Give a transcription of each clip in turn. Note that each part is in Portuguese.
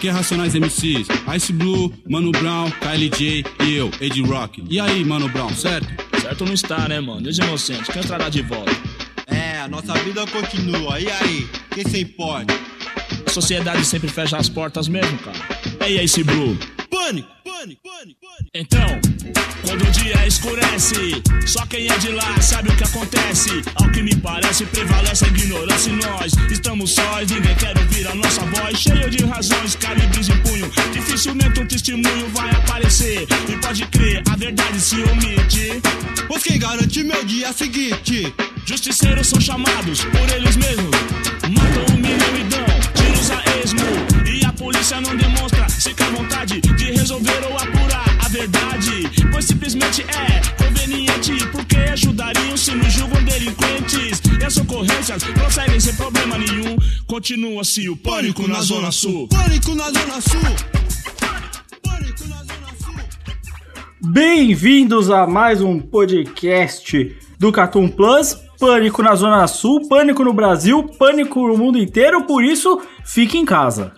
Aqui é Racionais MCs, Ice Blue, Mano Brown, KLJ e eu, Ed Rock. E aí, Mano Brown, certo? Certo não está, né, mano? Deus inocente, quem entrará de volta? É, a nossa vida continua. E aí, quem se importa? A sociedade sempre fecha as portas mesmo, cara. E aí, Ice Blue? Pânico, pânico, pânico, pânico. Então, quando o dia escurece, só quem é de lá sabe o que acontece. Ao que me parece, prevalece a ignorância e nós estamos sós. Ninguém quer ouvir a nossa voz, cheio de razões, calibres em punho. Dificilmente um testemunho vai aparecer. E pode crer, a verdade se omite. Pois quem garante meu dia seguinte? Justiceiros são chamados por eles mesmos. Matam, humilham e dão tiros a esmo. E a polícia não demonstra sequer vontade de resolver ou apurar a verdade. Pois simplesmente é conveniente. Porque ajudariam se nos julgam delinquentes. E as ocorrências prosseguem sem problema nenhum. Continua-se o pânico na Zona Sul. Pânico na Zona Sul. Pânico na Zona Sul. Bem-vindos a mais um podcast do Catum Plus. Pânico na Zona Sul, pânico no Brasil, pânico no mundo inteiro, por isso fique em casa.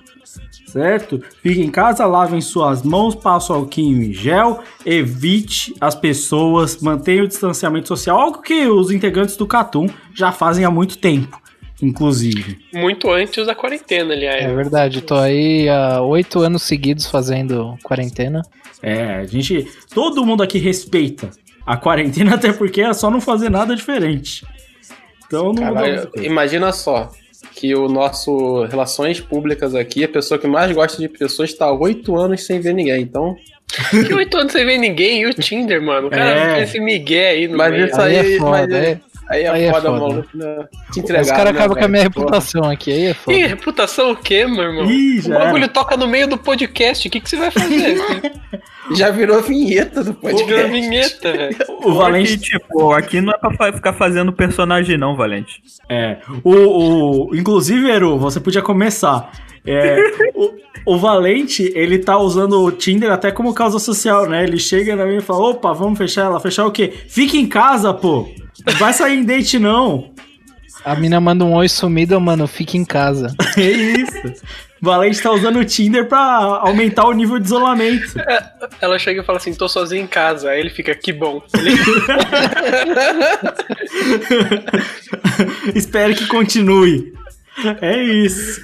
Certo? Fique em casa, lavem suas mãos, passe o alquinho em gel, evite as pessoas, mantenha o distanciamento social, algo que os integrantes do Catum já fazem há muito tempo, inclusive. Muito antes da quarentena, aliás. É verdade, tô aí há oito anos seguidos fazendo quarentena. É, a gente. Todo mundo aqui respeita a quarentena, até porque é só não fazer nada diferente. Então não Caralho, imagina só que o nosso Relações Públicas aqui, a pessoa que mais gosta de pessoas, está há oito anos sem ver ninguém. Então, Que oito anos sem ver ninguém e o Tinder, mano. O cara É. esse migué aí no mas meio. isso aí, Aí é foda, mas é- aí é aí é foda, foda. maluco. né? Te entregar, Os caras né, acabam com a minha reputação aqui, aí é foda. Ih, reputação o quê, meu irmão? Ih, o bagulho toca no meio do podcast. O que, que você vai fazer? Já virou vinheta do Virou podcast. vinheta, velho. O Valente. Aqui, tipo, aqui não é pra ficar fazendo personagem, não, Valente. É. O, o, inclusive, Eru, você podia começar. É, o, o Valente, ele tá usando o Tinder até como causa social, né? Ele chega na minha e fala: opa, vamos fechar ela. Fechar o quê? Fica em casa, pô. Não vai sair em date, não. A mina manda um oi sumido, mano, fica em casa. É isso. Valente tá usando o Tinder pra aumentar o nível de isolamento. Ela chega e fala assim: tô sozinho em casa. Aí ele fica, que bom. Ele- Espero que continue. É isso.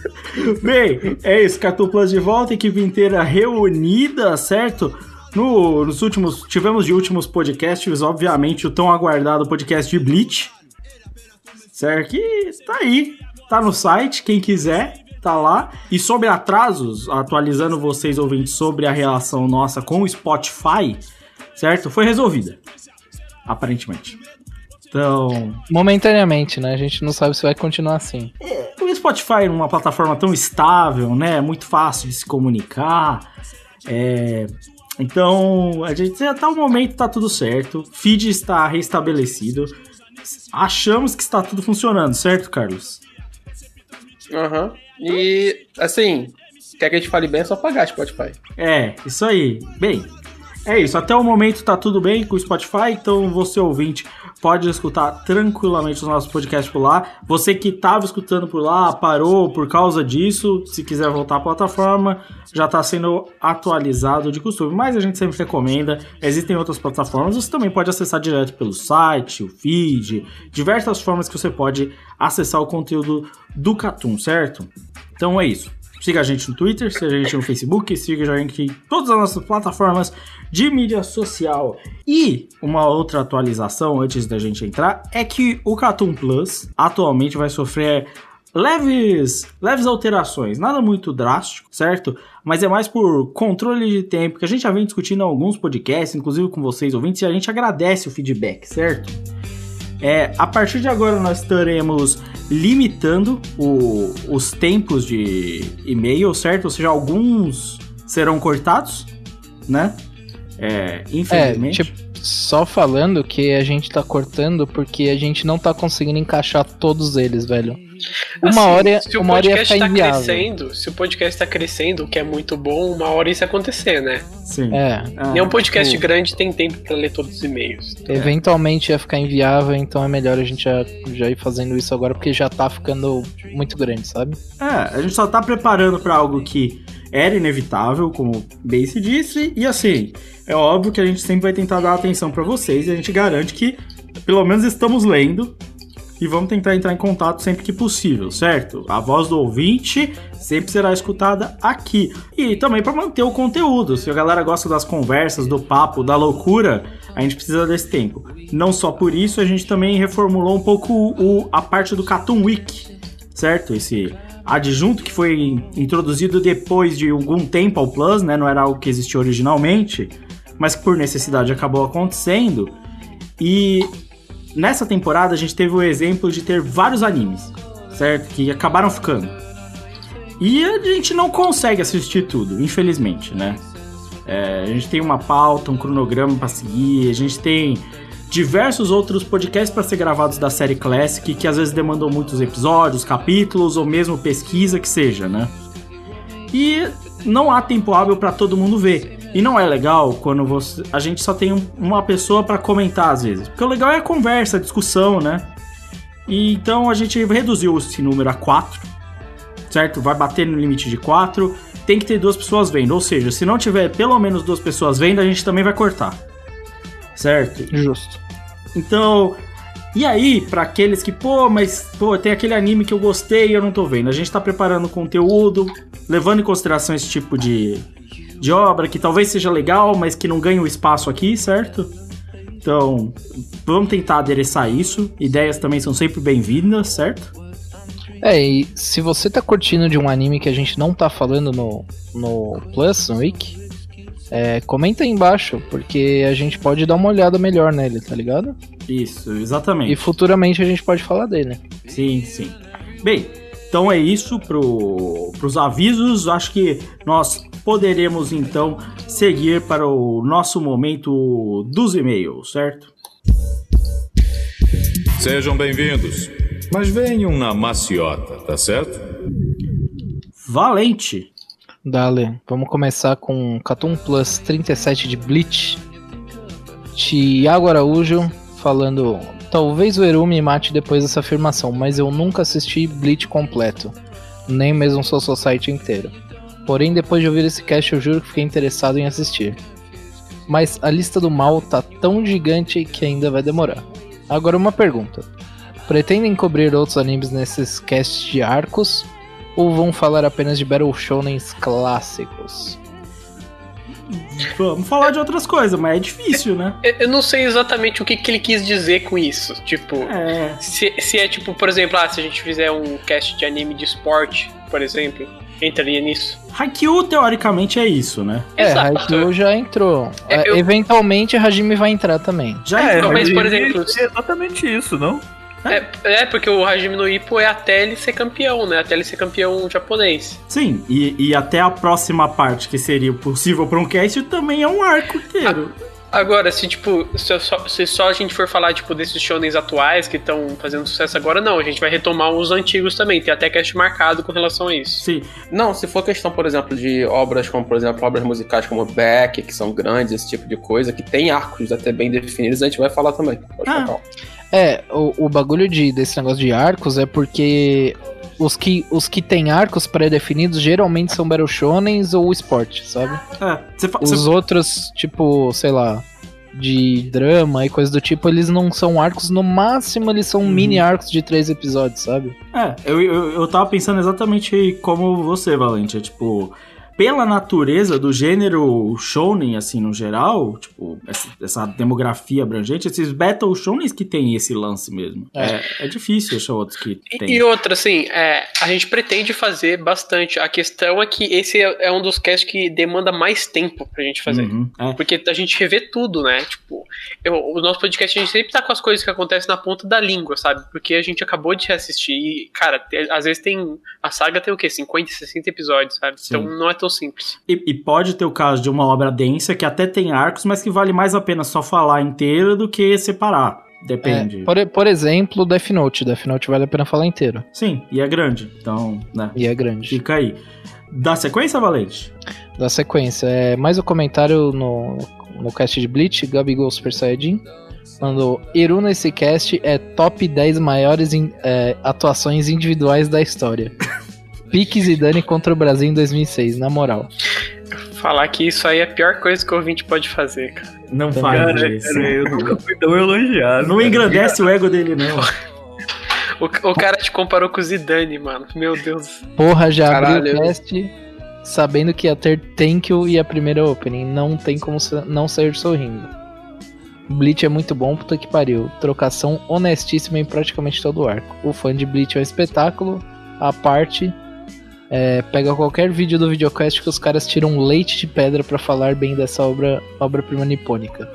Bem, é isso. Catu Plus de volta, equipe inteira reunida, certo? No- nos últimos. Tivemos de últimos podcasts, obviamente, o tão aguardado podcast de Bleach. Certo? Que tá aí. Tá no site, quem quiser, tá lá. E sobre atrasos, atualizando vocês ouvintes sobre a relação nossa com o Spotify, certo? Foi resolvida. Aparentemente. Então, Momentaneamente, né? A gente não sabe se vai continuar assim. o Spotify é uma plataforma tão estável, né? É muito fácil de se comunicar. É, Então, a gente até o momento tá tudo certo. Feed está restabelecido. Achamos que está tudo funcionando, certo, Carlos? Aham. E, assim, quer que a gente fale bem, é só pagar Spotify. É, isso aí. Bem, é isso. Até o momento tá tudo bem com o Spotify, então você ouvinte pode escutar tranquilamente os nossos podcasts por lá. Você que tava escutando por lá, parou por causa disso, se quiser voltar à plataforma, já tá sendo atualizado de costume, mas a gente sempre recomenda. Existem outras plataformas, você também pode acessar direto pelo site, o feed, diversas formas que você pode acessar o conteúdo do Catum, certo? Então é isso. Siga a gente no Twitter, siga a gente no Facebook, siga a gente em todas as nossas plataformas de mídia social. E uma outra atualização antes da gente entrar é que o Catum Plus atualmente vai sofrer leves, leves alterações, nada muito drástico, certo? Mas é mais por controle de tempo, que a gente já vem discutindo em alguns podcasts, inclusive com vocês ouvintes, e a gente agradece o feedback, certo? É, a partir de agora nós estaremos limitando o- os tempos de e-mail, certo? Ou seja, alguns serão cortados, né? É, É, infelizmente. tipo, só falando que a gente tá cortando porque a gente não tá conseguindo encaixar todos eles, velho. Uma Assim, hora, se o uma ia podcast tá inviável. crescendo, se o podcast tá crescendo, o que é muito bom, uma hora isso ia acontecer, né? Sim. É, Nenhum podcast tipo- grande tem tempo pra ler todos os e-mails. eventualmente ia ficar inviável, então é melhor a gente já, já ir fazendo isso agora porque já tá ficando muito grande, sabe? É, a gente só tá preparando pra algo que era inevitável, como o Base disse, e assim, é óbvio que a gente sempre vai tentar dar atenção pra vocês e a gente garante que pelo menos estamos lendo e vamos tentar entrar em contato sempre que possível, certo? A voz do ouvinte sempre será escutada aqui. E também para manter o conteúdo. Se a galera gosta das conversas, do papo, da loucura, a gente precisa desse tempo. Não só por isso, a gente também reformulou um pouco o, a parte do Cartoon Week, certo? Esse adjunto que foi introduzido depois de algum tempo ao Plus, né? Não era algo que existia originalmente, mas que por necessidade acabou acontecendo. E nessa temporada a gente teve o exemplo de ter vários animes, certo? Que acabaram ficando. E a gente não consegue assistir tudo, infelizmente, né? É, a gente tem uma pauta, um cronograma pra seguir, a gente tem diversos outros podcasts para ser gravados da série Classic que às vezes demandam muitos episódios, capítulos ou mesmo pesquisa que seja, né? E não há tempo hábil para todo mundo ver. E não é legal quando você, a gente só tem um- uma pessoa para comentar às vezes. Porque o legal é a conversa, a discussão, né? E então a gente reduziu esse número a 4, certo? Vai bater no limite de 4. Tem que ter duas pessoas vendo. Ou seja, se não tiver pelo menos duas pessoas vendo, a gente também vai cortar. Certo? Justo. Então, e aí, pra aqueles que, pô, mas pô, tem aquele anime que eu gostei e eu não tô vendo. A gente tá preparando conteúdo, levando em consideração esse tipo de, de obra que talvez seja legal, mas que não ganha o espaço aqui, certo? Então, vamos tentar adereçar isso. Ideias também são sempre bem-vindas, certo? É, e se você tá curtindo de um anime que a gente não tá falando no, no Plus, no Wiki, é, comenta aí embaixo, porque a gente pode dar uma olhada melhor nele, tá ligado? Isso, exatamente. E futuramente a gente pode falar dele. Sim, sim. Bem, então é isso pro, pros avisos. Acho que nós poderemos então seguir para o nosso momento dos e-mails, certo? Sejam bem-vindos. Mas venham na maciota, tá certo? Valente. Dale, vamos começar com Catum Plus 37 de Bleach. Tiago Araújo falando. Talvez o Eru me mate depois dessa afirmação, mas eu nunca assisti Bleach completo. Nem mesmo Soul Society inteiro. Porém, depois de ouvir esse cast, eu juro que fiquei interessado em assistir. Mas a lista do mal tá tão gigante que ainda vai demorar. Agora uma pergunta. Pretendem cobrir outros animes nesses casts de arcos? Ou vão falar apenas de Battle Shonens clássicos? Vamos falar de outras coisas, mas é difícil, né? Eu- não sei exatamente o que, que ele quis dizer com isso. Tipo, É. se, se é tipo, por exemplo, ah, se a gente fizer um cast de anime de esporte, por exemplo, entraria nisso. Haikyuu, teoricamente, é isso, né? É, Exato. Haikyuu já entrou. É, eu- Eventualmente Hajime vai entrar também. Já É, entrou. mas, por exemplo, É exatamente isso, não? É, é porque o Hajime no Ippo é até ele ser campeão, né? Até ele ser campeão japonês. Sim, e, e até a próxima parte, que seria possível para um cast, também é um arco inteiro. Agora, se tipo, se só, se só a gente for falar tipo desses shonens atuais que estão fazendo sucesso agora, não, a gente vai retomar os antigos também, tem até cast marcado com relação a isso. Sim. Não, se for questão, por exemplo, de obras como, por exemplo, obras musicais como Beck, que são grandes, esse tipo de coisa, que tem arcos até bem definidos, a gente vai falar também. Pode Ah. falar. É, o, o bagulho de, desse negócio de arcos é porque os que, os que têm arcos pré-definidos geralmente são Battle Shonens ou esporte, sabe? É, você fa- Os outros, tipo, sei lá, de drama e coisa do tipo, eles não são arcos, no máximo eles são Uhum. mini arcos de três episódios, sabe? É, eu, eu, eu tava pensando exatamente como você, Valente. É tipo, pela natureza do gênero shounen, assim, no geral, tipo, essa, essa demografia abrangente, esses battle shounens que tem esse lance mesmo. É, é difícil achar outros que E, tem. e outra, assim, é, a gente pretende fazer bastante. A questão é que esse é, é um dos casts que demanda mais tempo pra gente fazer. Uhum, é. Porque a gente revê tudo, né? Tipo, eu- o nosso podcast a gente sempre tá com as coisas que acontecem na ponta da língua, sabe? Porque a gente acabou de reassistir e, cara, às vezes tem. A saga tem o quê? 50, 60 episódios, sabe? Sim. Então não é tão simples. E, e pode ter o caso de uma obra densa que até tem arcos, mas que vale mais a pena só falar inteira do que separar. Depende. É, por, por exemplo, Death Note. Death Note vale a pena falar inteiro. Sim, e é grande. Então, né? E é grande. Fica aí. Dá sequência, Valente? Da sequência. É, mais um comentário no, no cast de Bleach, Gabigol Super Saiyajin. Mandou, Eru nesse cast é top 10 maiores in- é, atuações individuais da história. Piques e Dani contra o Brasil em 2006, na moral. Falar que isso aí é a pior coisa que o ouvinte pode fazer, cara. Não Cara, faz isso. cara, eu nunca fui tão elogiado. Não engrandece o ego dele, não. O, o cara te comparou com o Zidane, mano. Meu Deus. Porra, já abriu Caralho. o cast sabendo que ia ter Thank You e a primeira opening. Não tem como não sair sorrindo. Bleach é muito bom, puta que pariu. Trocação honestíssima em praticamente todo o arco. O fã de Bleach é um espetáculo. A parte. É, pega qualquer vídeo do videocast que os caras tiram leite de pedra pra falar bem dessa obra obra-prima nipônica.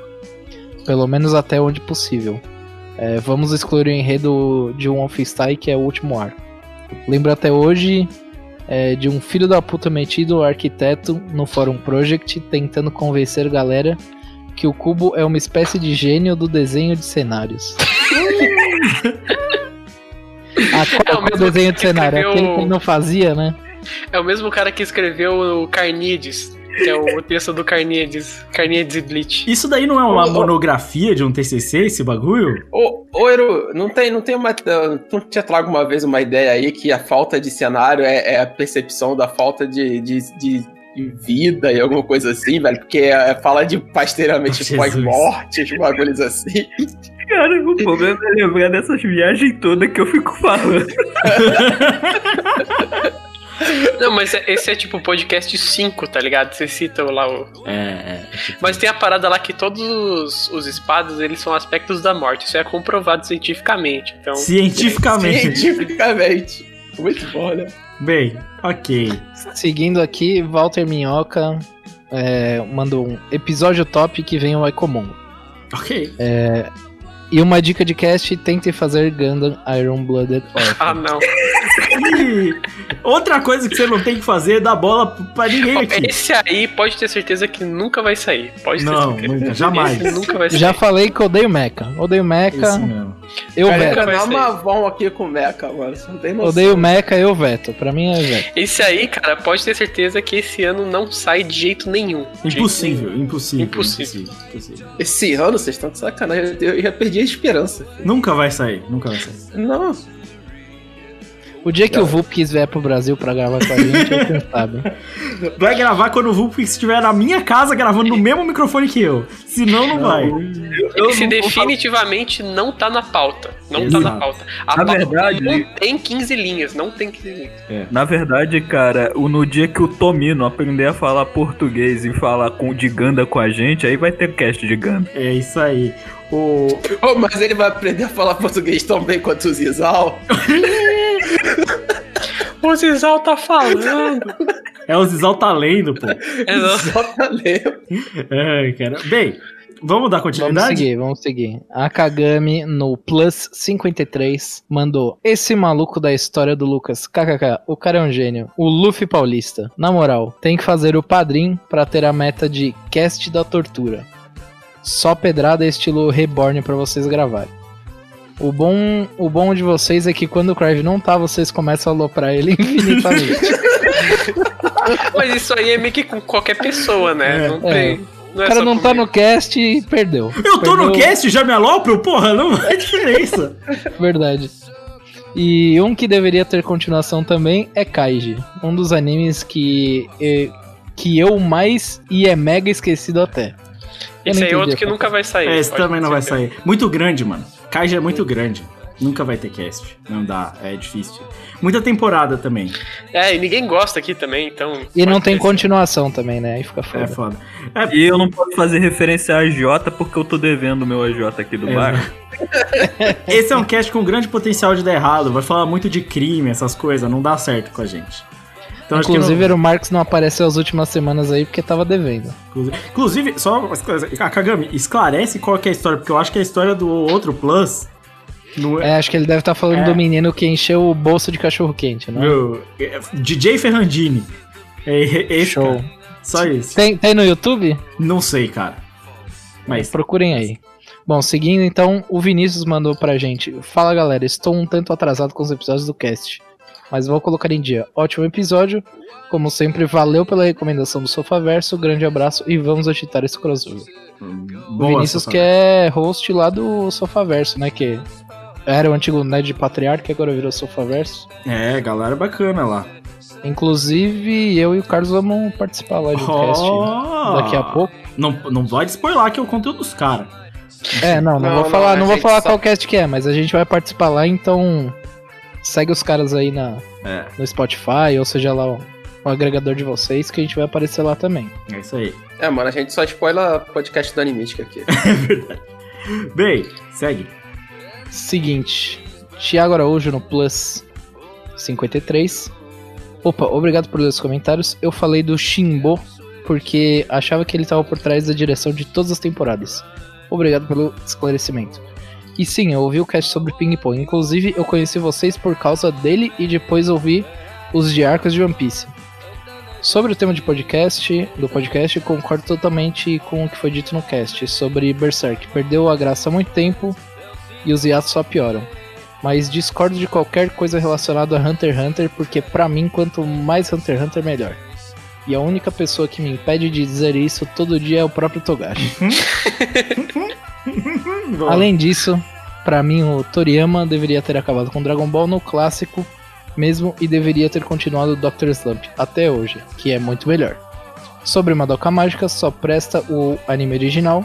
Pelo menos até onde possível. É, vamos excluir o enredo de One Piece Tai, que é o último arco. Lembro até hoje é, de um filho da puta metido arquiteto no Fórum Project tentando convencer galera que o cubo é uma espécie de gênio do desenho de cenários. qual, É o mesmo desenho de cenário? escreveu- Aquele que ele não fazia, né? É o mesmo cara que escreveu o Carnides, que é o texto do Carnides. Carnides e Bleach. Isso daí não é uma ô. monografia de um TCC, esse bagulho? Ô, ô Eru, não tem, não tem uma. Tu tinha trago uma vez uma ideia aí que a falta de cenário é, é a percepção da falta de, de, de- vida e alguma coisa assim, velho? Porque é, fala de pasteiramente Jesus. pós-morte, de bagulhos assim. Cara, o problema é lembrar dessas viagens todas que eu fico falando. Não, mas é- esse é tipo podcast 5, tá ligado? Você cita lá o. É, é. Mas tem a parada lá que todos os, os espadas, eles são aspectos da morte. Isso é comprovado cientificamente. Então, Cientificamente. Cientificamente. Muito bom, né? Bem, ok. Seguindo aqui, Walter Minhoca é, mandou um episódio top que vem o Icomon. Ok. E uma dica de cast, tente fazer Gundam Iron Blooded Orphan. ah, não. Outra coisa que você não tem que fazer é dar bola pra ninguém aqui. Esse aí pode ter certeza que nunca vai sair. Pode ter Não, certeza. nunca, jamais. Esse nunca vai sair. Já falei que odeio Mecha. Odeio Mecha, Isso mesmo. eu Cara, veto. eu não sair. mavão aqui com o Mecha, mano. Você não tem noção. Odeio Mecha, eu veto. Pra mim é veto. Esse aí, cara, pode ter certeza que esse ano não sai de jeito nenhum. De jeito Impossível, impossível, Impossível. impossível, impossível. Esse ano vocês estão de sacanagem. Eu, eu já perdi a esperança. Nunca vai sair, nunca vai sair. Não. O dia que o Vulpix vier pro Brasil pra gravar com a gente, é quem sabe. Vai gravar quando o Vulpix estiver na minha casa gravando no mesmo microfone que eu. Senão não, vai. Esse definitivamente não tá na pauta. Não tá Exato. na pauta. A Na pauta verdade- não tem 15 linhas. Não tem 15 linhas. Na verdade, cara, no dia que o Tomino aprender a falar português e falar com, de Ganda com a gente, aí vai ter cast de Ganda. É isso aí. O... Oh, mas ele vai aprender a falar português tão bem quanto o Zizal. O Zizal tá falando. É o Zizal tá lendo, pô. Exato. Só tá lendo. Ai, cara. Bem, vamos dar Vamos continuidade? seguir, vamos seguir. A Kagami no Plus 53 mandou: Esse maluco da história do Lucas, kkk, o cara é um gênio. O Luffy paulista. Na moral, tem que fazer o padrim pra ter a meta de cast da tortura. Só pedrada estilo Reborn pra vocês gravarem. O bom, o bom de vocês é que quando o Crive não tá, vocês começam a aloprar ele infinitamente. Mas isso aí é meio que com qualquer pessoa, né? É. não tem. Não o é cara só não tá comigo. no cast e perdeu. Eu tô no Perdeu- cast, já me alopro? Porra, não faz diferença. Verdade. E um que deveria ter continuação também é Kaiji, um dos animes que eh, que eu mais e é mega esquecido até. Esse aí é outro que nunca vai sair. É, esse também não vai sair. Muito grande, mano. Kaiji é muito grande. Nunca vai ter cast. Não dá, é difícil. Muita temporada também. É, e ninguém gosta aqui também, então. E não tem continuação também, né? Aí fica É foda. foda. E eu não posso fazer referência a AJ porque eu tô devendo o meu AJ aqui do É, bar. Esse é um cast com grande potencial de dar errado. Vai falar muito de crime, essas coisas. Não dá certo com a gente. Então, Inclusive, não- o Marcos não apareceu as últimas semanas aí porque tava devendo. Inclusive- só. A Kagami, esclarece qual é a história, porque eu acho que a história do outro Plus. Não é. É, acho que ele deve estar falando É. do menino que encheu o bolso de cachorro quente, né? Meu, é DJ Ferrandini. É, é esse, Show. cara. Só isso. Tem, tem no YouTube? Não sei, cara. Mas Procurem aí. Bom, seguindo então, o Vinícius mandou pra gente. Fala galera, estou um tanto atrasado com os episódios do cast. Mas vou colocar em dia. Ótimo episódio. Como sempre, valeu pela recomendação do Sofaverso. Grande abraço e vamos agitar esse crossover. O boa, Vinícius Sofá. que é host lá do Sofaverso, né? Que era o antigo Ned Patriarca, agora virou Sofaverso. É, galera bacana lá. Inclusive, eu e o Carlos vamos participar lá de um cast Oh! daqui a pouco. Não, não pode spoiler que é o conteúdo dos caras. É, não, não, Não, vou não, falar, não vou falar só- qual cast que é, mas a gente vai participar lá, então segue os caras aí na, É, no Spotify, ou seja lá o, o agregador de vocês, que a gente vai aparecer lá também. é isso aí. É, mano, a gente só spoiler podcast do Animística aqui. Bem, segue. Seguinte, Thiago Araújo no Plus 53. Opa, obrigado por ler os comentários. Eu falei do Shimbo porque achava que ele estava por trás da direção de todas as temporadas. Obrigado pelo esclarecimento. E sim, eu ouvi o cast sobre Ping Pong. Inclusive, eu conheci vocês por causa dele e depois ouvi os de arcos de One Piece. Sobre o tema de podcast, do podcast, concordo totalmente com o que foi dito no cast sobre Berserk. Perdeu a graça há muito tempo e os hiatos só pioram. Mas discordo de qualquer coisa relacionada a Hunter x Hunter, porque pra mim, quanto mais Hunter x Hunter, melhor. E a única pessoa que me impede de dizer isso todo dia é o próprio Togashi. Além disso, pra mim o Toriyama deveria ter acabado com Dragon Ball no clássico mesmo e deveria ter continuado o Dr. Slump até hoje, que é muito melhor. Sobre Madoka Mágica, só presta o anime original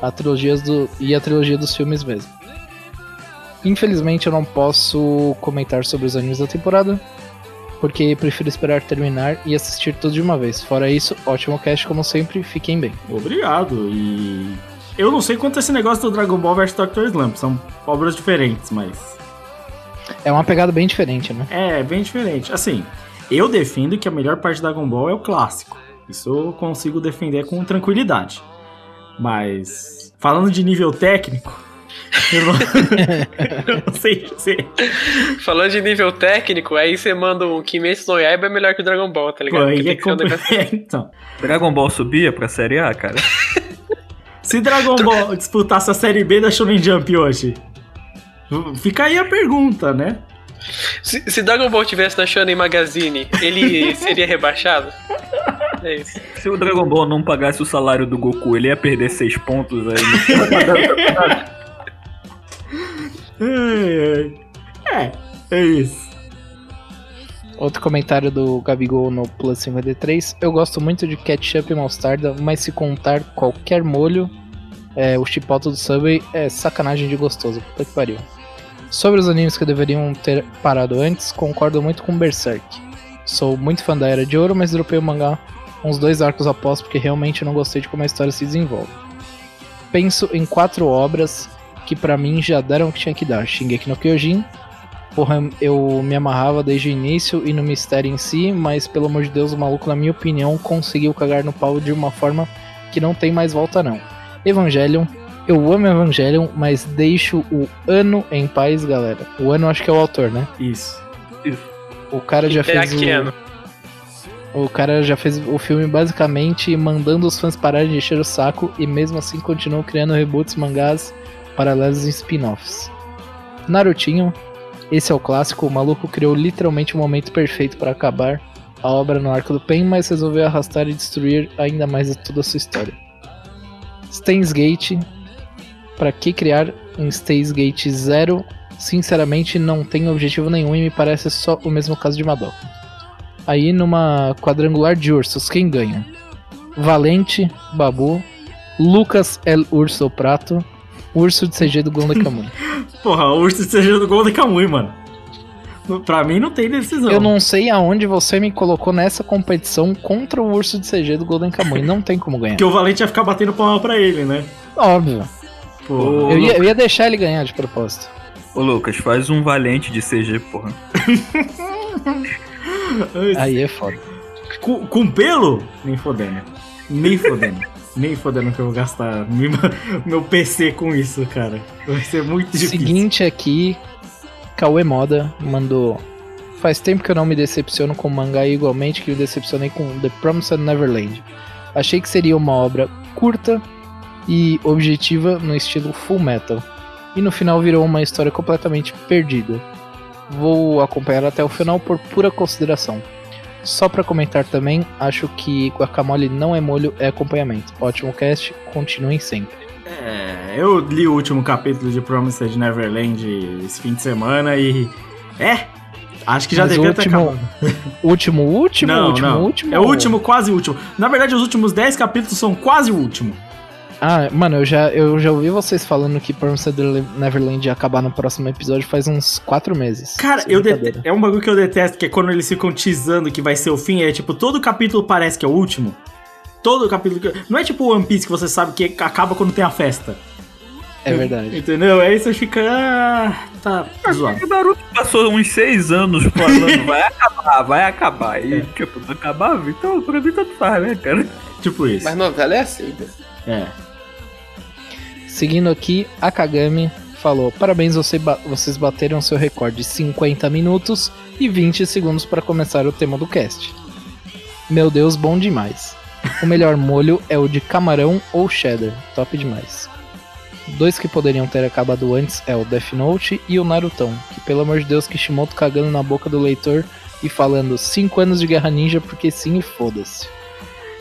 a trilogias do, e a trilogia dos filmes mesmo. Infelizmente eu não posso comentar sobre os animes da temporada, porque prefiro esperar terminar e assistir tudo de uma vez. Fora isso, ótimo cast como sempre, fiquem bem. Obrigado. E eu não sei quanto é esse negócio do Dragon Ball vs Dr. Slump. São obras diferentes, mas. É uma pegada bem diferente, né? É, bem diferente. Assim, eu defendo que a melhor parte do Dragon Ball é o clássico. Isso eu consigo defender com tranquilidade. Mas, falando de nível técnico, eu não, eu não sei dizer. Falando de nível técnico, aí você manda um Kimetsu no Yaiba é melhor que o Dragon Ball, tá Pô, ligado? aí Porque é um negócio- é, então. Dragon Ball subia pra série A, cara? Se Dragon Ball disputasse a série B da Shonen Jump hoje, fica aí a pergunta, né? Se, se Dragon Ball tivesse na Shonen Magazine, ele seria rebaixado? É isso. Se o Dragon Ball não pagasse o salário do Goku, ele ia perder 6 pontos aí. É, é, é isso. Outro comentário do Gabigol no Plus 53. Eu gosto muito de ketchup e mostarda, mas se contar qualquer molho, é, o chipotle do Subway é sacanagem de gostoso. Puta que pariu. Sobre os animes que deveriam ter parado antes, concordo muito com Berserk. Sou muito fã da Era de Ouro, mas dropei o mangá uns dois arcos após porque realmente não gostei de como a história se desenvolve. Penso em quatro obras que pra mim já deram o que tinha que dar. Shingeki no Kyojin, Porra, eu me amarrava desde o início e no mistério em si, mas pelo amor de Deus, o maluco, na minha opinião, conseguiu cagar no pau de uma forma que não tem mais volta não. Evangelion, eu amo Evangelion, mas deixo o ano em paz, galera. O ano acho que é o autor, né? Isso. O cara já fez o... o cara já fez o filme basicamente mandando os fãs pararem de encher o saco e mesmo assim continuam criando reboots, mangás paralelos e spin-offs. Narutinho, esse é o clássico, o maluco criou literalmente o momento perfeito para acabar a obra no arco do Pen, mas resolveu arrastar e destruir ainda mais toda a sua história. Steins Gate, para que criar um Steins Gate Zero? Sinceramente, não tem objetivo nenhum e me parece só o mesmo caso de Madoka. Aí, numa quadrangular de ursos, quem ganha? Valente, Babu, Lucas El Urso Prato, Urso de CG do Gonda Kamui. Porra, o urso seja do Golden Kamuy, mano. Pra mim não tem decisão. Eu não sei aonde você me colocou nessa competição contra o urso de CG do Golden Kamuy. Não tem como ganhar. Porque o Valente ia ficar batendo palma pra ele, né? Óbvio. Porra. Eu ia, eu ia deixar ele ganhar de propósito. Ô Lucas, faz um valente de CG, porra. Aí é foda. Com, com pelo? Nem fodendo. Nem fodendo. Nem fodendo que eu vou gastar meu, PC com isso, cara. Vai ser muito difícil. Seguinte aqui, Cauê Moda mandou Faz tempo que eu não me decepciono com mangá igualmente que me decepcionei com The Promised Neverland. Achei que seria uma obra curta e objetiva no estilo Full Metal. E no final virou uma história completamente perdida. Vou acompanhar até o final por pura consideração. Só para comentar também, acho que guacamole não é molho, é acompanhamento. Ótimo cast, continuem sempre. É, eu li o último capítulo de Promised Neverland esse fim de semana e. É! Acho que já Mas o devia ter último- acabado. Último, último, Não, último, não. último. É o último, quase último. Na verdade, os últimos 10 capítulos são quase o último. Ah, mano, eu já, eu já ouvi vocês falando que Promised Neverland ia acabar no próximo episódio faz uns quatro meses. Cara, eu brincadeira. dete- é um bagulho que eu detesto, que é quando eles ficam teasando que vai ser o fim. É tipo, todo capítulo parece que é o último. Todo capítulo. que- Não é tipo One Piece que você sabe que acaba quando tem a festa. É verdade. Entendeu? Aí você fica. Ah, tá zoado. O Naruto passou uns seis anos falando, vai acabar, vai acabar. E, tipo, não acabava, então pra mim tanto faz, né, cara? Tipo isso. Mas novela é assim, né? É. Seguindo aqui, a Kagami falou: Parabéns, você ba- vocês bateram seu recorde de 50 minutos e 20 segundos para começar o tema do cast. Meu Deus, bom demais. O melhor molho é o de camarão ou cheddar, top demais. Dois que poderiam ter acabado antes é o Death Note e o Narutão, que pelo amor de Deus, Kishimoto cagando na boca do leitor e falando 5 anos de Guerra Ninja porque sim e foda-se.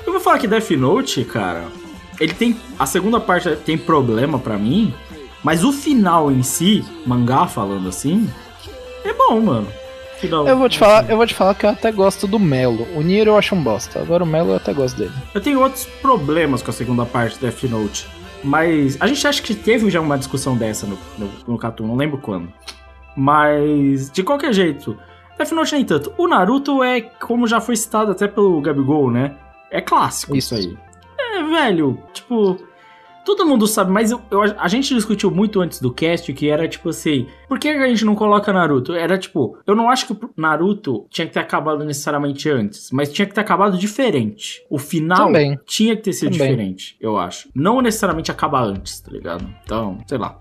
Eu vou falar que Death Note, cara, ele tem. A segunda parte tem problema pra mim, mas o final em si, mangá falando assim, é bom, mano. Final- Eu vou te falar, eu vou te falar que eu até gosto do Melo. O Nier eu acho um bosta. Agora o Melo eu até gosto dele. Eu tenho outros problemas com a segunda parte do Death Note. Mas a gente acha que teve já uma discussão dessa no, no, no Cartoon, não lembro quando. Mas, de qualquer jeito, Death Note nem tanto. O Naruto é, como já foi citado até pelo Gabigol, né? É clássico isso, aí. Velho, tipo. Todo mundo sabe, mas eu, eu- a gente discutiu muito antes do cast que era tipo assim: por que a gente não coloca Naruto? Era tipo, eu não acho que o Naruto tinha que ter acabado necessariamente antes, mas tinha que ter acabado diferente. O final Também. tinha que ter sido Também. diferente, eu acho. Não necessariamente acabar antes, tá ligado? Então, sei lá.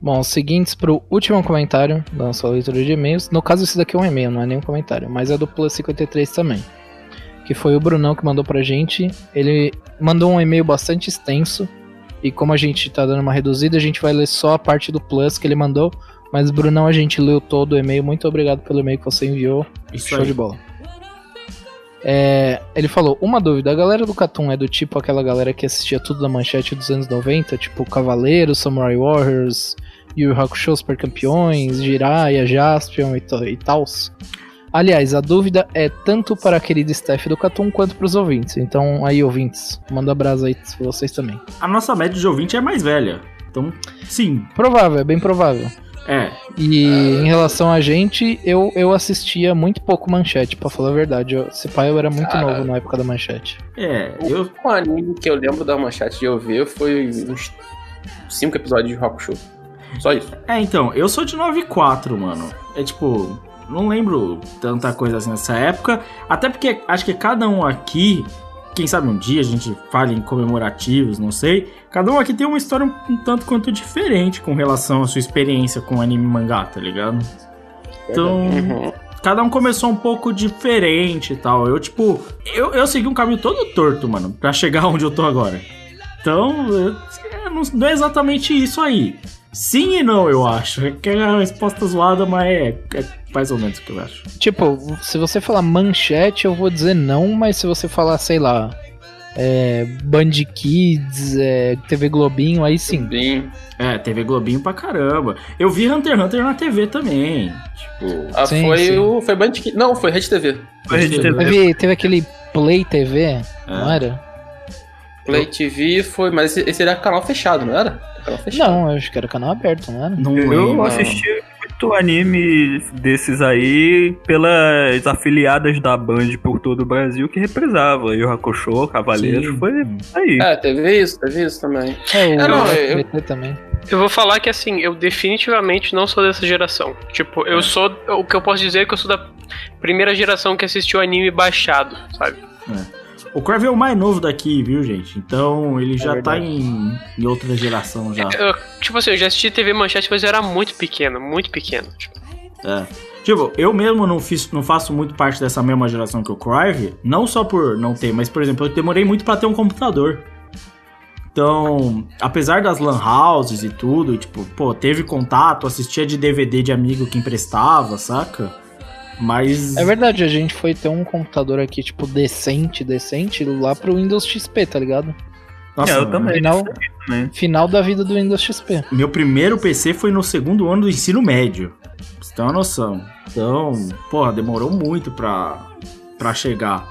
Bom, seguintes pro último comentário da nossa leitura de e-mails. No caso, esse daqui é um e-mail, não é nenhum comentário, mas é do Plus 53 também. Que foi o Brunão que mandou pra gente. Ele mandou um e-mail bastante extenso. E como a gente tá dando uma reduzida, a gente vai ler só a parte do Plus que ele mandou. Mas, Brunão, a gente leu todo o e-mail. Muito obrigado pelo e-mail que você enviou. Isso Show aí. de bola. É, ele falou, uma dúvida, a galera do Cartoon é do tipo aquela galera que assistia tudo da manchete dos anos 90, tipo Cavaleiros, Samurai Warriors, Yu Yu Hakusho Super Campeões, Jiraiya, Jaspion e, e tals. Aliás, a dúvida é tanto para a querida staff do Cartoon quanto para os ouvintes. Então, aí, ouvintes, manda brasa aí pra vocês também. A nossa média de ouvinte é mais velha. Então, sim. Provável, é bem provável. É. E em relação a gente, eu, eu assistia muito pouco manchete, pra falar a verdade. Eu, esse pai eu era muito Cara. novo na época da manchete. É, O único anime que eu lembro da manchete de eu ver foi uns cinco episódios de Rock Show. Só isso. É, então, eu sou de 94, mano. É tipo, não lembro tanta coisa assim nessa época. Até porque acho que cada um aqui, quem sabe um dia a gente fale em comemorativos, não sei. Cada um aqui tem uma história um, tanto quanto diferente com relação à sua experiência com anime e mangá, tá ligado? Então, Uhum. cada um começou um pouco diferente e tal. Eu, tipo, eu, eu segui um caminho todo torto, mano, pra chegar onde eu tô agora. Então, eu- é, não, não é exatamente isso aí. Sim e não, eu acho. É que é a resposta zoada, mas é, é mais ou menos o que eu acho. Tipo, se você falar manchete, eu vou dizer não, mas se você falar, sei lá, é, Band Kids, é, TV Globinho, aí sim. É, TV Globinho pra caramba. Eu vi Hunter x Hunter na TV também. Tipo. Ah, Sim, foi sim. o. Foi Band Kids- Não, foi Rede TV. Foi Rede TV. Teve, teve aquele Play TV, não era? Play TV foi. Mas esse, esse era canal fechado, não era? Canal fechado. Não, eu acho que era canal aberto, não era? Eu assisti muito anime desses aí pelas afiliadas da Band por todo o Brasil que represava. Yu Hakusho, Cavaleiros, Sim. foi aí. É, teve isso, teve isso também. É, o É, não, eu- SBT também. Eu vou falar que assim, eu definitivamente não sou dessa geração. Tipo, eu sou. O que eu posso dizer é que eu sou da primeira geração que assistiu anime baixado, sabe? O Crave é o mais novo daqui, viu, gente? Então ele já tá verdade. em, em outra geração já. Eu- tipo assim, eu já assisti TV Manchete, mas eu era muito pequeno, muito pequeno. Tipo, É. Tipo, eu mesmo não, fiz, não faço muito parte dessa mesma geração que o Crive, não só por não ter, mas, por exemplo, eu demorei muito pra ter um computador. Então, apesar das lan houses e tudo, tipo, pô, teve contato, assistia de DVD de amigo que emprestava, saca? Mas. É verdade, a gente foi ter um computador aqui, tipo, decente, decente, lá pro Windows XP, tá ligado? Nossa, É, eu também. Final, também. final da vida do Windows XP. Meu primeiro PC foi no segundo ano do ensino médio. Pra você ter uma noção. Então, porra, demorou muito pra, pra chegar.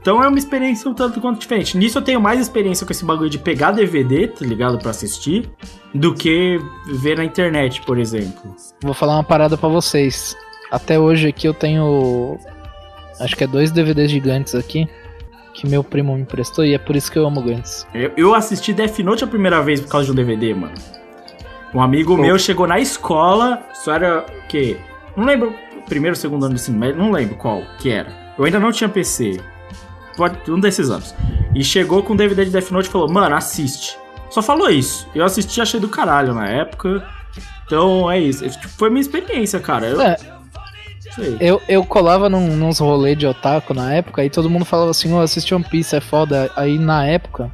Então é uma experiência um tanto quanto diferente. Nisso eu tenho mais experiência com esse bagulho de pegar DVD, tá ligado? Pra assistir, do que ver na internet, por exemplo. Vou falar uma parada pra vocês. Até hoje aqui eu tenho. Acho que é dois DVDs gigantes aqui. Que meu primo me emprestou e é por isso que eu amo Gantz. Eu, eu assisti Death Note a primeira vez por causa de um DVD, mano. Um amigo meu chegou na escola, isso era o quê? Não lembro, primeiro, segundo ano do ensino médio, não lembro qual que era. Eu ainda não tinha PC. Pode, um desses anos. E chegou com o DVD de Death Note e falou, mano, assiste. Só falou isso. Eu assisti, achei do caralho na época. Então é isso. Foi minha experiência, cara. Eu, É, sei. eu, eu colava num, nos rolês de otaku na época e todo mundo falava assim, ô, assiste One Piece, é foda. Aí na época,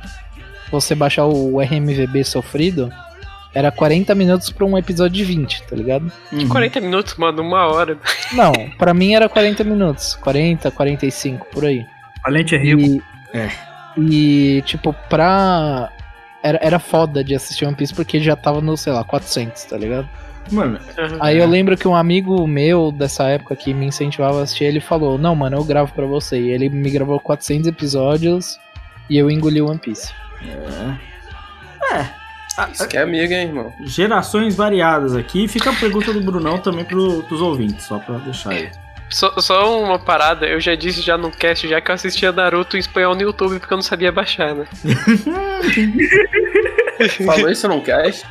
você baixar o RMVB sofrido, era 40 minutos pra um episódio de 20, tá ligado? Uhum. 40 minutos, mano, uma hora. Não, pra mim era 40 minutos. 40, 45, por aí. Valente é rico. E, É. e tipo, pra. Era, era foda de assistir One Piece porque já tava no, sei lá, 400, tá ligado? Mano, Aí eu lembro que um amigo meu dessa época que me incentivava a assistir, ele falou: Não, mano, eu gravo pra você. E ele me gravou 400 episódios e eu engoli One Piece. Isso que é amigo, hein, irmão? gerações variadas aqui. Fica a pergunta do Brunão também pro, pros ouvintes, só pra deixar aí. Só, só uma parada, eu já disse já no cast, já que eu assistia Naruto em espanhol no YouTube porque eu não sabia baixar, né? Falou isso não cast?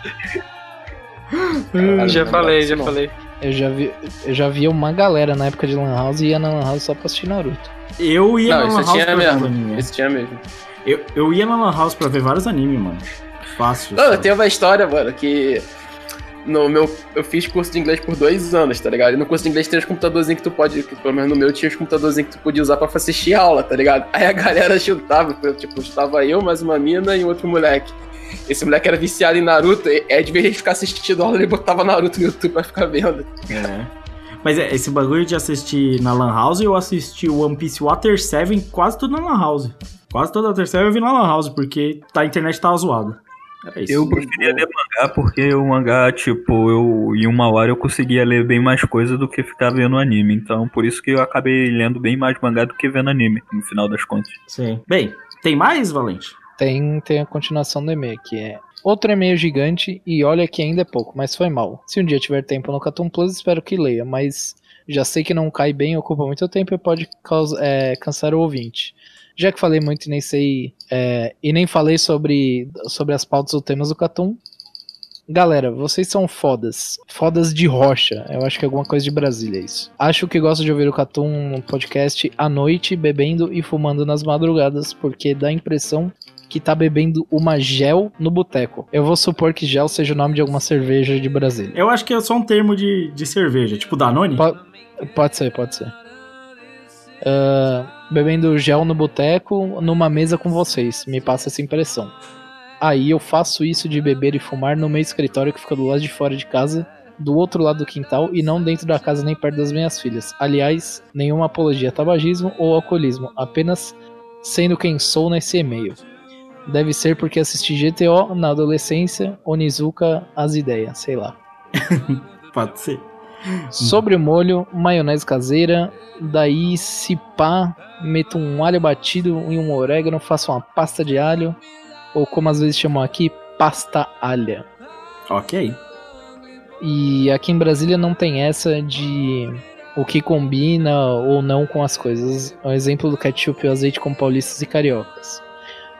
Já falei, já não. falei. Eu já vi, eu já vi uma galera na época de Lan House e ia na Lan House só pra assistir Naruto. Eu ia Não, na Lan House tinha pra mesmo. animes. Isso tinha mesmo. Eu, eu ia na Lan House pra ver vários animes, mano. Fácil. Não, eu sabe? tenho uma história, mano, que. No meu, eu fiz curso de inglês por dois anos, tá ligado? E no curso de inglês tem os computadorzinhos que tu pode, que, pelo menos no meu tinha os computadorzinhos que tu podia usar pra assistir aula, tá ligado? Aí a galera chutava, tipo, chutava eu, mais uma mina e um outro moleque. Esse moleque era viciado em Naruto, é de vez de ficar assistindo aula, ele botava Naruto no YouTube pra ficar vendo. É. Mas é, esse bagulho de assistir na Lan House, eu assisti o One Piece Water 7 quase tudo na Lan House. Quase toda a Water 7 eu vi na Lan House, porque tá, a internet tava zoada. Era isso. Eu preferia ler mangá porque o mangá, tipo, eu em uma hora eu conseguia ler bem mais coisa do que ficar vendo anime. Então, por isso que eu acabei lendo bem mais mangá do que vendo anime, no final das contas. Sim. Bem, tem mais, Valente? Tem, tem a continuação do e-mail, que é outro e-mail gigante e olha que ainda é pouco, mas foi mal. Se um dia tiver tempo no Catum Plus, espero que leia, mas já sei que não cai bem, ocupa muito tempo e pode caus- é, cansar o ouvinte. Já que falei muito e nem sei, é, e nem falei sobre, sobre as pautas ou temas do Catum, Galera, vocês são fodas. Fodas de rocha. Eu acho que é alguma coisa de Brasília isso. Acho que gosto de ouvir o Catum no podcast à noite, bebendo e fumando nas madrugadas, porque dá a impressão que tá bebendo uma gel no boteco. Eu vou supor que gel seja o nome de alguma cerveja de Brasília. Eu acho que é só um termo de, de cerveja, tipo Danone. Po- pode ser, pode ser. Ah, bebendo gel no boteco, numa mesa com vocês. Me passa essa impressão. Aí eu faço isso de beber e fumar no meu escritório que fica do lado de fora de casa, do outro lado do quintal e não dentro da casa nem perto das minhas filhas. Aliás, nenhuma apologia a tabagismo ou alcoolismo, apenas sendo quem sou nesse e-mail. Deve ser porque assisti GTO na adolescência, Onizuka, as ideias, sei lá. Pode ser. Sobre o molho, maionese caseira. Daí, se pá, meto um alho batido e um orégano, faço uma pasta de alho. Ou como às vezes chamam aqui, pasta alha. Ok. E aqui em Brasília não tem essa de o que combina ou não com as coisas. É um exemplo do ketchup e o azeite com paulistas e cariocas.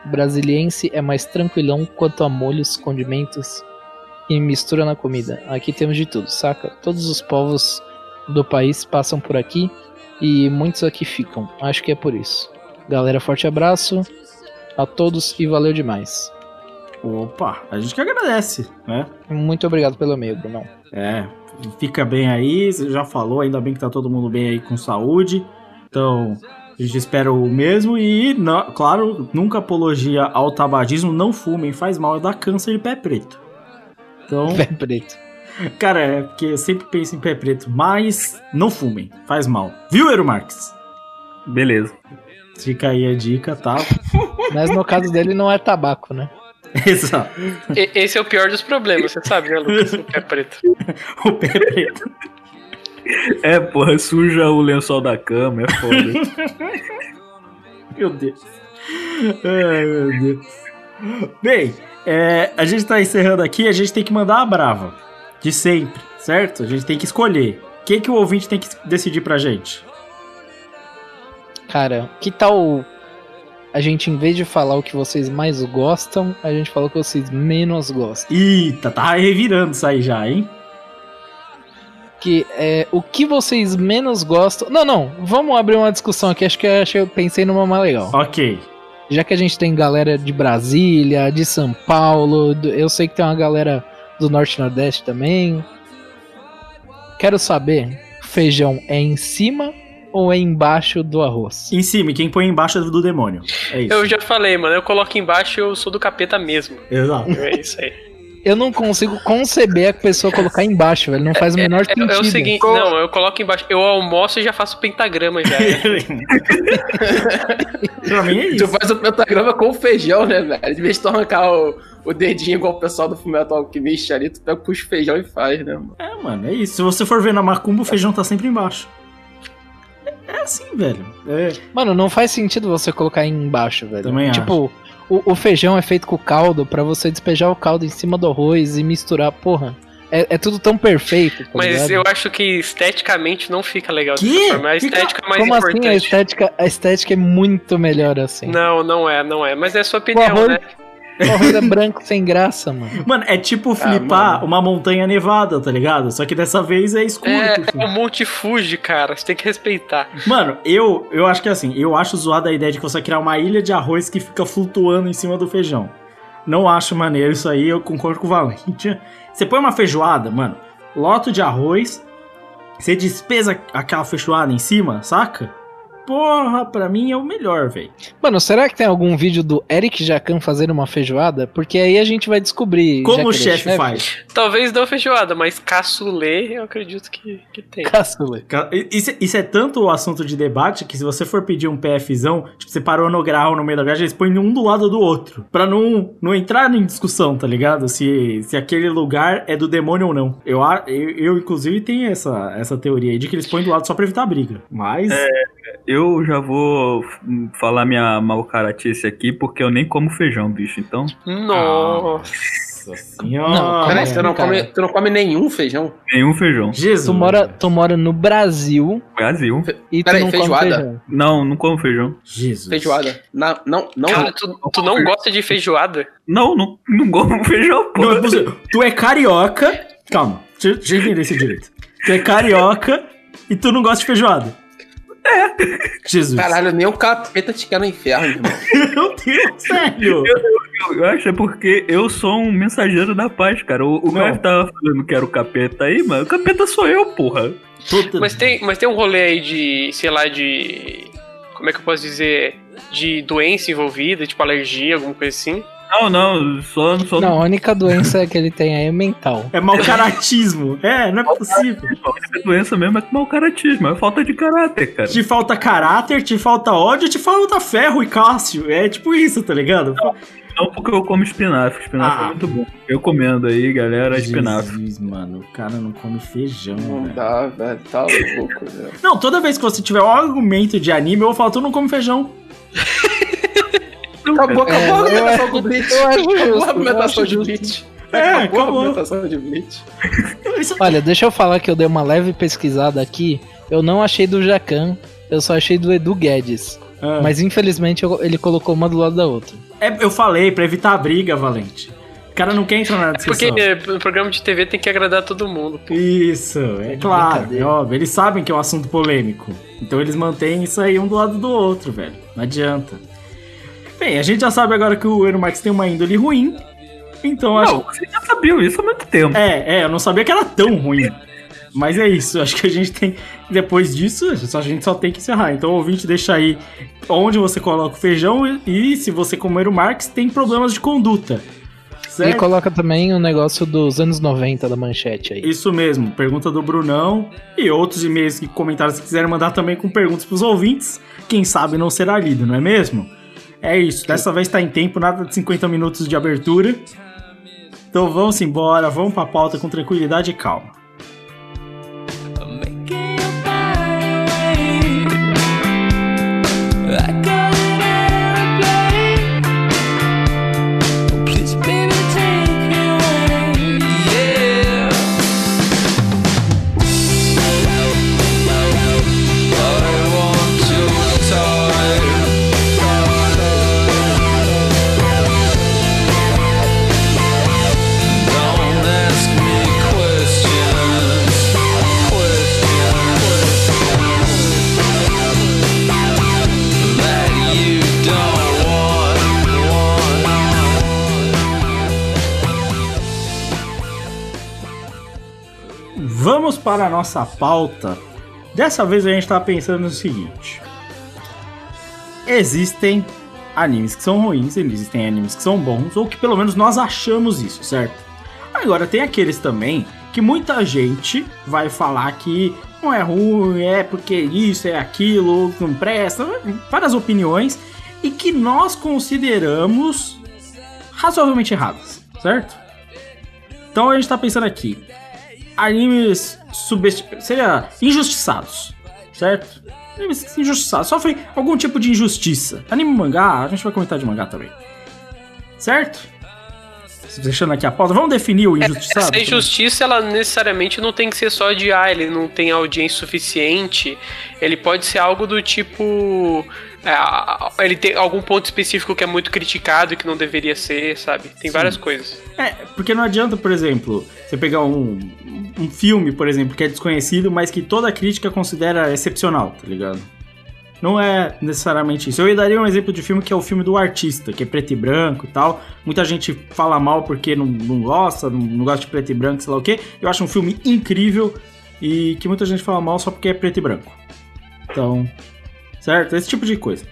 O brasiliense é mais tranquilão quanto a molhos, condimentos e mistura na comida. Aqui temos de tudo, saca? Todos os povos do país passam por aqui e muitos aqui ficam. Acho que é por isso. Galera, forte abraço a todos e valeu demais. Opa, a gente que agradece, né? Muito obrigado pelo e-mail, Brunão. É, fica bem aí, você já falou, ainda bem que tá todo mundo bem aí com saúde. Então, a gente espera o mesmo e, na- claro, nunca apologia ao tabagismo, não fumem, faz mal, dá câncer de pé preto. Então, Pé preto. cara, é porque eu sempre penso em pé preto, mas não fumem, faz mal. Viu, Eero Marques? Beleza. Fica aí a dica, tá? Mas no caso dele não é tabaco, né? Exato. Esse é o pior dos problemas, você sabe, né, Lucas? O pé preto. O pé preto. É, porra, suja o lençol da cama, é foda. Meu Deus. Ai, meu Deus. Bem, é, a gente tá encerrando aqui, a gente tem que mandar a brava. De sempre, certo? A gente tem que escolher. O que, que o ouvinte tem que decidir pra gente? Cara, que tal a gente, em vez de falar o que vocês mais gostam, a gente fala o que vocês menos gostam? Eita, tá revirando isso aí já, hein? Que é o que vocês menos gostam. Não, não, vamos abrir uma discussão aqui. Acho que, acho que eu pensei numa mais legal. Ok. Já que a gente tem galera de Brasília, de São Paulo, do- eu sei que tem uma galera do Norte e Nordeste também. Quero saber, feijão é em cima ou é embaixo do arroz? Em cima, e quem põe embaixo é do demônio. É isso. Eu já falei, mano, eu coloco embaixo e eu sou do capeta mesmo. Exato. É isso aí. Eu não consigo conceber a pessoa colocar embaixo, velho. Não faz o menor É, sentido. é o seguinte, não, eu coloco embaixo. Eu almoço e já faço pentagrama já. pra mim é Tu faz o pentagrama com feijão, né, velho? De vez de tu arrancar o, o dedinho igual o pessoal do Fumeto Alquimista ali, tu pega, puxa o feijão e faz, né, mano? É, mano, é isso. Se você for ver na macumba, o feijão tá sempre embaixo. É assim, velho. É. Mano, não faz sentido você colocar embaixo, velho. Também tipo, o, o feijão é feito com caldo pra você despejar o caldo em cima do arroz e misturar. Porra, é, é tudo tão perfeito. tá Mas ligado? eu acho que esteticamente não fica legal Que? dessa forma. A estética é mais Como assim a importante. estética, a estética é muito melhor assim. Não, não é, não é. Mas é a sua O opinião, arroz, né? O arroz é branco sem graça, mano. Mano, é tipo flipar uma montanha nevada, tá ligado? Só que dessa vez é escuro. É, fim. é o Monte Fuji, cara. Você tem que respeitar. Mano, eu, eu acho que assim, eu acho zoada a ideia de que você vai criar uma ilha de arroz que fica flutuando em cima do feijão. Não acho maneiro isso aí, eu concordo com o Valente. Você põe uma feijoada, mano, loto de arroz, você despesa aquela feijoada em cima, saca? Porra, pra mim é o melhor, velho. Mano, será que tem algum vídeo do Eric Jacan fazendo uma feijoada? Porque aí a gente vai descobrir. Como o é chefe faz? Talvez não feijoada, mas caçulê eu acredito que, que tem. Caçulê. Ca- Isso, isso é tanto o assunto de debate que se você for pedir um PFzão, tipo, você parou no grau no meio da viagem, eles põem um do lado do outro. Pra não, não entrar em discussão, tá ligado? Se, se aquele lugar é do demônio ou não. Eu, a- eu, eu, inclusive, tenho essa, essa teoria aí de que eles põem do lado só pra evitar briga. Mas. É, eu já vou falar minha malcaratice aqui, porque eu nem como feijão, bicho. Então. Nossa senhora. Não, Peraí, tu não, come, tu não come nenhum feijão? Nenhum feijão. Jesus. Tu mora, tu mora no Brasil Brasil. e tu Peraí, não come feijoada? feijão. Não, não como feijão. Jesus. Feijoada. Não, não, não. Cara, tu, tu não gosta de feijoada? Não, não, não como feijão, pô. Não. Tu é carioca. Calma, deixa, deixa eu entender esse direito. Tu é carioca e tu não gosta de feijoada. É. Jesus. Caralho, nem o capeta te quer no inferno, irmão. Meu Deus, sério. Eu, eu- eu acho é porque eu sou um mensageiro da paz, cara. O, o tava falando que era o capeta aí, mas o capeta sou eu, porra. Puta- Mas tem, mas tem um rolê aí de, sei lá, de. Como é que eu posso dizer? De doença envolvida, tipo alergia, alguma coisa assim. Não, não, só, só Não, a única doença que ele tem aí é mental. É mau caratismo. É, não é possível. A doença mesmo é mau caratismo, é falta de caráter, cara. Te falta caráter, te falta ódio, te falta ferro e cássio. É tipo isso, tá ligado? Não porque eu como espinafre, espinafre Ah. é muito bom. Eu comendo aí, galera, espinafre. Jesus, mano, o cara não come feijão, Não velho. dá, velho. Tá louco, velho. Não, toda vez que você tiver um argumento de anime, eu vou falar, tu não come feijão. Acabou, É, acabou a eu argumentação acho- do acho Acabou a argumentação de Bleach. É, Acabou a argumentação de Bleach. Olha, deixa eu falar que eu dei uma leve pesquisada aqui. Eu não achei do Jacan, eu só achei do Edu Guedes. Ah. Mas infelizmente eu- ele colocou uma do lado da outra. É, eu falei, pra evitar a briga, Valente. O cara não quer entrar na Porque discussão. é, no programa de TV tem que agradar todo mundo. pô. Isso, é claro, é óbvio. Eles sabem que é um assunto polêmico. Então eles mantêm isso aí um do lado do outro, velho. Não adianta. Bem, a gente já sabe agora que o Eero Marx tem uma índole ruim. Então, acho Não, vocês já sabiam isso há muito tempo. É, é, eu não sabia que era tão ruim. Mas é isso, acho que a gente tem. Depois disso, a gente só tem que encerrar. Então, o ouvinte, deixa aí onde você coloca o feijão e, e se você comer o Marx, tem problemas de conduta. E Certo? coloca também o negócio dos anos 90 da manchete aí. Isso mesmo, pergunta do Brunão e outros e-mails e comentários que quiserem mandar também com perguntas pros ouvintes. Quem sabe não será lido, não é mesmo? É isso, dessa vez tá em tempo, nada de 50 minutos de abertura. Então vamos embora, vamos pra pauta com tranquilidade e calma. Nossa pauta. Dessa vez a gente tá pensando no seguinte: existem animes que são ruins, existem animes que são bons, ou que pelo menos nós achamos isso, certo? Agora tem aqueles também que muita gente vai falar que não é ruim, é porque isso, é aquilo, não presta, várias opiniões, e que nós consideramos razoavelmente erradas, certo? Então a gente tá pensando aqui, animes subestimados, seria injustiçados, certo? Animes injustiçados, sofrem algum tipo de injustiça. Anime mangá, a gente vai comentar de mangá também. Certo? Deixando aqui a pauta, vamos definir o injustiçado? Essa injustiça, ela necessariamente não tem que ser só de ah, ele não tem audiência suficiente. Ele pode ser algo do tipo. É, ele tem algum ponto específico que é muito criticado e que não deveria ser, sabe? Tem várias coisas. É, porque não adianta, por exemplo, você pegar um, um filme, por exemplo, que é desconhecido, mas que toda crítica considera excepcional, tá ligado? Não é necessariamente isso. Eu daria um exemplo de filme que é o filme do artista, que é preto e branco e tal. Muita gente fala mal porque não, não gosta, não, não gosta de preto e branco, sei lá o quê. Eu acho um filme incrível e que muita gente fala mal só porque é preto e branco. Então, certo? Esse tipo de coisa.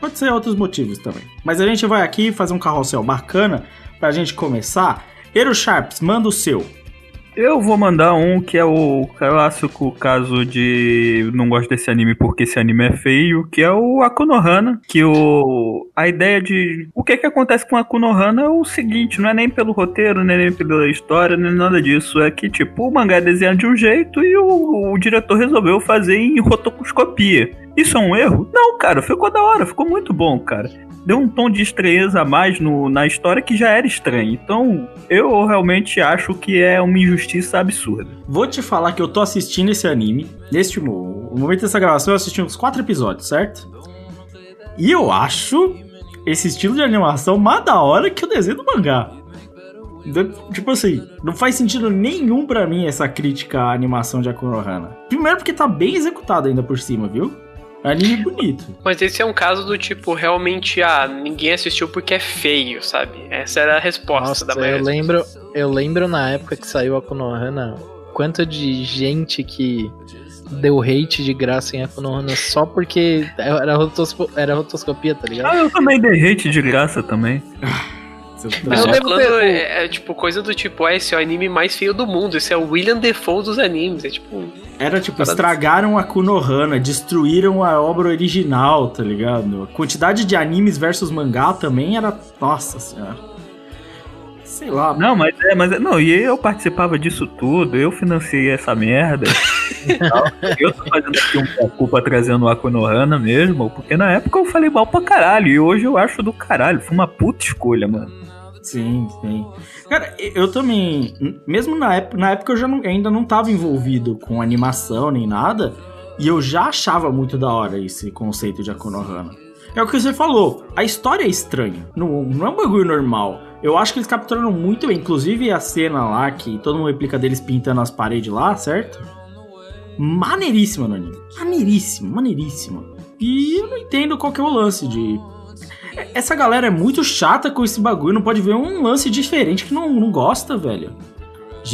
Pode ser outros motivos também. Mas a gente vai aqui fazer um carrossel bacana pra gente começar. Ero Sharps, manda o seu. Eu vou mandar um que é o clássico caso de não gosto desse anime porque esse anime é feio, que é o Akunohana, que o a ideia de o que que acontece com Akunohana é o seguinte, não é nem pelo roteiro, nem pela história, nem nada disso, é que tipo, o mangá é desenhado de um jeito e o, o diretor resolveu fazer em rotoscopia. Isso é um erro? Não, cara, ficou da hora, ficou muito bom, cara deu um tom de estranheza a mais no, na história que já era estranho. Então, eu realmente acho que é uma injustiça absurda. Vou te falar que eu tô assistindo esse anime. Neste momento dessa gravação, eu assisti uns quatro episódios, certo? E eu acho esse estilo de animação mais da hora que o desenho do mangá. De- Tipo assim, não faz sentido nenhum pra mim essa crítica à animação de Akunohana. Primeiro porque tá bem executado ainda por cima, viu? Anime bonito. Mas esse é um caso do tipo, realmente, ah, ninguém assistiu porque é feio, sabe? Essa era a resposta Nossa, da eu maioria. lembro, eu lembro na época que saiu a Konohana, quanto de gente que deu hate de graça em Konohana só porque era, rotosco- era rotoscopia, tá ligado? Ah, eu também dei hate de graça também. Mas Eu devo ter- é, é, tipo coisa do tipo, ah, esse é o anime mais feio do mundo, esse é o William Defoe dos animes, é tipo... Era tipo, estragaram a Kunohana, destruíram a obra original, tá ligado? A quantidade de animes versus mangá também era. Nossa senhora. Sei lá. Não, mas é, mas é- não, e eu participava disso tudo, eu financiei essa merda. eu tô fazendo aqui um culpa trazendo o Akunohana mesmo, porque na época eu falei mal pra caralho, e hoje eu acho do caralho. Foi uma puta escolha, mano. Sim, sim. Cara, eu também. Mesmo na época, na época eu já não- ainda não tava envolvido com animação nem nada. E eu já achava muito da hora esse conceito de Akunohana. É o que você falou, a história é estranha. Não, não é um bagulho normal. Eu acho que eles capturaram muito bem. Inclusive a cena lá que todo mundo replica deles pintando as paredes lá, certo? Maneiríssima no anime. Maneiríssima, maneiríssima. E eu não entendo qual que é o lance de. Essa galera é muito chata com esse bagulho, não pode ver um lance diferente que não, não gosta, velho.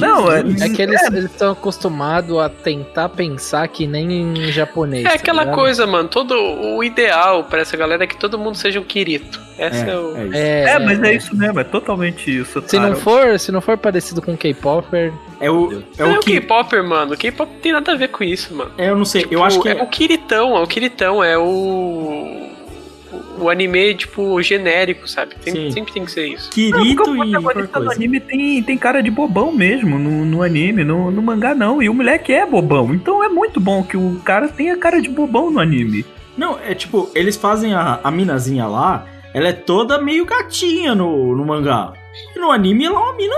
Não, é-. É que eles estão acostumados a tentar pensar que nem em japonês. É tá aquela ligado? coisa, mano. Todo o ideal pra essa galera é que todo mundo seja um Kirito. Essa é, É, o. é isso. É, É, mas é isso mesmo, é totalmente isso. Se cara. não for, se não for parecido com K-Popper, É o, é É o o. K-Popper, mano. O K-pop não tem nada a ver com isso, mano. É, eu não sei, eu Tipo, acho que. é o Kiritão, é o Kiritão, é o. O anime, tipo, genérico, sabe? Tem- sempre tem que ser isso. Não, Kirito porque o e qualquer protagonista do coisa. anime tem, tem cara de bobão mesmo no, no anime, no, no mangá não. E o moleque é bobão. Então é muito bom que o cara tenha cara de bobão no anime. Não, é tipo, eles fazem a, a minazinha lá, ela é toda meio gatinha no, no mangá. E no anime ela é uma mina.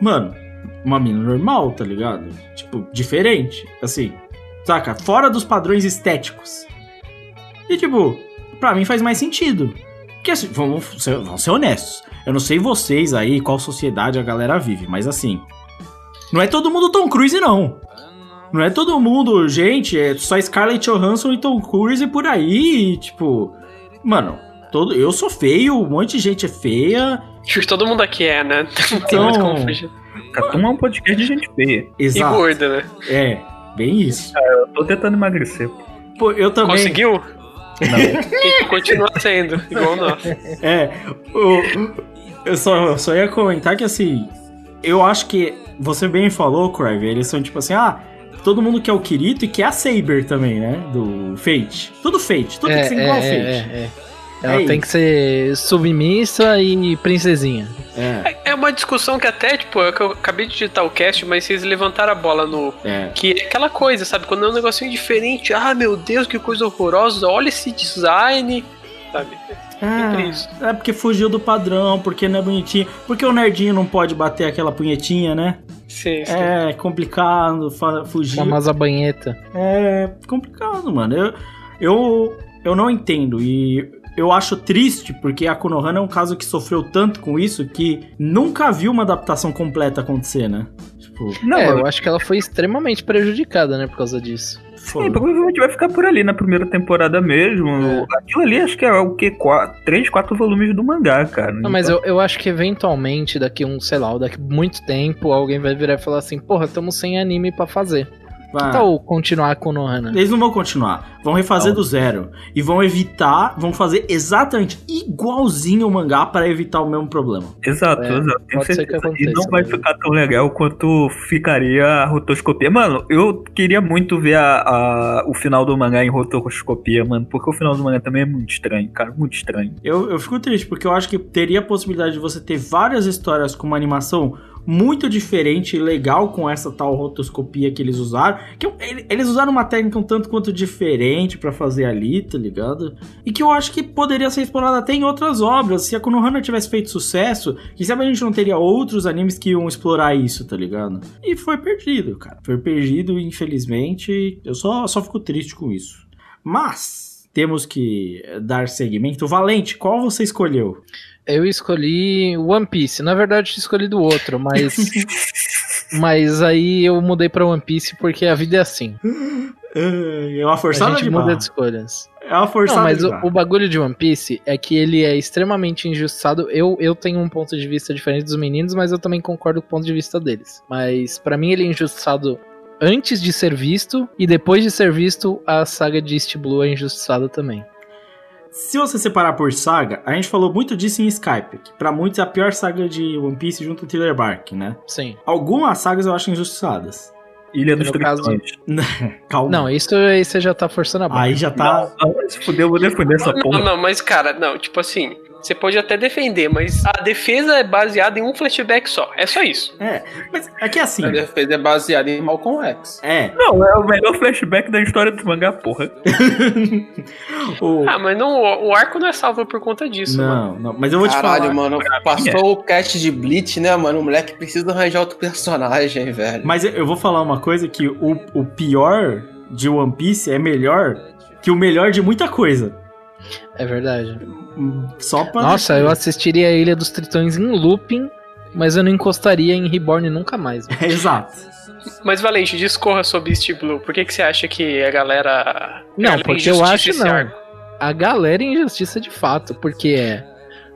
Mano, uma mina normal, tá ligado? Tipo, diferente. Assim, saca? Fora dos padrões estéticos. E tipo, pra mim faz mais sentido. Porque assim, vamos ser, vamos ser honestos. Eu não sei vocês aí, qual sociedade a galera vive, mas assim. Não é todo mundo Tom Cruise, não. Não é todo mundo, gente, é só Scarlett Johansson e Tom Cruise por aí, e, tipo, mano, todo, eu sou feio, um monte de gente é feia. Acho que todo mundo aqui é, né? Não tem como fugir. Catum é um podcast de gente feia. E Exato. gorda, né? É, bem isso. Eu tô tentando emagrecer. Pô, eu também. Conseguiu? Tem que continuar sendo, igual nós. É, o- eu só, eu só ia comentar que assim, eu acho que você bem falou, Crive, eles são tipo assim, ah, todo mundo quer o Kirito e quer a Saber também, né? Do Fate. Tudo Fate, tudo tem que ser igual ao Fate. é, é. Ela É tem isso. que ser submissa e princesinha. É, É uma discussão que até, tipo, é eu acabei de digitar o cast, mas vocês levantaram a bola no. é. Que é aquela coisa, sabe? Quando é um negocinho diferente, ah, meu Deus, que coisa horrorosa, olha esse design, sabe? É, é porque fugiu do padrão, porque não é bonitinho. Porque o nerdinho não pode bater aquela punhetinha, né? Sim, sim. É complicado fugir. Famosa banheta. É complicado, mano. Eu, eu, eu não entendo. E eu acho triste, porque a Konohana é um caso que sofreu tanto com isso que nunca viu uma adaptação completa acontecer, né? Tipo, Não, é, eu- acho que ela foi extremamente prejudicada, né, por causa disso. foi. Sim, provavelmente vai ficar por ali na primeira temporada mesmo. É. Aquilo ali acho que é o que? Quatro, três, quatro volumes do mangá, cara. Não, mas eu, eu acho que eventualmente, daqui um, sei lá, daqui muito tempo, alguém vai virar e falar assim, porra, estamos sem anime pra fazer. Vai. Então, continuar com o Nohana. Eles não vão continuar. Vão refazer do zero. E vão evitar, vão fazer exatamente igualzinho o mangá para evitar o mesmo problema. Exato, É, exato. Tenho pode ser certeza. que aconteça e não vai mesmo. ficar tão legal quanto ficaria a rotoscopia. Mano, eu queria muito ver a, a- o final do mangá em rotoscopia, mano. Porque o final do mangá também é muito estranho, cara. Muito estranho. Eu, eu fico triste, porque eu acho que teria a possibilidade de você ter várias histórias com uma animação muito diferente e legal com essa tal rotoscopia que eles usaram. Que eles usaram uma técnica um tanto quanto diferente pra fazer ali, tá ligado? E que eu acho que poderia ser explorada até em outras obras. Se a Konohana tivesse feito sucesso, quem sabe a gente não teria outros animes que iam explorar isso, tá ligado? E foi perdido, cara. Foi perdido, infelizmente. Eu só, só fico triste com isso. Mas temos que dar segmento. Valente, qual você escolheu? Eu escolhi One Piece. Na verdade, eu escolhi do outro, mas. mas aí eu mudei pra One Piece porque a vida é assim. É uma A forçada gente de muda barra. de escolhas. É uma forçada Não, mas de o, barra. o bagulho de One Piece é que ele é extremamente injustiçado. Eu, eu tenho um ponto de vista diferente dos meninos, mas eu também concordo com o ponto de vista deles. Mas pra mim ele é injustiçado antes de ser visto e depois de ser visto, a saga de East Blue é injustiçada também. Se você separar por saga, a gente falou muito disso em Skype, que pra muitos é a pior saga de One Piece junto com Thriller Bark, né? Sim. Algumas sagas eu acho injustiçadas. Ilha dos Tritões. Calma. Não, isso aí você já tá forçando a barra. Aí já tá. Não, não, se fuder, eu vou defender essa Não, porra. não, mas cara, não, tipo assim, você pode até defender, mas a defesa é baseada em um flashback só. É só isso. É, mas é que assim. A defesa é baseada em Malcolm X. É. Não, é o melhor flashback da história do mangá, porra. o... Ah, mas não, o arco não é salvo por conta disso, mano. Não, não, mas eu vou te Caralho, falar. mano, passou o cast de Bleach, né, mano? O moleque precisa arranjar outro personagem, velho. Mas eu- eu vou falar uma coisa que o, o pior de One Piece é melhor que o melhor de muita coisa. É verdade. Só pra. Nossa, eu assistiria a Ilha dos Tritões em looping, mas eu não encostaria em Reborn nunca mais. É, exato. Mas Valente, discorra sobre East Blue. Por que, que você acha que a galera. Não, galera porque eu acho não. arco? a galera em injustiça de fato, porque é.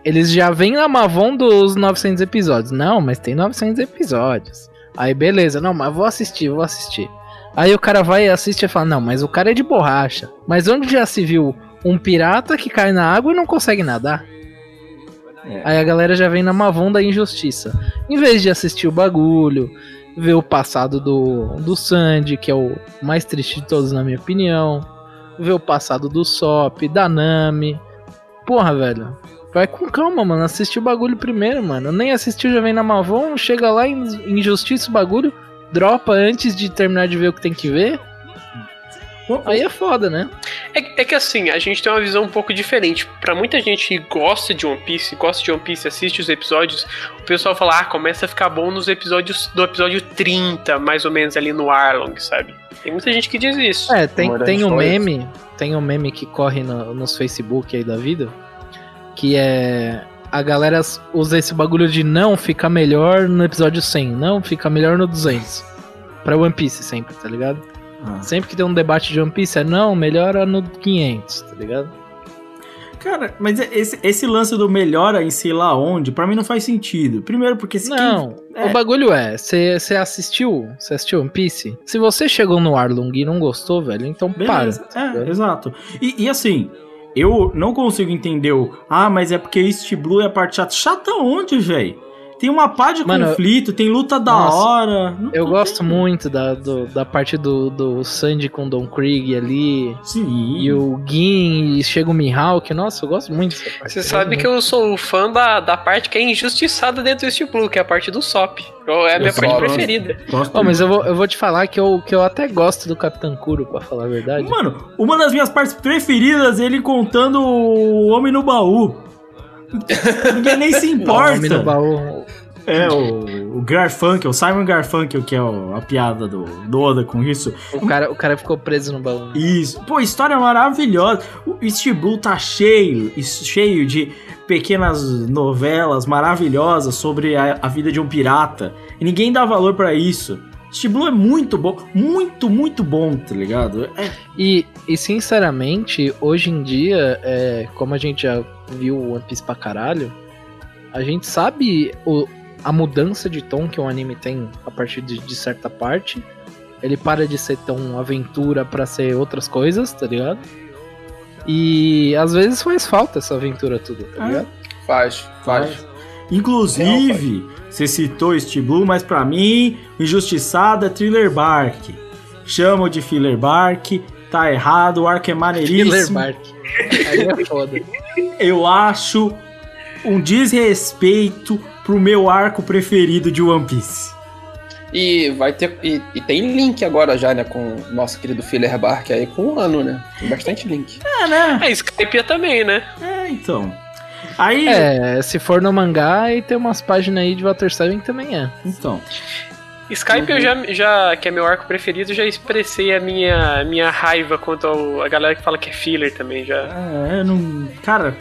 Eles já vêm na Mavon dos 900 episódios. Não, mas tem 900 episódios. Aí beleza, não, mas vou assistir, vou assistir. Aí o cara vai e assiste e fala: Não, mas o cara é de borracha. Mas onde já se viu um pirata que cai na água e não consegue nadar? É. Aí a galera já vem na Mavon da injustiça. Em vez de assistir o bagulho, ver o passado do, do Sandy, que é o mais triste de todos, na minha opinião. Ver o passado do Sop, da Nami. Porra, velho. Vai com calma, mano. Assistir o bagulho primeiro, mano. Nem assistiu, já vem na Mavon, chega lá injustiça o bagulho, dropa antes de terminar de ver o que tem que ver. Aí é foda, né? É, é que assim, a gente tem uma visão um pouco diferente. Pra muita gente que gosta de One Piece, gosta de One Piece, assiste os episódios, o pessoal fala, ah, começa a ficar bom nos episódios do episódio 30, mais ou menos ali no Arlong, sabe? Tem muita gente que diz isso. É, tem, tem um histórias. meme, tem um meme que corre no- nos Facebook aí da vida, que é a galera usa esse bagulho de não fica melhor no episódio 100, não fica melhor no 200. Pra One Piece sempre, tá ligado? Ah. Sempre que tem um debate de One Piece é não, melhora no 500, tá ligado? Cara, mas esse, esse lance do melhora em sei lá onde, pra mim não faz sentido. Primeiro porque se Não, quem- é, o bagulho é, você assistiu, você assistiu One Piece? Se você chegou no Arlong e não gostou, velho, então Beleza, para. é, exato. E, e assim, eu não consigo entender o. Ah, mas é porque East Blue é a parte chata. Chata onde, velho? Tem uma pá de Mano, conflito, tem luta da Nossa, hora. Não- Eu não gosto tem- muito da, do- da parte do, do Sandy com Don Krieg ali. Sim. E o Gin e chega o Mihawk. Nossa, eu gosto muito dessa parte. Você sabe que eu sou fã da, da parte que é injustiçada dentro do Steel Blue, que é a parte do Sop. É a minha Eu parte gosto. preferida. Gosto mas eu vou, eu vou te falar que eu, que eu até gosto do Capitão Kuro, pra falar a verdade. Mano, uma das minhas partes preferidas é ele contando o Homem no Baú. Ninguém nem se O importa. baú. É, o, o Garfunkel, o Simon Garfunkel, que é o- a piada do, do Oda com isso. O cara, o cara ficou preso no baú. Isso. Pô, história maravilhosa. O East Blue tá cheio, cheio de pequenas novelas maravilhosas sobre a, a vida de um pirata. E ninguém dá valor pra isso. East Blue é muito bom, muito, muito bom, tá ligado? É, E, e sinceramente, hoje em dia, é, como a gente já viu o One Piece pra caralho, a gente sabe o- a mudança de tom que o anime tem a partir de, de certa parte. Ele para de ser tão aventura pra ser outras coisas, tá ligado? E às vezes faz falta essa aventura toda, tá Ah, ligado? Faz, faz. Inclusive, você citou East Blue, mas pra mim, injustiçado é Thriller Bark. Chamam de Filler Bark, tá errado, o arco é maneiríssimo. Bark. Aí é foda. Eu acho um desrespeito pro meu arco preferido de One Piece. E vai ter. E, e tem link agora já, né? Com o nosso querido Filler Bark aí com o ano, né? Tem bastante link. É, né? A Skype também, né? É, então. Aí. É, se for no mangá, e tem umas páginas aí de Water 7 que também é. Então. Skype eu já, já, que é meu arco preferido, já expressei a minha, minha raiva quanto ao, a galera que fala que é filler também, já. É, não. Cara,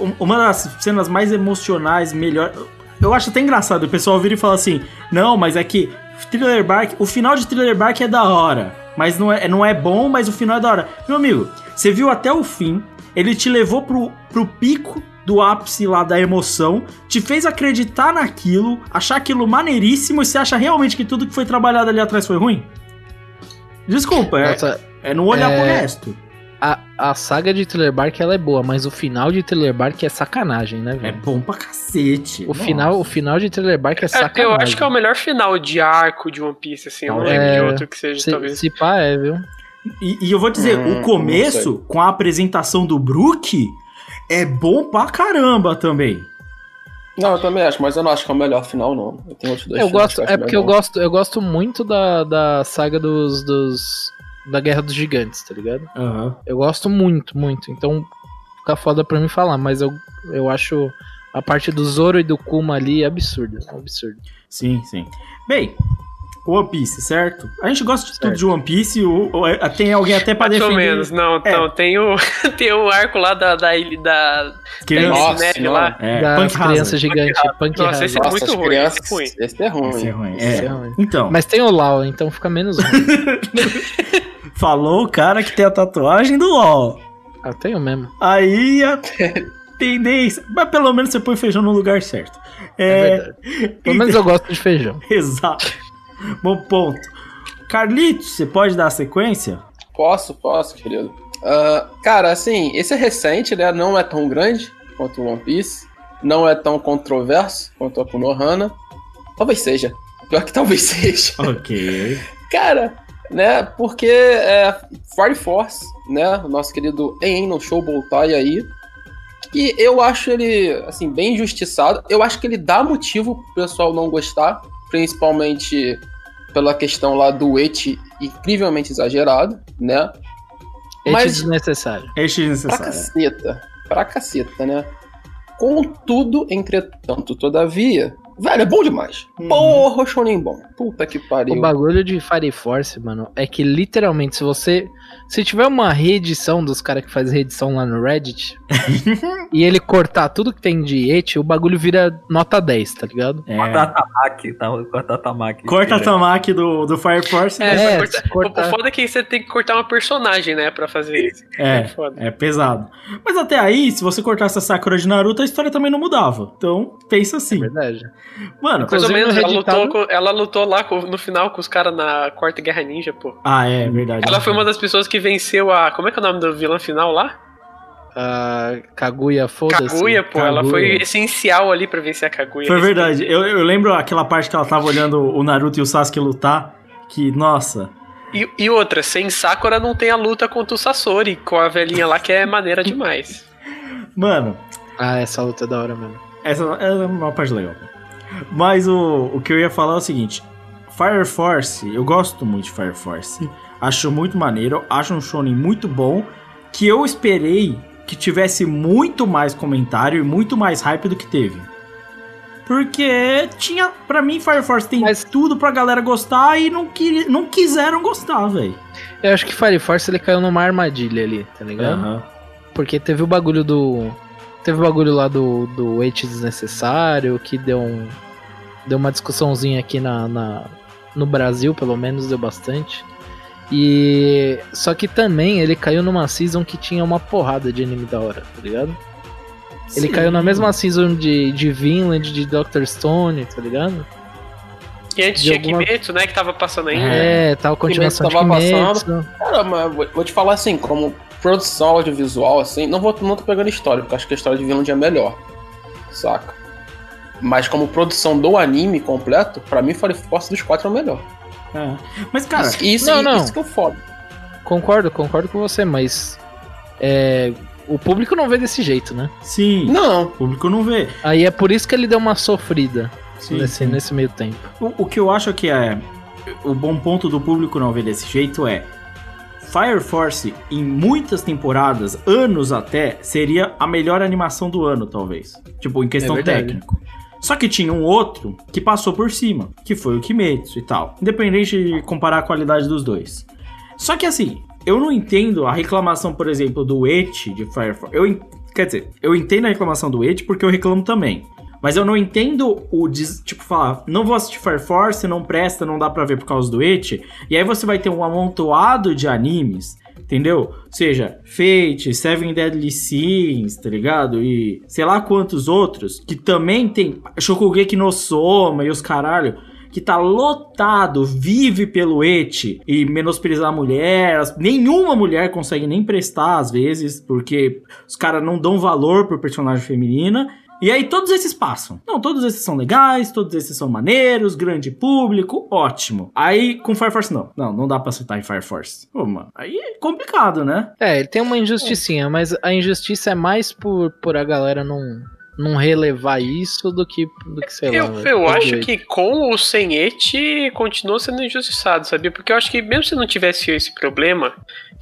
um- uma das cenas mais emocionais, melhor. Eu acho até engraçado o pessoal vir e falar assim: não, mas é que Thriller Bark, o final de Thriller Bark é da hora, mas não é, não é bom, mas o final é da hora. Meu amigo, você viu até o fim, ele te levou pro, pro pico do ápice lá da emoção, te fez acreditar naquilo, achar aquilo maneiríssimo e você acha realmente que tudo que foi trabalhado ali atrás foi ruim? Desculpa, é, Nossa, é não olhar é- pro resto. a, a saga de Thriller Bark ela é boa, mas o final de Thriller Bark é sacanagem, né, É velho? bom pra cacete. O Nossa. final, o final de Thriller Bark é É, sacanagem. eu acho que é o melhor final de arco de One Piece, assim. Eu não É, lembro de outro que seja, Se, talvez. se pá, é, viu? E, e eu vou dizer, Hum, o começo, com a apresentação do Brook, é bom pra caramba também. Não, eu também acho, mas eu não acho que é o melhor final, não. Eu tenho outros dois Eu gosto, que é acho porque eu gosto, eu gosto muito da, da saga dos, dos da Guerra dos Gigantes, tá ligado? Eu gosto muito, muito. Então fica foda pra mim falar, mas eu, eu acho a parte do Zoro e do Kuma ali absurda, absurdo. Sim, sim. Bem, One Piece, certo? A gente gosta de tudo Certo. de One Piece, o- o- tem alguém até pra Mais ou defender. menos, não, É. não, tem o, tem o arco lá da, da ilha da. Criança. da Nossa, Snap lá. É, das Punk crianças Hazard. gigantes, Punk Nossa, Hazard. esse é muito ruim, crianças, esse é ruim. Esse é ruim. Esse é ruim. Esse É. é ruim. Então, Mas tem o Lau, então fica menos ruim. falou o cara que tem a tatuagem do LOL. Eu tenho mesmo. Aí a tendência. Mas pelo menos você põe feijão no lugar certo. É, verdade. Pelo menos eu gosto de feijão. Exato. Bom ponto. Carlitos, você pode dar a sequência? Posso, posso, querido. Ah, cara, assim, esse é recente, né? Não é tão grande quanto o One Piece. Não é tão controverso quanto a Konohana. Talvez seja. Pior que talvez seja. Ok. Cara, né? Porque é Fire Force, né? O nosso querido En no Show Boltai aí. E eu acho ele, assim, bem injustiçado. Eu acho que ele dá motivo pro pessoal não gostar, principalmente pela questão lá do et incrivelmente exagerado, né? Et Mas- desnecessário. Este Pra necessário. caceta. Pra caceta, né? Contudo, entretanto, todavia. Velho, é bom demais. Porra, o Shonen bom. Puta que pariu. O bagulho de Fire Force, mano, é que literalmente, se você. Se tiver uma reedição dos caras que faz reedição lá no Reddit e ele cortar tudo que tem de et, o bagulho vira nota 10, tá ligado? É. Corta a Tamaki, tá? Corta a Tamaki. Corta a Tamaki do, do Fire Force. É, né? vai cortar- cortar. O foda é que você tem que cortar uma personagem, né, pra fazer isso. É, foda. é pesado. Mas até aí, se você cortasse a Sakura de Naruto, a história também não mudava. Então, pensa assim. Verdade. Mano, Mais ou menos, no ela lutou, com- ela lutou lá com- no final com os caras na Quarta Guerra Ninja, pô. ah, é verdade. Ela foi uma das pessoas que venceu a. Como é que é o nome do vilão final lá? A Kaguya, foda-se. Kaguya, pô. Ela Kaguya. foi essencial ali pra vencer a Kaguya. Foi verdade. Eu, eu lembro aquela parte que ela tava olhando o Naruto e o Sasuke lutar. Que, nossa. E, e outra, sem Sakura não tem a luta contra o Sasori, com a velhinha lá que é maneira demais. Mano, Ah, essa luta é da hora mesmo. essa é uma parte legal. Mas o, o que eu ia falar é o seguinte: Fire Force, eu gosto muito de Fire Force. Acho muito maneiro, acho um shonen muito bom. Que eu esperei que tivesse muito mais comentário e muito mais hype do que teve. Porque tinha, pra mim, Fire Force tem Mas- tudo pra galera gostar e não, queria, não quiseram gostar, velho. Eu acho que Fire Force ele caiu numa armadilha ali, tá ligado? Porque teve o bagulho do. Teve o bagulho lá do, do et desnecessário, que deu um. Deu uma discussãozinha aqui na, na- no Brasil, pelo menos, deu bastante. E. Só que também ele caiu numa season que tinha uma porrada de anime da hora, tá ligado? Ele Sim. caiu na mesma season de, de Vinland, de Dr. Stone, tá ligado? E antes De tinha alguma- Kimetsu, né, que tava passando ainda. É, tal continuação de tava Kimetsu. Cara, mas vou, te falar assim, como produção audiovisual, assim, não vou não tô pegando história, porque acho que a história de Vinland é melhor. Saca? Mas como produção do anime completo, pra mim Fire Force dos quatro é o melhor. É. Mas, cara, isso, isso, não, não. isso que eu foda. Concordo, concordo com você, mas. É, o público não vê desse jeito, né? sim, Não, o público não vê. Aí é por isso que ele deu uma sofrida Sim, nesse, sim. nesse meio tempo. O, o que eu acho que é o bom ponto do público não ver desse jeito é Fire Force em muitas temporadas, anos até, seria a melhor animação do ano, talvez. Tipo, em questão É técnica. Só que tinha um outro que passou por cima, que foi o Kimetsu e tal. Independente de comparar a qualidade dos dois. Só que assim, eu não entendo a reclamação, por exemplo, do Et de Fire Force. Eu, quer dizer, eu entendo a reclamação do Et porque eu reclamo também. Mas eu não entendo o tipo falar, não vou assistir Fire Force, não presta, não dá pra ver por causa do Et. E aí você vai ter um amontoado de animes, entendeu? Seja Fate, Seven Deadly Sins, tá ligado? E sei lá quantos outros que também tem Shokugeki no Soma e os caralho que tá lotado, vive pelo et e menosprezar a mulher. Nenhuma mulher consegue nem prestar às vezes, porque os caras não dão valor pro personagem feminina. E aí todos esses passam. Não, todos esses são legais, todos esses são maneiros, grande público, ótimo. Aí com Fire Force não. Não, não dá pra citar em Fire Force. Pô, mano, aí é complicado, né? É, ele tem uma injusticinha, mas a injustiça é mais por, por a galera não, não relevar isso do que, do que sei Eu, lá. eu acho jeito. que com ou sem et continua sendo injustiçado, sabia? Porque eu acho que mesmo se não tivesse esse problema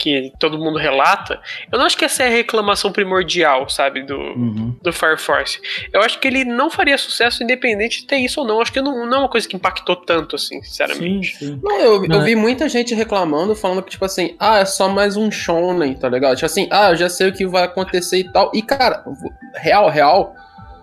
que todo mundo relata, eu não acho que essa é a reclamação primordial, sabe, do, Uhum. do Fire Force. Eu acho que ele não faria sucesso independente de ter isso ou não. Acho que não, não é uma coisa que impactou tanto, assim, Sim, sinceramente. sim. Não, eu, eu Não, vi muita gente reclamando, falando que, tipo assim, ah, é só mais um shonen, tá ligado? Tipo assim, ah, eu já sei o que vai acontecer e tal. E, cara, real, real,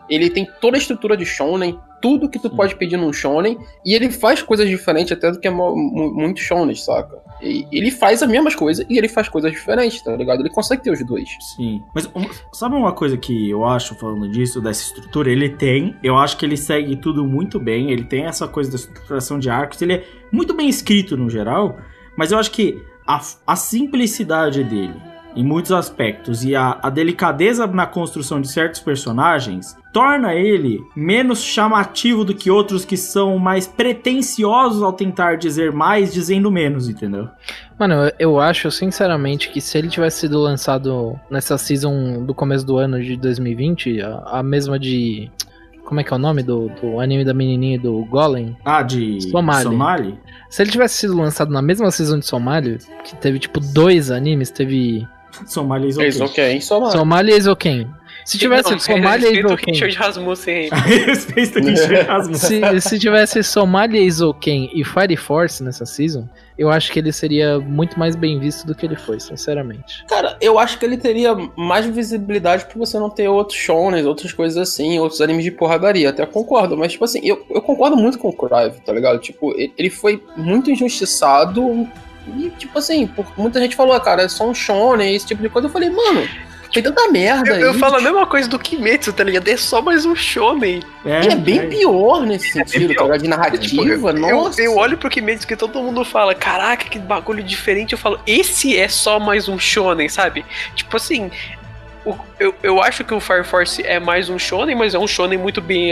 ele tem toda a estrutura de shonen, tudo que tu pode pedir num shonen, e ele faz coisas diferentes até do que é muito shonen, saca? Ele faz as mesmas coisas e ele faz coisas diferentes, tá ligado? Ele consegue ter os dois. Sim. Mas um- sabe uma coisa que eu acho, falando disso, dessa estrutura? Ele tem, eu acho que ele segue tudo muito bem. Ele tem essa coisa da estruturação de arcos. Ele é muito bem escrito no geral. Mas eu acho que a, a simplicidade dele, em muitos aspectos, e a, a delicadeza na construção de certos personagens, torna ele menos chamativo do que outros que são mais pretensiosos ao tentar dizer mais, dizendo menos, entendeu? Mano, eu, acho sinceramente que se ele tivesse sido lançado nessa season do começo do ano de 2020, a, a mesma de. Como é que é o nome do, do anime da menininha e do Golem? Ah, de Somali. Somali? Se ele tivesse sido lançado na mesma season de Somali, que teve tipo dois animes, teve Somali is Eles ok, hein? Só Somali e Eizouken. Se tivesse Não, Somália e mãos. Se, se tivesse Somália, Eizouken e Fire Force nessa season, eu acho que ele seria muito mais bem visto do que ele foi, sinceramente. Cara, eu acho que ele teria mais visibilidade por você não ter outros shonen, outras coisas assim, outros animes de porradaria. Até concordo, mas, tipo assim, eu, eu concordo muito com o Crive, tá ligado? Tipo, ele, ele foi muito injustiçado e, tipo assim, por, muita gente falou, ah, cara, é só um shonen, esse tipo de coisa. Eu falei, mano, tem tanta merda Eu, aí. eu falo a mesma coisa do Kimetsu, tá ligado? É só mais um shonen. E é bem pior nesse sentido, tá ligado? De narrativa, Tipo, eu, nossa. eu olho pro Kimetsu que todo mundo fala, caraca, que bagulho diferente. Eu falo, esse é só mais um shonen, sabe? Tipo assim, o- eu, eu acho que o Fire Force é mais um shonen, mas é um shonen muito bem,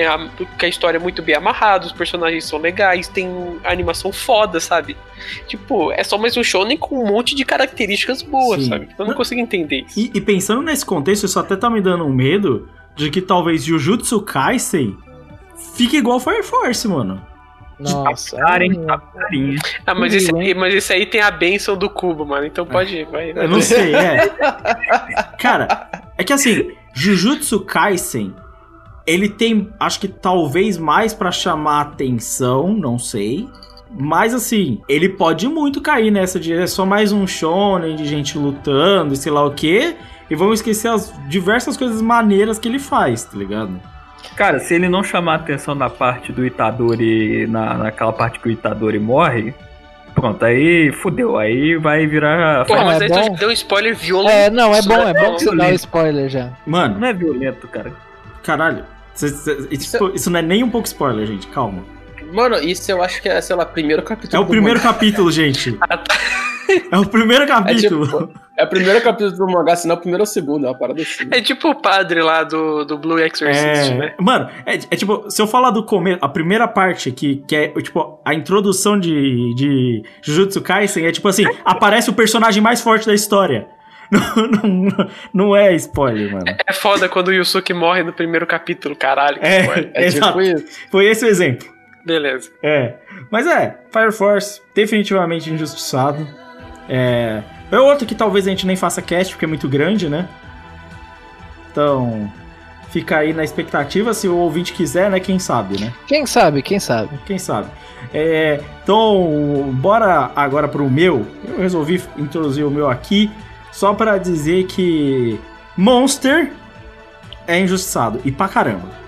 que a história é muito bem amarrada, os personagens são legais, tem animação foda, sabe? Tipo, é só mais um shonen com um monte de características boas, Sim. sabe? Eu não consigo entender isso. E, e pensando nesse contexto, isso até tá me dando um medo de que talvez Jujutsu Kaisen fique igual Fire Force, mano. Nossa. Ah, mas esse, aí, mas esse aí tem a benção do cubo, mano. Então pode ir, vai. Eu não sei, é. Cara, é que assim, Jujutsu Kaisen, ele tem, acho que talvez mais pra chamar atenção, não sei. Mas assim, ele pode muito cair nessa de é só mais um shonen de gente lutando e sei lá o quê. E vamos esquecer as diversas coisas maneiras que ele faz, tá ligado? Cara, se ele não chamar a atenção da parte do Itadori, na, naquela parte que o Itadori morre, pronto, aí fudeu. Aí vai virar. Pô, mas é aí tu bom. já deu um spoiler violento. É, não, é bom, é bom Não, que você dá spoiler já. Mano, Não é violento, cara. caralho. cê- isso, isso não é nem um pouco spoiler, gente. Calma. Mano, isso eu acho que é, sei lá, primeiro capítulo. É o primeiro mangá. capítulo, gente. É o primeiro É, capítulo. tipo, é o primeiro capítulo do mangá, senão é o primeiro ou o segundo, é uma parada assim. É tipo o padre lá do, do Blue Exorcist, É, né? mano, é, é tipo, se eu falar do começo, a primeira parte que, que é, tipo, a introdução de, de Jujutsu Kaisen é tipo assim, aparece o personagem mais forte da história. Não, não, não é spoiler, mano. É foda quando o Yusuke morre no primeiro capítulo, caralho. que É, spoiler. É exato. tipo isso. Foi esse o exemplo. Beleza. É. Mas é, Fire Force, definitivamente injustiçado. É. É outro que talvez a gente nem faça cast, porque é muito grande, né? Então, fica aí na expectativa, se o ouvinte quiser, né? Quem sabe, né? Quem sabe, quem sabe. Quem sabe? É, então, bora agora pro meu. Eu resolvi introduzir o meu aqui só pra dizer que Monster é injustiçado. E pra caramba.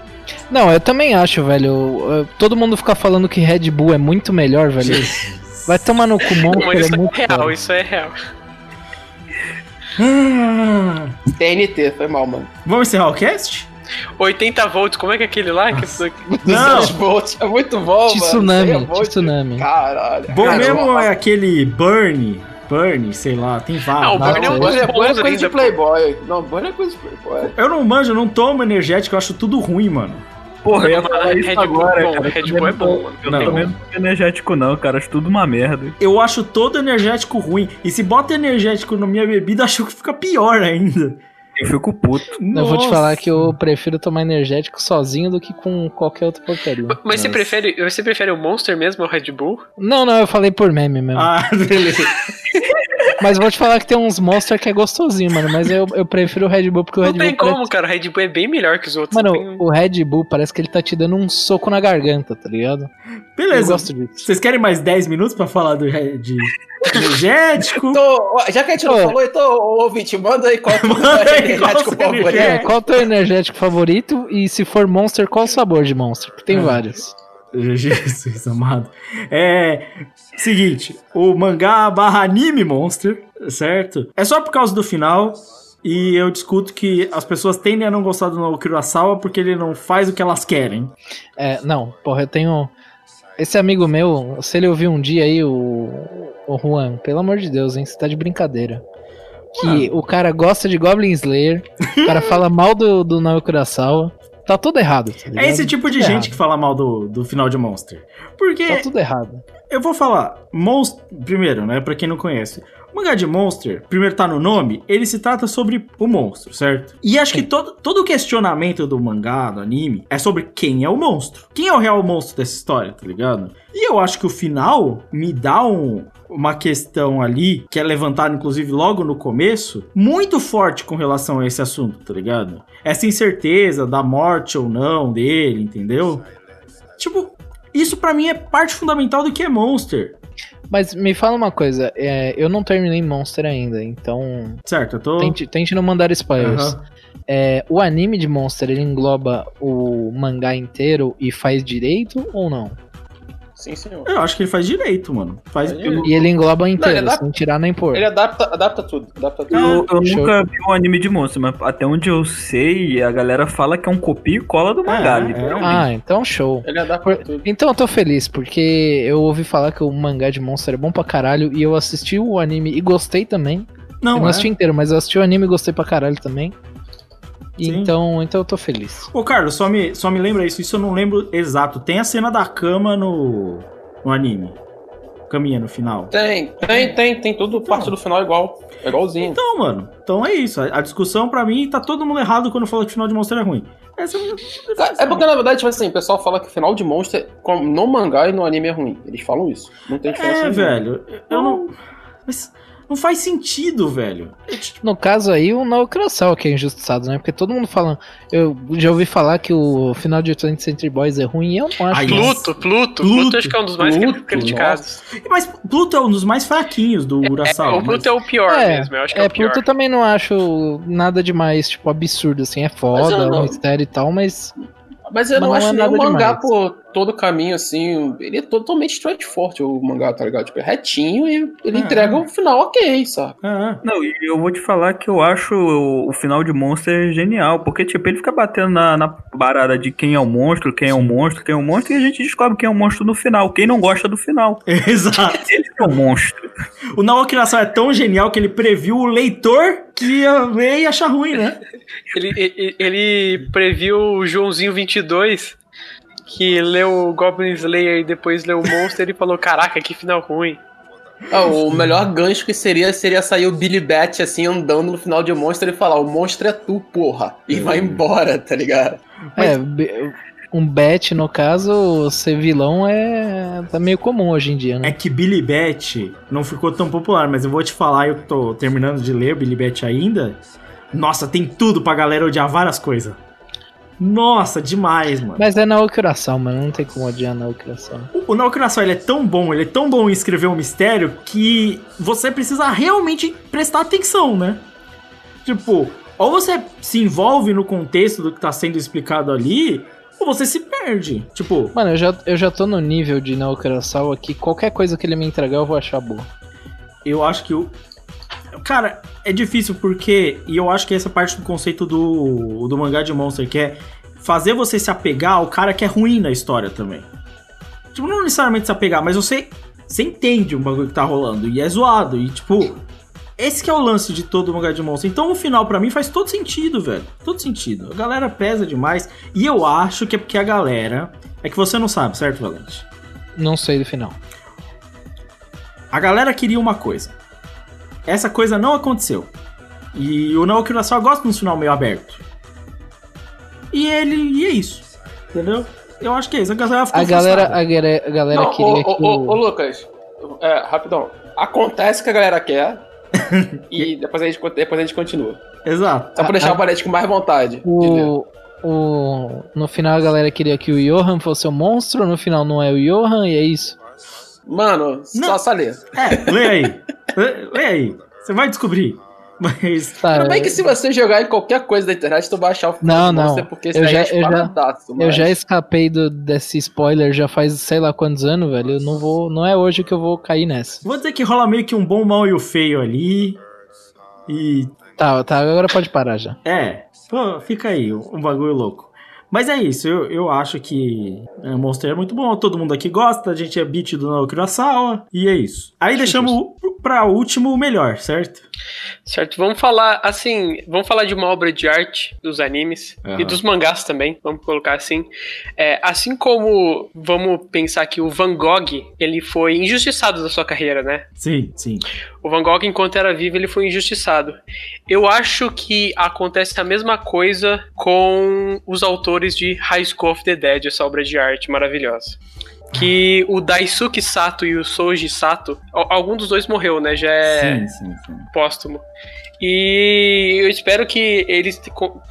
Não, eu também acho, velho. Todo mundo fica falando que Red Bull é muito melhor, velho. Vai tomar no cu, Monster é isso muito é real, foda. isso é real. Ah, TNT, foi mal, mano. vamos encerrar o cast? 80 volts, como é que é aquele lá? Que... Não. 200 volts, é muito bom, Tsunami, mano. 100 volts, tsunami. Caralho. Bom Cara, mesmo é aquele Burn. Burn, sei lá, tem vários. Ah, o Burn é um Burn é, bons coisa de ainda. Playboy. Não, Burn é coisa de Playboy. Eu não manjo, eu não tomo energético, eu acho tudo ruim, mano. Porra, eu ia falar isso Red agora, é bom, cara. Red Bull é bom, não- mano. Eu Não. não tô energético, não, cara. Acho tudo uma merda. Eu acho todo energético ruim. E se bota energético na minha bebida, acho que fica pior ainda. Eu fico puto. Eu vou te Nossa. falar que eu prefiro tomar energético sozinho do que com qualquer outra porcaria. Mas você Nossa. prefere, você prefere o Monster mesmo ao Red Bull? Não, não, eu falei por meme mesmo. Ah, beleza. Mas vou te falar que tem uns Monster que é gostosinho, mano. Mas eu, eu prefiro o Red Bull porque o Red Não tem Bull. como, cara. O Red Bull é bem melhor que os outros. Mano, Tem- o Red Bull parece que ele tá te dando um soco na garganta, tá ligado? Eu Beleza. gosto disso. Vocês querem mais 10 minutos pra falar do re- de energético? Ó, já que a gente não falou, então, ô, ouvinte, manda aí qual é o energético favorito. É, qual o teu energético favorito? E se for Monster, qual o sabor de Monster? Porque tem É. vários. Jesus amado. É. Seguinte, o mangá barra anime Monster, certo? É só por causa do final. E eu discuto que as pessoas tendem a não gostar do Naoki Urasawa porque ele não faz o que elas querem. É, não, porra, eu tenho. Esse amigo meu, se ele ouvir um dia aí, o, o Juan, pelo amor de Deus, hein? Você tá de brincadeira. Que o cara gosta de Goblin Slayer, o cara fala mal do, do Naoki Urasawa. Tá tudo errado. tá É esse tipo de Tudo gente errado. que fala mal do, do final de Monster. Porque. Tá tudo errado. Eu vou falar, Monster. Primeiro, né? Pra quem não conhece. O mangá de Monster, primeiro tá no nome, ele se trata sobre o monstro, certo? E acho que todo, todo o questionamento do mangá, do anime, é sobre quem é o monstro. Quem é o real monstro dessa história, tá ligado? E eu acho que o final me dá um, uma questão ali, que é levantada inclusive logo no começo, muito forte com relação a esse assunto, tá ligado? Essa incerteza da morte ou não dele, entendeu? Tipo, isso pra mim é parte fundamental do que é Monster. Mas me fala uma coisa, é, eu não terminei Monster ainda, então. Certo, eu tô. Tente, tente não mandar spoilers. Aham. É, o anime de Monster ele engloba o mangá inteiro e faz direito ou não? Sim, senhor. Eu acho que ele faz direito, mano. Faz. E ele engloba inteiro, ele dá- sem tirar nem pôr. Ele adapta, adapta tudo. Adapta tudo. Eu, eu Show. nunca vi um anime de monstro, mas até onde eu sei, a galera fala que é um copia e cola do mangá, é. literalmente. Ah, então show. Ele adapta Por- tudo. Então eu tô feliz, porque eu ouvi falar que o mangá de Monster é bom pra caralho e eu assisti o anime e gostei também. Não, eu não é. assisti inteiro, mas eu assisti o anime e gostei pra caralho também. Sim. então, então eu tô feliz. Ô, Carlos, só me, só me lembra isso. Isso eu não lembro exato. Tem a cena da cama no, no anime. Caminha no final. Tem, tem, tem, tem tudo parte do final igual. É igualzinho. Então, mano. Então é isso. A, a discussão, pra mim, tá todo mundo errado quando fala que o final de Monster é ruim. Essa é É porque, na verdade, tipo assim, o pessoal fala que o final de Monster como no mangá e no anime é ruim. Eles falam isso. Não tem diferença. É, nenhuma. velho. Eu não. Mas não faz sentido, velho. É No caso aí, o Naoki Urasawa que é injustiçado, né? Porque todo mundo fala. Eu já ouvi falar que o final de 20th Century Boys é ruim e eu não acho. Ai, Pluto, Pluto, Pluto, Pluto, acho que é um dos mais Pluto, criticados. Mas Pluto é um dos mais fraquinhos do Urasawa. o Pluto mas- é o pior É, mesmo, eu acho que é, é, o pior. Pluto eu também não acho nada demais, tipo, absurdo, assim. É foda, é um mistério e tal, mas. Mas eu não, não acho é nem o nada mangá demais. por todo o caminho, assim. Ele é totalmente straightforward, o mangá, tá ligado? Tipo, é retinho e ele Ah. entrega um final ok, sabe? Ah, Não, e eu vou te falar que eu acho o, o final de Monster genial, porque, tipo, ele fica batendo na, na parada de quem é o monstro, quem é o monstro, quem é o monstro, e a gente descobre quem é o monstro no final, quem não gosta do final. Exato. Ele é o monstro. O Naoki Urasawa é tão genial que ele previu o leitor que ia ler e achar ruim, né? Ele, ele, ele previu o Joãozinho 22, que leu o Goblin Slayer e depois leu o Monster e falou: Caraca, que final ruim. Ah, o melhor gancho que seria seria sair o Billy Bat assim andando no final de Monster e falar: O monstro é tu, porra. E vai embora, tá ligado? É, um bet, no caso, ser vilão é. tá meio comum hoje em dia, né? É que Billy Bat não ficou tão popular, mas eu vou te falar, eu tô terminando de ler Billy Bat ainda. Nossa, tem tudo pra galera odiar várias coisas. Nossa, demais, mano. Mas é Naoki Urasawa, mano. Não tem como odiar Naoki Urasawa. O, o Naoki Urasawa, ele é tão bom, ele é tão bom em escrever um mistério que você precisa realmente prestar atenção, né? Tipo, ou você se envolve no contexto do que tá sendo explicado ali, ou você se perde. Tipo, Mano, eu já, eu já tô no nível de Naoki Urasawa que qualquer coisa que ele me entregar eu vou achar boa. eu acho que o. Cara, é difícil porque. E eu acho que essa parte do conceito do, do mangá de Monster, que é fazer você se apegar ao cara que é ruim na história também. Tipo, não necessariamente se apegar, mas você, você entende o bagulho que tá rolando. E é zoado. E, tipo, esse que é o lance de todo mangá de Monster. Então o final, pra mim, faz todo sentido, velho. Todo sentido. A galera pesa demais. E eu acho que é porque a galera. É que você não sabe, certo, Valente? Não sei do final. A galera queria uma coisa. Essa coisa não aconteceu. E o Naoki Urasawa gosta de um final meio aberto. E ele. E é isso. Entendeu? Eu acho que é isso. A galera ficou A galera, a, galera- a galera Não, queria ô, que ô, ô, o... ô, Lucas, é, rapidão. Acontece o que a galera quer. e depois a, gente, depois a gente continua. Exato. Só pra deixar o Valete com mais vontade. O, o, no final a galera queria que o Johan fosse o monstro, no final não é o Johan, e é isso. Mano, Não. só, só ler. É, lê aí. lê, aí. Você vai descobrir. Mas. Tá, Tudo bem que se você jogar em qualquer coisa da internet, tu vai achar o filme Não, do não. Monster, porque Eu já- é eu já- esparadaço, Eu mas- já escapei do, desse spoiler já faz sei lá quantos anos, velho. Eu não vou. Não é hoje que eu vou cair nessa. Vou dizer que rola meio que um bom, mal e o feio ali. E. Tá, tá, agora pode parar já. É, pô, fica aí, um bagulho louco. Mas é isso, eu, eu acho que é, Monster é muito bom, todo mundo aqui gosta, a gente é beat do Naoki Urasawa, e é isso. Aí deixamos o- pra último o melhor, certo? Certo, vamos falar assim, vamos falar de uma obra de arte dos animes Aham. e dos mangás também, vamos colocar assim. É, assim como vamos pensar que o Van Gogh, ele foi injustiçado da sua carreira, né? Sim, sim. O Van Gogh, enquanto era vivo, ele foi injustiçado. Eu acho que acontece a mesma coisa com os autores de High School of the Dead, essa obra de arte maravilhosa. Que o Daisuke Sato e o Soji Sato, al- algum dos dois morreu, né? Já é Sim, sim, sim. póstumo. E eu espero que eles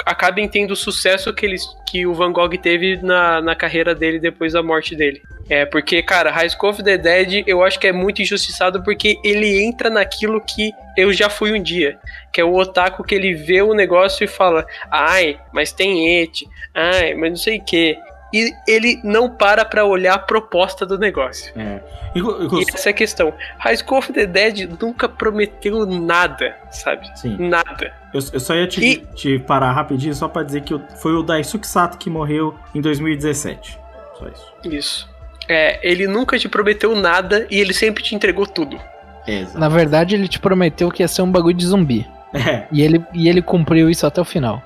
acabem tendo o sucesso que, eles, que o Van Gogh teve na, na carreira dele depois da morte dele. É, porque, cara, High School of the Dead eu acho que é muito injustiçado porque ele entra naquilo que eu já fui um dia. Que é o otaku que ele vê o negócio e fala, ai, mas tem ete, ai, mas não sei o que. E ele não para pra olhar a proposta do negócio. É. Inclu- inclu- E essa é a questão. High School of the Dead nunca prometeu nada, sabe? Sim. Nada. Eu, eu só ia te, E- te parar rapidinho só pra dizer que foi o Daisuke Sato que morreu em 2017. Só isso. Isso. É, ele nunca te prometeu nada e ele sempre te entregou tudo. Exato. Na verdade, ele te prometeu que ia ser um bagulho de zumbi. É. E ele, e ele cumpriu isso até o final.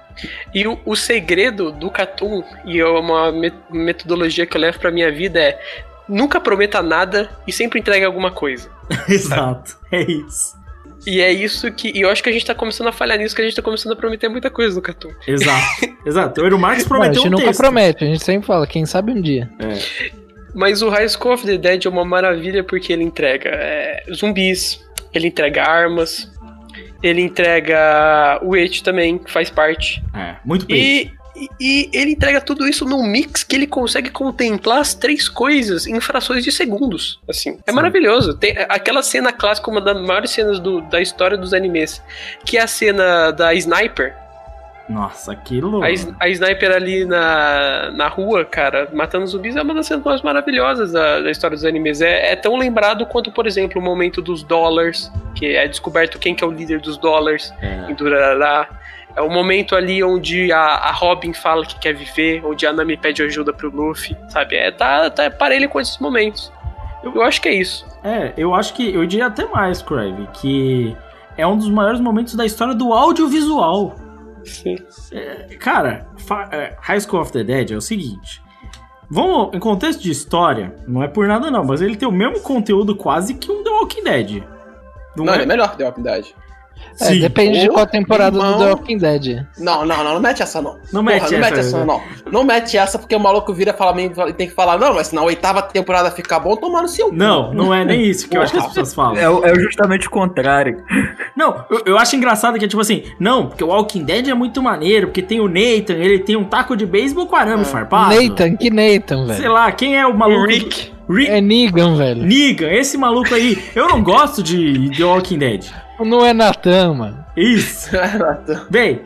E o, o segredo do Catum, e é uma me- metodologia que eu levo pra minha vida, é nunca prometa nada e sempre entregue alguma coisa. Exato. É isso. E é isso que. E eu acho que a gente tá começando a falhar nisso, que a gente tá começando a prometer muita coisa no Catum. Exato. Exato. O Euro Marx Não, a prometeu gente um nunca texto. promete, a gente sempre fala, quem sabe um dia. É. Mas o High School of the Dead é uma maravilha porque ele entrega é, zumbis, ele entrega armas, ele entrega o It também, que faz parte. É. Muito bem. E, e- ele entrega tudo isso num mix que ele consegue contemplar as três coisas em frações de segundos. Assim, é Sim. maravilhoso. Tem aquela cena clássica, uma das maiores cenas do- da história dos animes, que é a cena da sniper. Nossa, aquilo. A, s- a sniper ali na, na rua, cara, matando zumbis, é uma das cenas mais maravilhosas da, da história dos animes. É, é tão lembrado quanto, por exemplo, o momento dos dólares, que é descoberto quem que é o líder dos dólares É. em Durará. É o momento ali onde a, a Robin fala que quer viver, onde a Nami pede ajuda pro Luffy, sabe? É, tá, tá parelho com esses momentos. Eu acho que é isso. É, eu acho que. Eu diria até mais, Crave, que é um dos maiores momentos da história do audiovisual. Sim. É, cara, é, High School of the Dead é o seguinte. Vamos, em contexto de história, não é por nada não, mas ele tem o mesmo conteúdo quase que um The Walking Dead. Não, Não, é? ele é melhor que The Walking Dead. É, depende de qual temporada irmão. do The Walking Dead. Não, não, não, não mete essa não. Não Porra, mete não essa, mete essa não. Não mete essa porque o maluco vira e fala e tem que falar, não, mas se na oitava temporada ficar bom, tomar no seu. Não, não é nem isso que eu acho que as pessoas falam. É, é justamente o contrário. Não, eu, eu acho engraçado que é tipo assim, não, porque o Walking Dead é muito maneiro, porque tem o Nathan, ele tem um taco de beisebol com arame farpado. Nathan, que Nathan, Sei velho. lá, quem é o maluco? Rick. Rick. É Negan, velho. Negan, esse maluco aí. Eu não gosto de The Walking Dead. Não é Nathan, mano. Isso. Bem,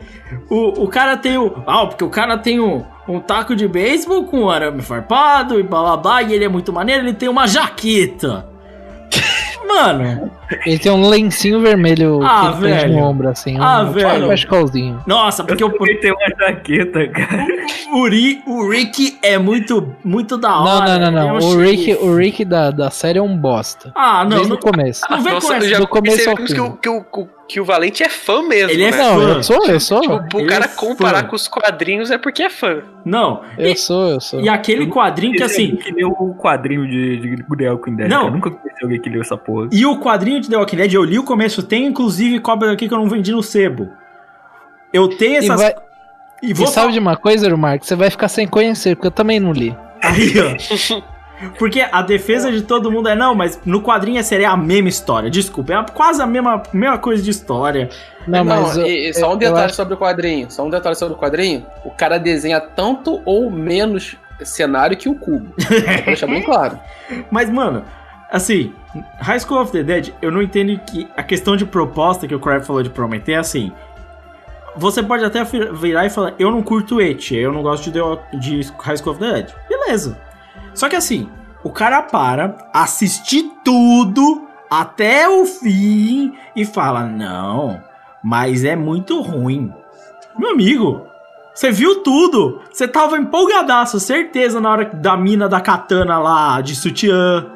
o, o cara tem o. Ah, porque o cara tem um, um taco de beisebol com arame farpado e blá blá blá, e ele é muito maneiro, ele tem uma jaqueta. Mano, Ele tem um lencinho vermelho Ah, que velho. no ombro, assim. Ah, um, velho. Tipo um cachecolzinho. nossa, porque o, Ele tem uma jaqueta, cara. o, Ri- o Rick é muito, muito da Não, hora. não, não, não. um O Rick, o Rick da, da série é um bosta. Ah, não, Desde não, o começo. não vem com Nossa, essa. eu já do começo ao percebemos que fim. o, que, o, que o Valente é fã mesmo. Ele é né? Não, fã. eu sou, eu sou. Tipo, cara é comparar fã. com os quadrinhos é porque é fã. Não. Eu E, sou, eu sou. e aquele quadrinho que é assim. que leu o quadrinho de, de The Walking Dead. Não. cara. Eu nunca conheci alguém que leu essa porra. E o quadrinho de The Walking Dead, eu li o começo, tem inclusive cópia aqui que eu não vendi no sebo. Eu tenho E, essas. vai, E e sabe de uma coisa, Marcos? Você vai ficar sem conhecer, porque eu também não li. Aí, ó. Porque a defesa de todo mundo é, não, mas no quadrinho seria a mesma história. Desculpa, é quase a mesma, mesma coisa de história. Não, Não, mas. eu- e, só um detalhe acho- sobre o quadrinho. Só um detalhe sobre o quadrinho. O cara desenha tanto ou menos cenário que o cubo. Deixar bem claro. Mas, mano, Assim, High School of the Dead, eu não entendo que a questão de proposta que o Crab falou de prometer é assim. Você pode até vi- virar e falar, eu não curto et, eu não gosto de, de High School of the Dead. Beleza. Só que assim, o cara para, assiste tudo até o fim e fala, não, mas é muito ruim. Meu amigo, você viu tudo. Você tava empolgadaço, certeza, na hora da mina da katana lá, de sutiã.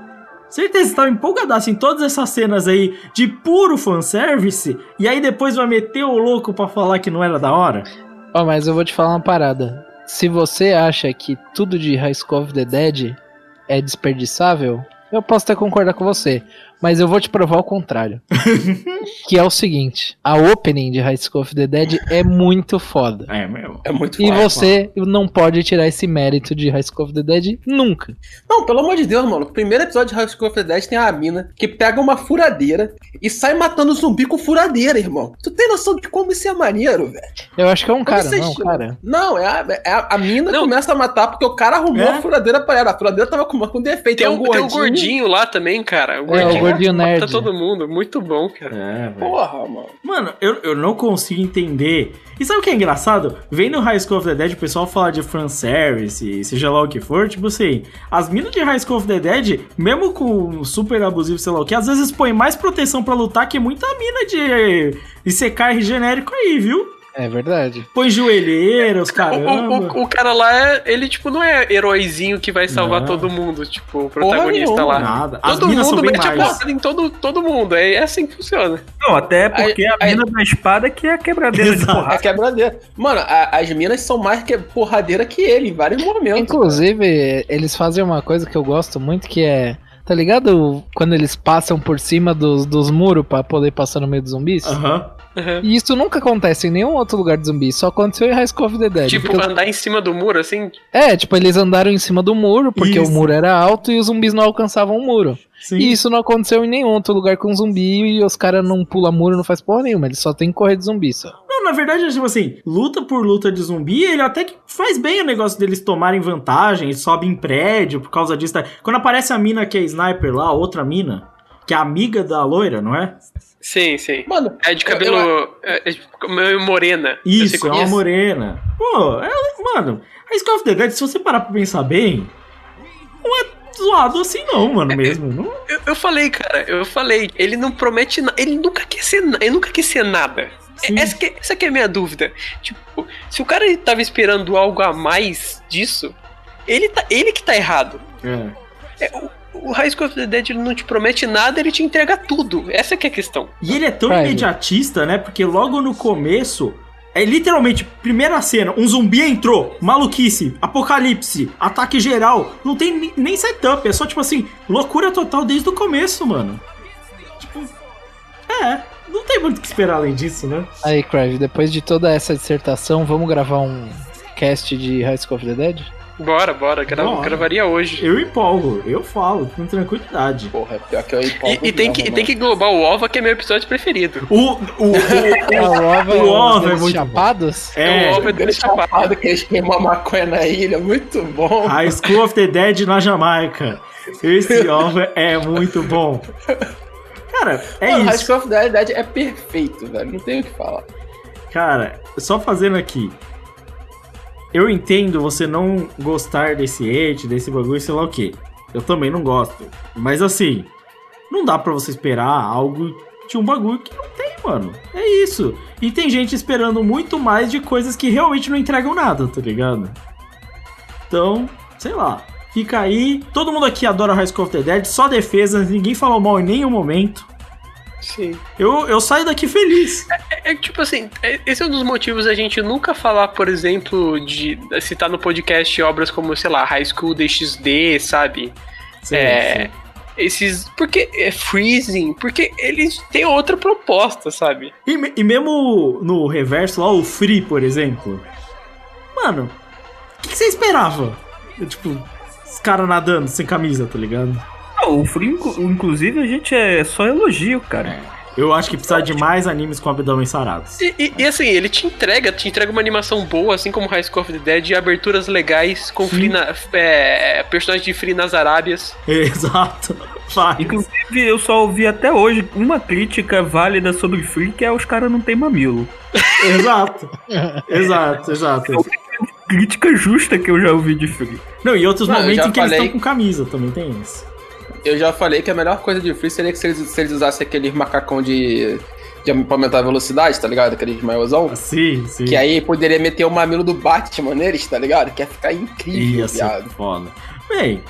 Certeza, você tava empolgadaço em todas essas cenas aí de puro fanservice. E aí depois vai meter o louco pra falar que não era da hora? Ó, mas eu vou te falar uma parada. Se você acha que tudo de High School of the Dead é desperdiçável, eu posso até concordar com você. Mas eu vou te provar o contrário. que é o seguinte: a opening de High School of the Dead é muito foda. É mesmo. É muito E foda. você não pode tirar esse mérito de High School of the Dead nunca. Não, pelo amor de Deus, mano. O primeiro episódio de High School of the Dead tem a mina que pega uma furadeira e sai matando zumbi com furadeira, irmão. Tu tem noção de como isso é maneiro, velho? Eu acho que é um cara, Como você não, chama? cara. Não, é a, é a, a mina começa a matar porque o cara arrumou É? a furadeira pra ela. A furadeira tava com, com defeito. Tem é um, tem um gordinho lá também, cara. O É, o gordinho, gordinho mata nerd. todo mundo. Muito bom, cara. É, velho. Porra, mano. Mano, eu, eu não consigo entender. E sabe o que é engraçado? Vendo High School of the Dead, o pessoal fala de fanservice, seja lá o que for, tipo assim, as minas de High School of the Dead, mesmo com super abusivo, sei lá o que, às vezes põe mais proteção pra lutar que muita mina de, de CK genérico aí, viu? É verdade. Põe joelheiros, caramba. o, o, o cara lá, é- ele, tipo, não é heróizinho que vai salvar Não. todo mundo, tipo, o protagonista nenhuma, lá. nada. As Todo mundo bem mete a porrada em todo, todo mundo. É, é assim que funciona. Não, até porque Aí- a aí- mina da espada que é a quebradeira de porrada. É quebradeira. Mano, a- as minas são mais que porradeira que ele em vários momentos. Inclusive, eles fazem uma coisa que eu gosto muito que é. Tá ligado? Quando eles passam por cima dos, dos muros pra poder passar no meio dos zumbis? Aham. Uhum. E isso nunca acontece em nenhum outro lugar de zumbi, só aconteceu em High School of the Dead. Tipo, Porque- andar em cima do muro, assim. É, tipo, eles andaram em cima do muro, porque Isso. o muro era alto e os zumbis não alcançavam o muro. Sim. E isso não aconteceu em nenhum outro lugar com zumbi e os caras não pulam muro, não faz porra nenhuma, eles só tem que correr de zumbi só. Não, na verdade, é tipo assim, luta por luta de zumbi, ele até que faz bem o negócio deles tomarem vantagem, sobe em prédio por causa disso. tá? Quando aparece a mina que é sniper lá, outra mina, que é amiga da loira, não é? Sim, sim. Mano, É de cabelo. eu- É, é morena. Isso, é uma é. morena. Pô, ela, mano, a Skull of the Dead, se você parar pra pensar bem, não é zoado assim não, mano, mesmo. Não, Eu, eu falei, cara, eu falei. Ele não promete nada. Ele nunca quer ser, ele nunca quer ser nada. Sim. Essa que, essa que é a minha dúvida. Tipo, se o cara tava esperando algo a mais disso, ele, tá, ele que tá errado. é. É, o, High School of the Dead ele não te promete nada, ele te entrega tudo. Essa que é a questão. E ele é tão Vai, imediatista, né? Porque logo no começo, é literalmente, primeira cena, um zumbi entrou, maluquice, apocalipse, ataque geral. Não tem nem setup, é só tipo assim, loucura total desde o começo, mano. Tipo, é, não tem muito o que esperar além disso, né? Aí, Crave, depois de toda essa dissertação, vamos gravar um cast de High School of the Dead? Bora, bora, gra Bora. gravaria hoje. Eu empolgo, eu falo, com tranquilidade. Porra, é pior que eu empolgo E, e tem, que, tem que englobar o OVA, que é meu episódio preferido. O, o, o, A Ova, o Ova é deles muito chapados? é, o OVA mano. dele Ele chapado. chapado que eles queimam a maconha na ilha, muito bom. High School of the Dead na Jamaica. Esse over é muito bom. Cara, é Mano, High isso. School of the Dead é perfeito, velho. Não tem o que falar. Cara, só fazendo aqui. Eu entendo você não gostar desse hate, desse bagulho, sei lá o que. Eu também não gosto. Mas assim, não dá pra você esperar algo de um bagulho que não tem, mano. É isso. E tem gente esperando muito mais de coisas que realmente não entregam nada, tá ligado? Então, sei lá. Fica aí. Todo mundo aqui adora High School of the Dead, só defesas, ninguém falou mal em nenhum momento. Sim. Eu, eu saio daqui feliz. É, é tipo assim, é- esse é um dos motivos a gente nunca falar, por exemplo, de citar no podcast obras como, sei lá, High School DxD, sabe? Sim, é, sim. Esses. Porque é freezing, porque eles têm outra proposta, sabe? E, e mesmo no reverso lá, o Free, por exemplo. Mano, o que, que você esperava? Tipo, os caras nadando sem camisa, tá ligado? Não, o Free, inclu- inclusive, a gente é só elogio, cara. Eu acho que precisa de mais animes com abdômen sarados. E, e- e, assim, ele te entrega, te entrega uma animação boa, assim como High School of the Dead, e aberturas legais, com free na- é, personagens de Free nas Arábias. Exato. Faz. Inclusive, eu só ouvi até hoje uma crítica válida sobre Free, que é os caras não tem mamilo. Exato. exato, exato. Crítica justa que eu já ouvi de Free. Não, e outros Não, momentos em que eles falei- estão com camisa também tem isso. Eu já falei que a melhor coisa de Free seria que se eles, se eles usassem aquele macacão de. de pra aumentar a velocidade, tá ligado? Aquele maiôzão. Sim, sim. Que aí poderia meter o mamilo do Batman neles, tá ligado? Que ia ficar incrível, Ia ser viado. foda. Bem,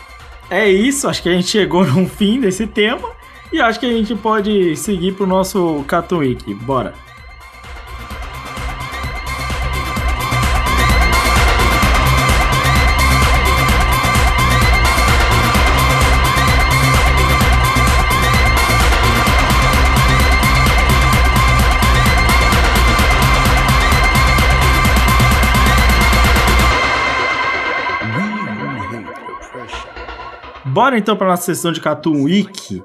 é isso. Acho que a gente chegou no fim desse tema. E acho que a gente pode seguir pro nosso Cartoon Week. Bora. Bora então para nossa sessão de Cartoon Week.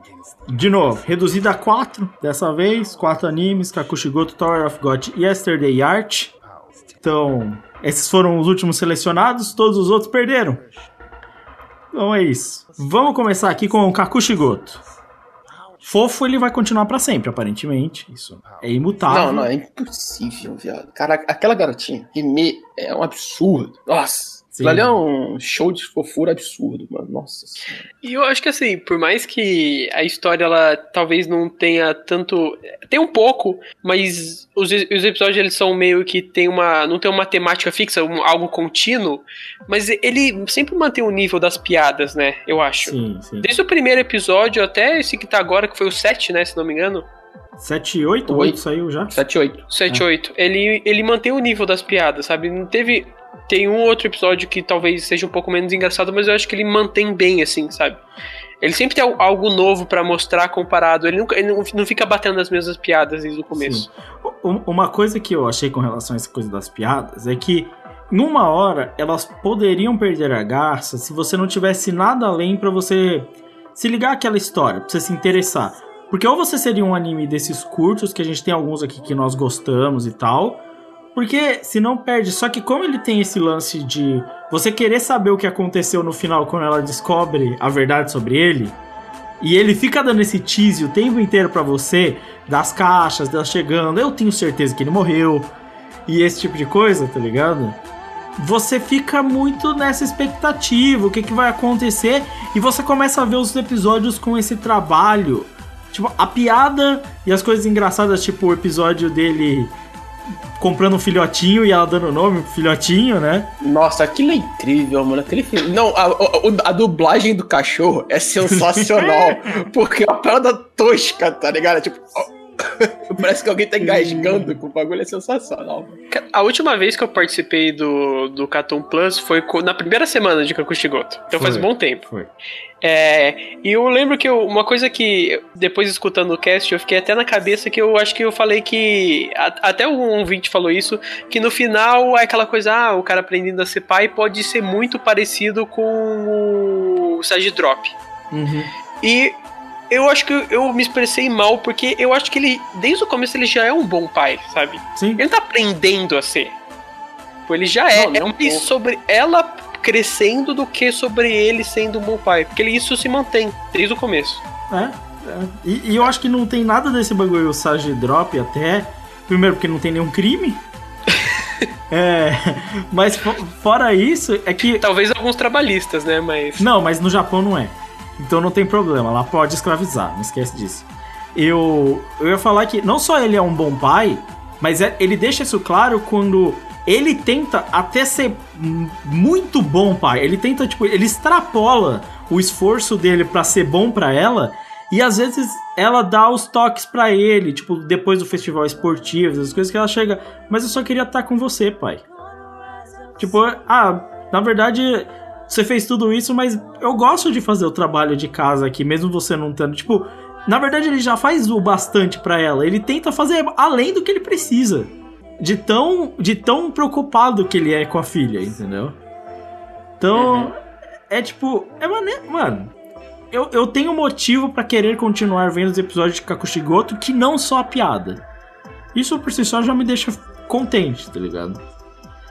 De novo, reduzida a 4 dessa vez. quatro animes: Kakushigoto, Tower of God e Yesterday Art. Então, esses foram os últimos selecionados. Todos os outros perderam. Então é isso. Vamos começar aqui com o Kakushigoto. Fofo ele vai continuar para sempre, aparentemente. Isso é imutável. Não, não, é impossível, viado. Cara, aquela garotinha, Rime, é um absurdo. Nossa. Sim. Aquilo ali é um show de fofura absurdo, mano. Nossa senhora. E eu acho que assim, por mais que a história ela talvez não tenha tanto, tem um pouco, mas os, os episódios eles são meio que tem uma, não tem uma temática fixa, um- algo contínuo, mas ele sempre mantém o nível das piadas, né? Eu acho. Sim, sim. Desde o primeiro episódio até esse que tá agora, que foi o 7, né, se não me engano. 7 e 8? 8 saiu já? 7 8. 7, 8. Ele, ele mantém o nível das piadas, sabe? Não teve. Tem um outro episódio que talvez seja um pouco menos engraçado, mas eu acho que ele mantém bem, assim, sabe? Ele sempre tem al- algo novo pra mostrar comparado. Ele, nunca, ele não, fica batendo as mesmas piadas desde o começo. Um- Uma coisa que eu achei com relação a essa coisa das piadas é que, numa hora, elas poderiam perder a graça se você não tivesse nada além pra você se ligar àquela história, pra você se interessar. Porque ou você seria um anime desses curtos, que a gente tem alguns aqui que nós gostamos e tal. Porque se não perde, só que como ele tem esse lance de você querer saber o que aconteceu no final quando ela descobre a verdade sobre ele, e ele fica dando esse tease o tempo inteiro pra você, das caixas, dela chegando, eu tenho certeza que ele morreu, e esse tipo de coisa, tá ligado? Você fica muito nessa expectativa, o que, que vai acontecer, e você começa a ver os episódios com esse trabalho. Tipo, a piada e as coisas engraçadas, tipo o episódio dele comprando um filhotinho e ela dando o nome pro filhotinho, né? Nossa, aquilo é incrível, mano. Aquele filme. Não, a, a- a dublagem do cachorro é sensacional. porque é uma parada tosca, tá ligado? Tipo. Parece que alguém tá engasgando com o bagulho, é sensacional. A última vez que eu participei do, do Cartoon Plus foi na primeira semana de Kakushigoto. Então faz um Foi. bom tempo. Foi. É, e eu lembro que eu- uma coisa que, depois escutando o cast, eu fiquei até na cabeça que eu acho que eu falei que. a- até um ouvinte falou isso, que no final é aquela coisa, ah, o cara aprendendo a ser pai pode ser muito parecido com o Sage Drop. Uhum. E eu acho que eu me expressei mal, porque eu acho que ele, desde o começo, ele já é um bom pai, sabe? Sim. Ele tá aprendendo a ser. Tipo, Ele já é. Não, nem é um pouco. sobre ela crescendo do que sobre ele sendo um bom pai. Porque ele, isso se mantém desde o começo. É, é. E, e eu acho que não tem nada desse bagulho Sage Drop até. Primeiro, porque não tem nenhum crime. é. Mas fo- fora isso, é que. Talvez alguns trabalhistas, né? Mas. Não, mas no Japão não é. Então não tem problema, lá pode escravizar, não esquece disso. Eu, eu ia falar que não só ele é um bom pai, mas é- ele deixa isso claro quando ele tenta até ser muito bom pai. Ele tenta, tipo, ele extrapola o esforço dele pra ser bom pra ela. E às vezes ela dá os toques pra ele, tipo, depois do festival esportivo, as coisas que ela chega, mas eu só queria estar com você, pai. Tipo, ah, na verdade, você fez tudo isso, mas eu gosto de fazer o trabalho de casa aqui, mesmo você não tendo. Tipo, na verdade, ele já faz o bastante pra ela. Ele tenta fazer além do que ele precisa. De tão, de tão preocupado que ele é com a filha, entendeu? Então, é tipo, é maneiro, mano. Eu, eu tenho motivo pra querer continuar vendo os episódios de Kakushigoto que não só a piada. Isso por si só já me deixa contente, tá ligado?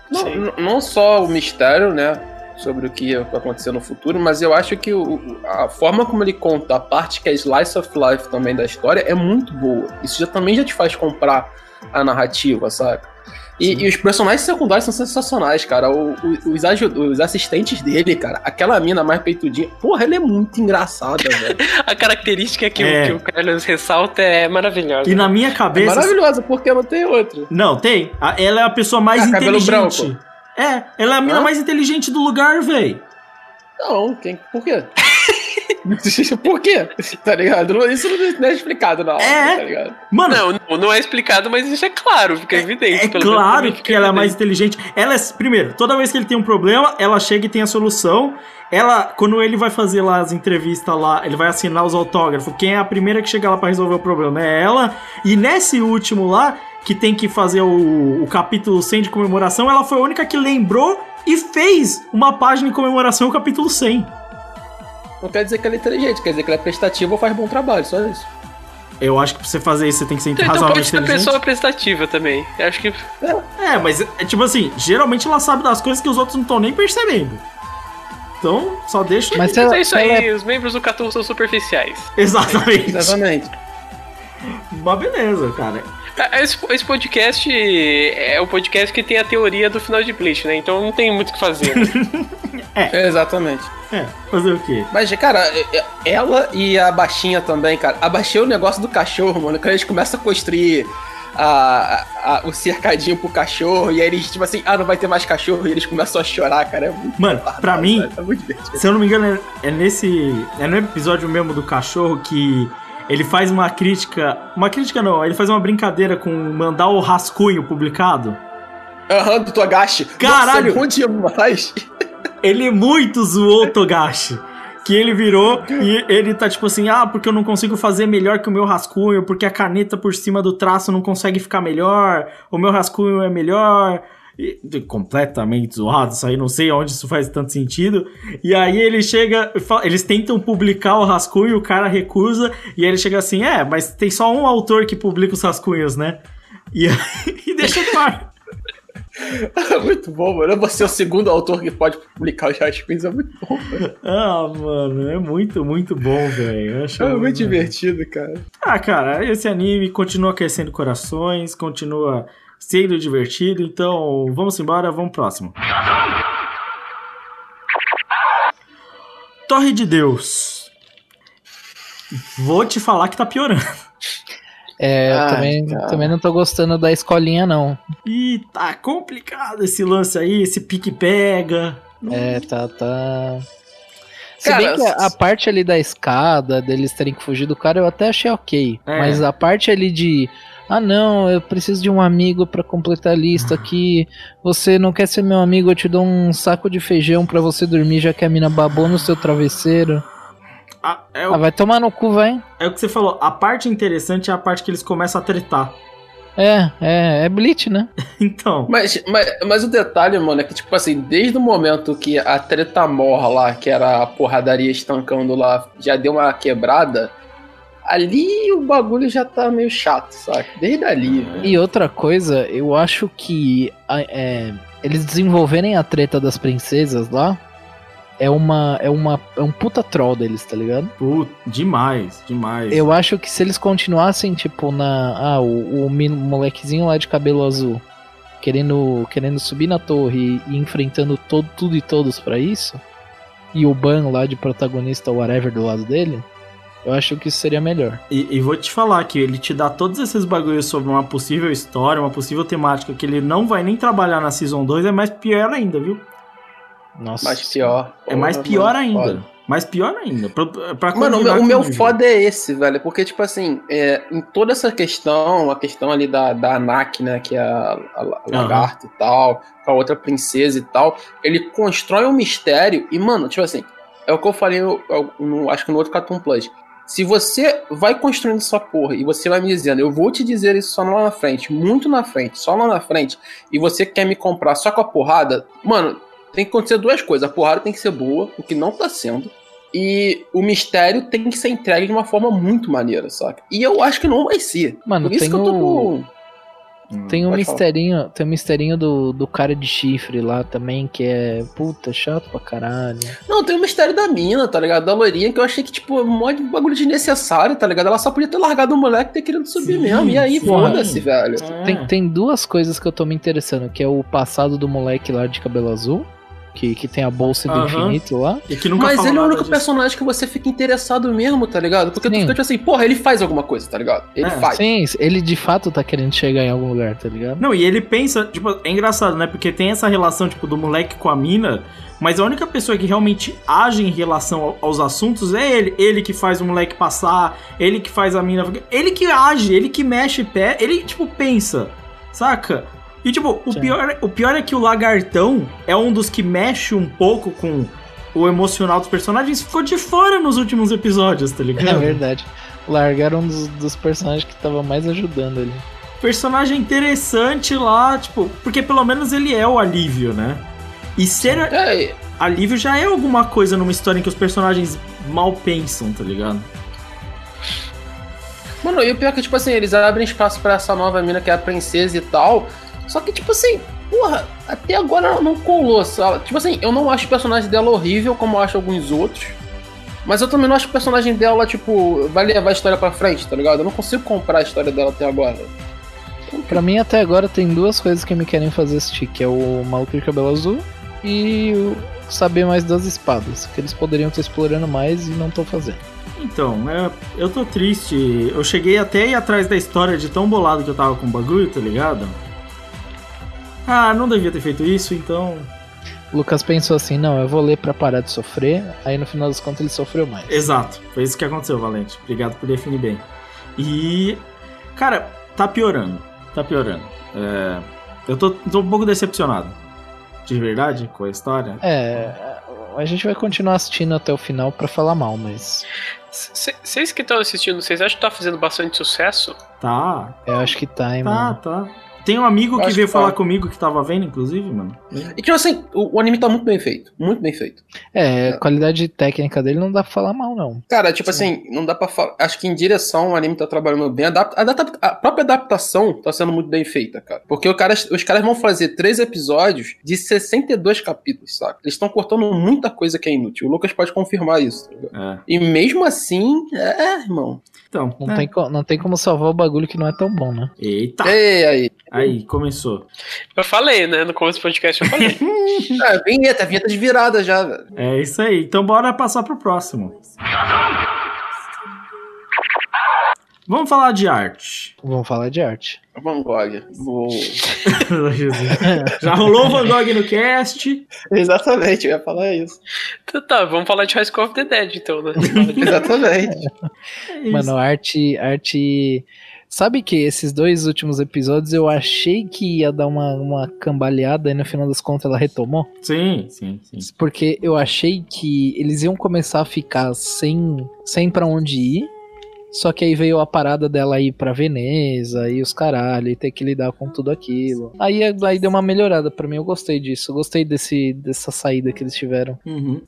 Não, não só o mistério, né? Sobre o que vai acontecer no futuro, mas eu acho que o- a forma como ele conta a parte que é slice of life também da história é muito boa. Isso já também já te faz comprar a narrativa, saca? E, e os personagens secundários são sensacionais, cara. O- o- os, os assistentes dele, cara, aquela mina mais peitudinha, porra, ela é muito engraçada, velho. A característica que, É. o, que o Carlos ressalta é maravilhosa. E na minha É cabeça. maravilhosa, porque não tem outra. Não, tem. A- Ela é a pessoa mais Ah, cabelo inteligente. branco. É, ela é a mina Hã? mais inteligente do lugar, véi. Não, quem, por quê? por quê? Tá ligado? Isso não é explicado, não. É. Tá ligado? Mano, Não, não, não é explicado, mas isso é claro, fica evidente. É pelo menos pra claro que fica ela é evidente. mais inteligente. Ela é, primeiro, toda vez que ele tem um problema, ela chega e tem a solução. Ela, quando ele vai fazer lá as entrevistas lá, ele vai assinar os autógrafos. Quem é a primeira que chega lá pra resolver o problema é ela. E nesse último lá, que tem que fazer o, o capítulo 100 de comemoração, ela foi a única que lembrou e fez uma página em comemoração ao capítulo 100. Não quer dizer que ela é inteligente, quer dizer que ela é prestativa ou faz bom trabalho, só isso. Eu acho que pra você fazer isso, você tem que ser Então, então pode razoavelmente ser inteligente. pessoa prestativa também. Eu acho que. É, mas é tipo assim, geralmente ela sabe das coisas que os outros não estão nem percebendo. Então, só deixa. Mas Mas é isso aí, é- os membros do Catu são superficiais. Exatamente. Exatamente. Mas beleza, cara. Esse, esse podcast é o podcast que tem a teoria do final de Bleach, né? Então não tem muito o que fazer. né? Exatamente. É, fazer o quê? Mas, cara, é- é- ela e a baixinha também, cara. A baixinha é o negócio do cachorro, mano. Quando eles começam a construir a, a- a- o cercadinho pro cachorro, e aí eles, tipo assim, ah, não vai ter mais cachorro, e eles começam a chorar, cara. É muito Mano, pra mim, é se eu não me engano, é é nesse. É no episódio mesmo do cachorro que ele faz uma crítica. Uma crítica não, ele faz uma brincadeira com mandar o rascunho publicado. Aham, do Togashi. Caralho! Nossa, é bom demais. Ele muito zoou o Togashi. Que ele virou e ele tá tipo assim: ah, porque eu não consigo fazer melhor que o meu rascunho, porque a caneta por cima do traço não consegue ficar melhor, o meu rascunho é melhor. Completamente zoado, isso aí não sei onde isso faz tanto sentido. E aí ele chega, eles tentam publicar o rascunho, o cara recusa, e aí ele chega assim: é, mas tem só um autor que publica os rascunhos, né? E, aí, e deixa no ar. muito bom, mano. Você é o segundo autor que pode publicar os Jaspins, é muito bom, mano. Ah, mano, é muito, muito bom, velho. É muito divertido, cara. Ah, cara, esse anime continua aquecendo corações, continua sendo divertido, então vamos embora, vamos pro próximo. Torre de Deus. Vou te falar que tá piorando. É, eu Ai, também, cara. também não tô gostando da escolinha, não. E tá complicado esse lance aí, esse pique-pega. É, tá, tá. Se Cara, bem que a, a parte ali da escada, deles terem que fugir do cara, eu até achei ok. É. Mas a parte ali de. Ah, não, eu preciso de um amigo pra completar a lista aqui. Você não quer ser meu amigo? Eu te dou um saco de feijão pra você dormir, já que a mina babou no seu travesseiro. Ah, é, Ah, o, vai tomar no cu, vai. é o que você falou, a parte interessante é a parte que eles começam a tretar. É, é, é Bleach, né? Então, Mas, mas, mas o detalhe, mano, é que, tipo assim, desde o momento que a treta morra lá, que era a porradaria estancando lá, já deu uma quebrada, ali o bagulho já tá meio chato, saca? Desde ali, velho. E outra coisa, eu acho que é, eles desenvolverem a treta das princesas lá é uma é uma é um puta troll deles, tá ligado? pô, demais, demais. Eu acho que se eles continuassem tipo na ah, o, o molequezinho lá de cabelo azul querendo querendo subir na torre e, e enfrentando todo tudo e todos pra isso e o Ban lá de protagonista whatever do lado dele, eu acho que isso seria melhor. E, e vou te falar que ele te dá todos esses bagulhos sobre uma possível história, uma possível temática que ele não vai nem trabalhar na Season 2, é mais pior ainda, viu? Nossa. Mais pior. É mais pior ainda. foda. Mais pior ainda. Pra, pra Mano, o meu, o meu foda é esse, velho. Porque, tipo assim, é, em toda essa questão, a questão ali da, da Anak, né? Que é a, a, a lagarta e tal, com a outra princesa e tal, ele constrói um mistério e, mano, tipo assim, é o que eu falei, no, no- acho que no outro Cartoon Plus. Se você vai construindo essa porra e você vai me dizendo, eu vou te dizer isso só lá na frente, muito na frente, só lá na frente, e você quer me comprar só com a porrada, mano, tem que acontecer duas coisas. A porrada tem que ser boa, o que não tá sendo. E o mistério tem que ser entregue de uma forma muito maneira, saca? E eu acho que não vai ser. Mano, Por isso que eu tô com. Tem um Pode falar. misterinho, tem um misterinho do, do cara de chifre lá também, que é puta, chato pra caralho. Não, tem o mistério da mina, tá ligado? Da loirinha, que eu achei que, tipo, um monte de bagulho desnecessário, tá ligado? Ela só podia ter largado o moleque e ter querido subir Sim, mesmo. E aí, foda-se, velho. É. Tem, tem duas coisas que eu tô me interessando, que é o passado do moleque lá de cabelo azul, que, que tem a bolsa do Aham. infinito lá. E que nunca Mas ele é o único disso. personagem que você fica interessado mesmo, tá ligado? Porque tu Sim. fica tipo assim, porra, ele faz alguma coisa, tá ligado? Ele É, faz. Sim, ele de fato tá querendo chegar em algum lugar, tá ligado? Não, e ele pensa, tipo, é engraçado, né? Porque tem essa relação, tipo, do moleque com a mina, mas a única pessoa que realmente age em relação ao- aos assuntos é ele. Ele que faz o moleque passar, ele que faz a mina. Ele que age, ele que mexe pé, ele, tipo, pensa, saca? E, tipo, o Sim. pior, o pior é que o lagartão é um dos que mexe um pouco com o emocional dos personagens ficou de fora nos últimos episódios, tá ligado? É verdade. Largaram um dos, dos personagens que tava mais ajudando ali. personagem interessante lá, tipo, porque pelo menos ele é o alívio, né? E ser a- É, alívio já é alguma coisa numa história em que os personagens mal pensam, tá ligado? Mano, e o pior é que, tipo assim, eles abrem espaço pra essa nova mina que é a princesa e tal. Só que, tipo assim, porra, até agora ela não colou, sabe? Tipo assim, eu não acho o personagem dela horrível, como eu acho alguns outros. Mas eu também não acho que o personagem dela, tipo, vai levar a história pra frente, tá ligado? Eu não consigo comprar a história dela até agora. Pra mim, até agora, tem duas coisas que me querem fazer assistir, que é o Maluco de Cabelo Azul e o saber mais das espadas, que eles poderiam estar explorando mais e não estão fazendo. Então, é, eu tô triste. Eu cheguei até a ir atrás da história de tão bolado que eu tava com o bagulho, tá ligado? Ah, não devia ter feito isso, então. O Lucas pensou assim, não, eu vou ler pra parar de sofrer, aí no final das contas ele sofreu mais. Exato, foi isso que aconteceu, Valente. Obrigado por definir bem. E. Cara, tá piorando. Tá piorando. É, eu tô, tô um pouco decepcionado. De verdade, com a história. É, a gente vai continuar assistindo até o final pra falar mal, mas Vocês que estão assistindo, vocês acham que tá fazendo bastante sucesso? Tá, eu acho que tá, hein, tá, mano. tá. Tem um amigo que veio que falar tá. comigo que tava vendo, inclusive, mano. E tipo assim, o, o anime tá muito bem feito. Muito bem feito. É, a qualidade técnica dele não dá pra falar mal, não. Cara, tipo assim, não dá pra falar. Acho que em direção o anime tá trabalhando bem. Adap- a, própria adaptação tá sendo muito bem feita, cara. Porque o cara, os caras vão fazer três episódios de 62 capítulos, saca? Eles estão cortando muita coisa que é inútil. O Lucas pode confirmar isso, tá ligado? É. E mesmo assim, é, irmão. Então, Não, é. tem, não tem como salvar o bagulho que não é tão bom, né? Eita! Ei, aí. Aí, começou. Eu falei, né? No começo do podcast eu falei. É, vinheta, vinheta de virada já, velho. É isso aí. Então bora passar pro próximo. Vamos falar de arte. Vamos falar de arte. Van Gogh. Vou... Já rolou o Van Gogh no cast. Exatamente, eu ia falar isso. Então tá, vamos falar de High School of the Dead, então, né? Exatamente. É. Mano, arte, arte. Sabe que esses dois últimos episódios eu achei que ia dar uma, uma cambaleada e no final das contas ela retomou? Sim, sim, sim. Porque eu achei que eles iam começar a ficar sem, sem pra onde ir. Só que aí veio a parada dela ir pra Veneza e os caralho, e ter que lidar com tudo aquilo. Aí, aí deu uma melhorada pra mim, eu gostei disso. Eu gostei desse, dessa saída que eles tiveram. Uhum.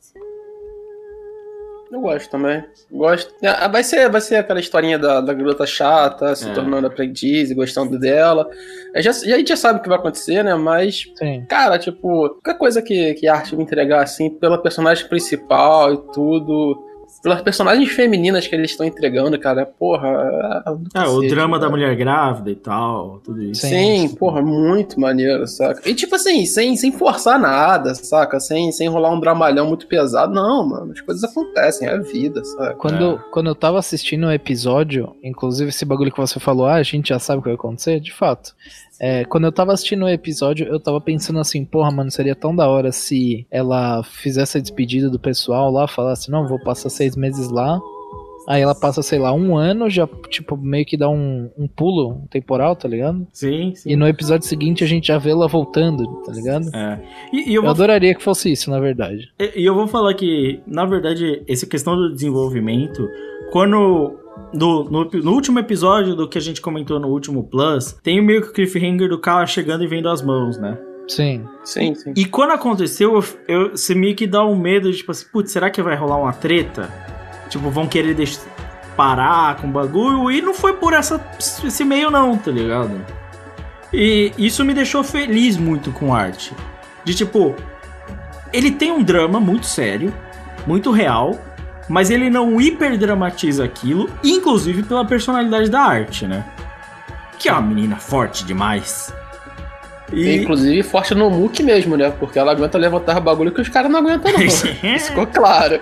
Eu gosto também. Gosto. Ah, Vai ser, vai ser aquela historinha da, da garota chata, se É. tornando aprendiz e gostando dela. É, Já, já- a gente já sabe o que vai acontecer, né? Mas, Sim. cara, tipo, qualquer coisa que, que a arte me entregar, assim, pela personagem principal e tudo, pelas personagens femininas que eles estão entregando, cara, porra. é É, o drama da cara. mulher grávida e tal, tudo isso. Sim, porra, muito maneiro, saca? E tipo assim, sem, sem forçar nada, saca? Sem, sem rolar um dramalhão muito pesado. Não, mano, as coisas acontecem, é a vida, saca? Quando, quando eu tava assistindo o episódio, inclusive esse bagulho que você falou, ah, a gente já sabe o que vai acontecer, de fato. É, quando eu tava assistindo o episódio, eu tava pensando assim, porra, mano, seria tão da hora se ela fizesse a despedida do pessoal lá, falasse, não, vou passar seis meses lá. Aí ela passa, sei lá, um ano, já, tipo, meio que dá um, um pulo temporal, tá ligado? Sim, sim. E no episódio seguinte a gente já vê ela voltando, tá ligado? É. E, e eu Eu vou adoraria que fosse isso, na verdade. E e eu vou falar que, na verdade, essa questão do desenvolvimento, quando. No, no, no último episódio do que a gente comentou no último Plus, tem meio que o cliffhanger do cara chegando e vendo as mãos, né? Sim. Sim, sim. E quando aconteceu, eu, você meio que dá um medo de, tipo assim, putz, será que vai rolar uma treta? Tipo, vão querer deixar parar com o bagulho? E não foi por essa, esse meio, não, tá ligado? E isso me deixou feliz muito com arte. De tipo, ele tem um drama muito sério, muito real, mas ele não hiperdramatiza aquilo, inclusive pela personalidade da arte, né? Que é uma menina forte demais. E... Inclusive forte no Mook mesmo, né? Porque ela aguenta levantar bagulho que os caras não aguentam, não. Isso ficou claro.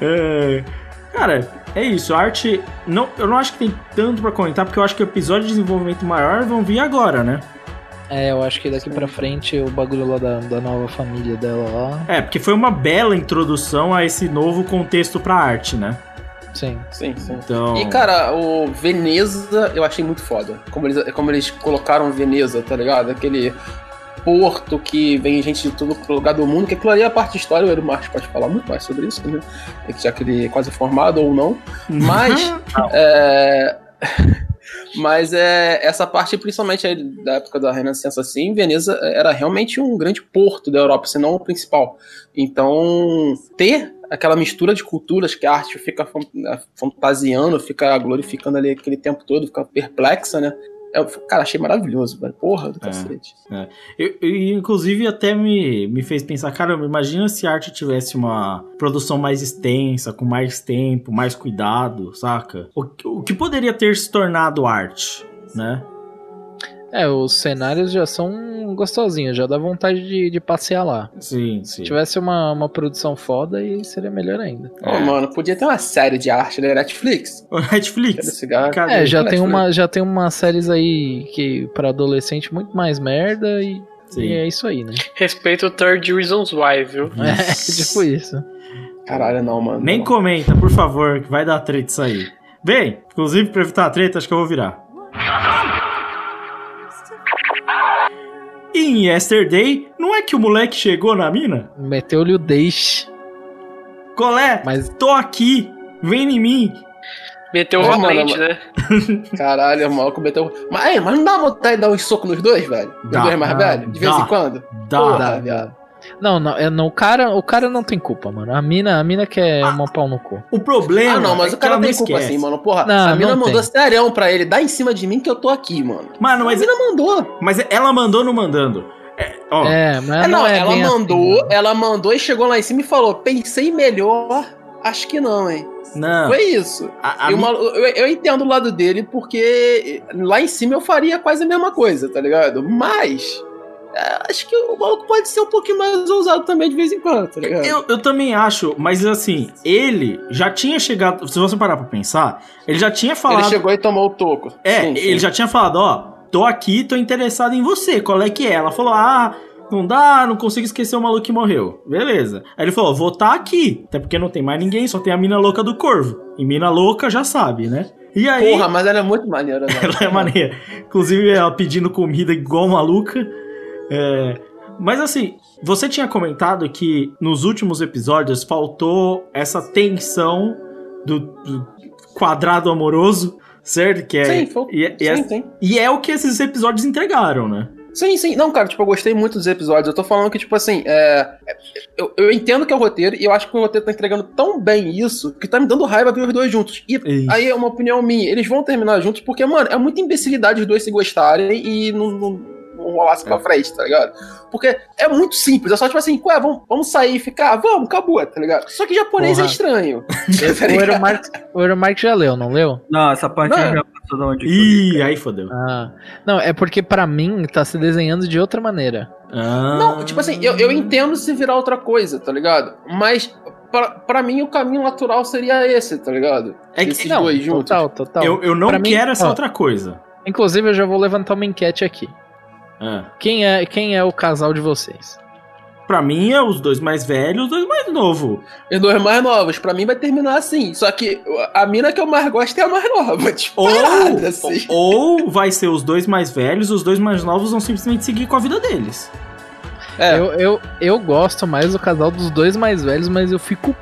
É... Cara, é isso. A arte. Não, eu não acho que tem tanto pra comentar, porque eu acho que o episódio de desenvolvimento maior vão vir agora, né? É, eu acho que daqui pra frente o bagulho lá da, da nova família dela lá. É, porque foi uma bela introdução a esse novo contexto pra arte, né? Sim. Sim, sim. Então... E, cara, o Veneza eu achei muito foda. Como eles, como eles colocaram Veneza, tá ligado? Aquele porto que vem gente de todo lugar do mundo, que aquilo ali é a parte de história, o Eero Marques pode falar muito mais sobre isso, né? Já que ele é quase formado ou não. Mas. é... Mas é, essa parte, principalmente da época da Renascença, assim, Veneza era realmente um grande porto da Europa, se não o principal. Então, ter aquela mistura de culturas que a arte fica fantasiando, fica glorificando ali aquele tempo todo, fica perplexa, né? Eu, cara, achei maravilhoso, velho. Porra do é, cacete. É. Eu, eu, inclusive, até me, me fez pensar, caramba, imagina se a arte tivesse uma produção mais extensa, com mais tempo, mais cuidado, saca? O, o que poderia ter se tornado arte, né? É, os cenários já são gostosinhos, já dá vontade de, de passear lá. Sim, sim. Se tivesse uma, uma produção foda, aí seria melhor ainda. Ô, oh, mano, podia ter uma série de arte da Netflix. O Netflix? É, já tem, uma, já tem umas séries aí que para adolescente muito mais merda e, e, é isso aí, né? Respeito o Third Reasons Why, viu? É, tipo isso. Caralho, não, mano. Nem não. comenta, por favor, que vai dar treta isso aí. Bem, inclusive pra evitar a treta, acho que eu vou virar. Em Yesterday, não é que o moleque chegou na mina? Meteu-lhe o deixe. Colé, Mas... tô aqui, vem em mim. Meteu o valente, né? Caralho, o maluco meteu. Mas, mas não dá vontade de dar um soco nos dois, velho? Nos dá, dois mais velhos? De vez em quando? Dá, Porra, dá, viado. Não, não, é, não, o cara, o cara não tem culpa, mano. A mina, a mina quer ah, uma pau no cu. O problema. Ah, não, mas é o cara tem culpa assim, mano. Porra, não, a mina mandou serião pra ele, dá em cima de mim que eu tô aqui, mano. Mano, mas a mina mandou. Mas ela mandou não mandando. É, ó. é mas é, não, não é ela mandou, assim, ela mandou e chegou lá em cima e falou: "Pensei melhor, acho que não, hein". Não. Foi isso. A, a eu, eu, eu, entendo o lado dele, porque lá em cima eu faria quase a mesma coisa, tá ligado? Mas é, acho que o maluco pode ser um pouquinho mais ousado também de vez em quando, tá ligado? Eu, eu também acho, mas assim, ele já tinha chegado. Se você parar pra pensar, ele já tinha falado. Ele chegou e tomou o toco. É, sim, ele sim. já tinha falado, ó, tô aqui, tô interessado em você, qual é que é? Ela falou, ah. Não dá, não consigo esquecer o maluco que morreu. Beleza. Aí ele falou: vou estar tá aqui. Até porque não tem mais ninguém, só tem a mina louca do corvo. E mina louca já sabe, né? E aí. Porra, mas ela é muito maneira, né? ela é maneira. Inclusive, ela pedindo comida igual maluca. É, mas assim, você tinha comentado que nos últimos episódios faltou essa tensão do, do quadrado amoroso, certo? Que é, sim, foi, e, é, e, é, sim. e é o que esses episódios entregaram, né? Sim, sim. Não, cara, tipo, eu gostei muito dos episódios. Eu tô falando que, tipo assim, é... eu, eu entendo que é o roteiro, e eu acho que o roteiro tá entregando tão bem isso que tá me dando raiva ver os dois juntos. E Isso. aí é uma opinião minha. Eles vão terminar juntos porque, mano, é muita imbecilidade os dois se gostarem e não, não não rolasse pra é. frente, tá ligado? Porque é muito simples, é só tipo assim, ué, vamos, vamos sair e ficar, vamos, acabou, tá ligado? Só que japonês é Porra. é estranho. tá o Euromark já leu, não leu? Não, essa parte não. já passou da onde Ih, aí fodeu. Ah. Não, é porque para mim tá se desenhando de outra maneira. Ah. Não, tipo assim, eu, eu entendo se virar outra coisa, tá ligado? Mas Pra, pra, mim, o caminho natural seria esse, tá ligado? É que, Esses não, dois juntos. Total, total. Eu, eu não pra quero mim, essa ó, outra coisa. Inclusive, eu já vou levantar uma enquete aqui. Ah. Quem, é, quem é o casal de vocês? Pra mim é os dois mais velhos, os dois mais novos. Os dois mais novos. Pra mim vai terminar assim. Só que a mina que eu mais gosto é a mais nova. Ou, assim. ou vai ser os dois mais velhos, os dois mais novos vão simplesmente seguir com a vida deles. É. Eu, eu, eu gosto mais do casal dos dois mais velhos, mas eu fico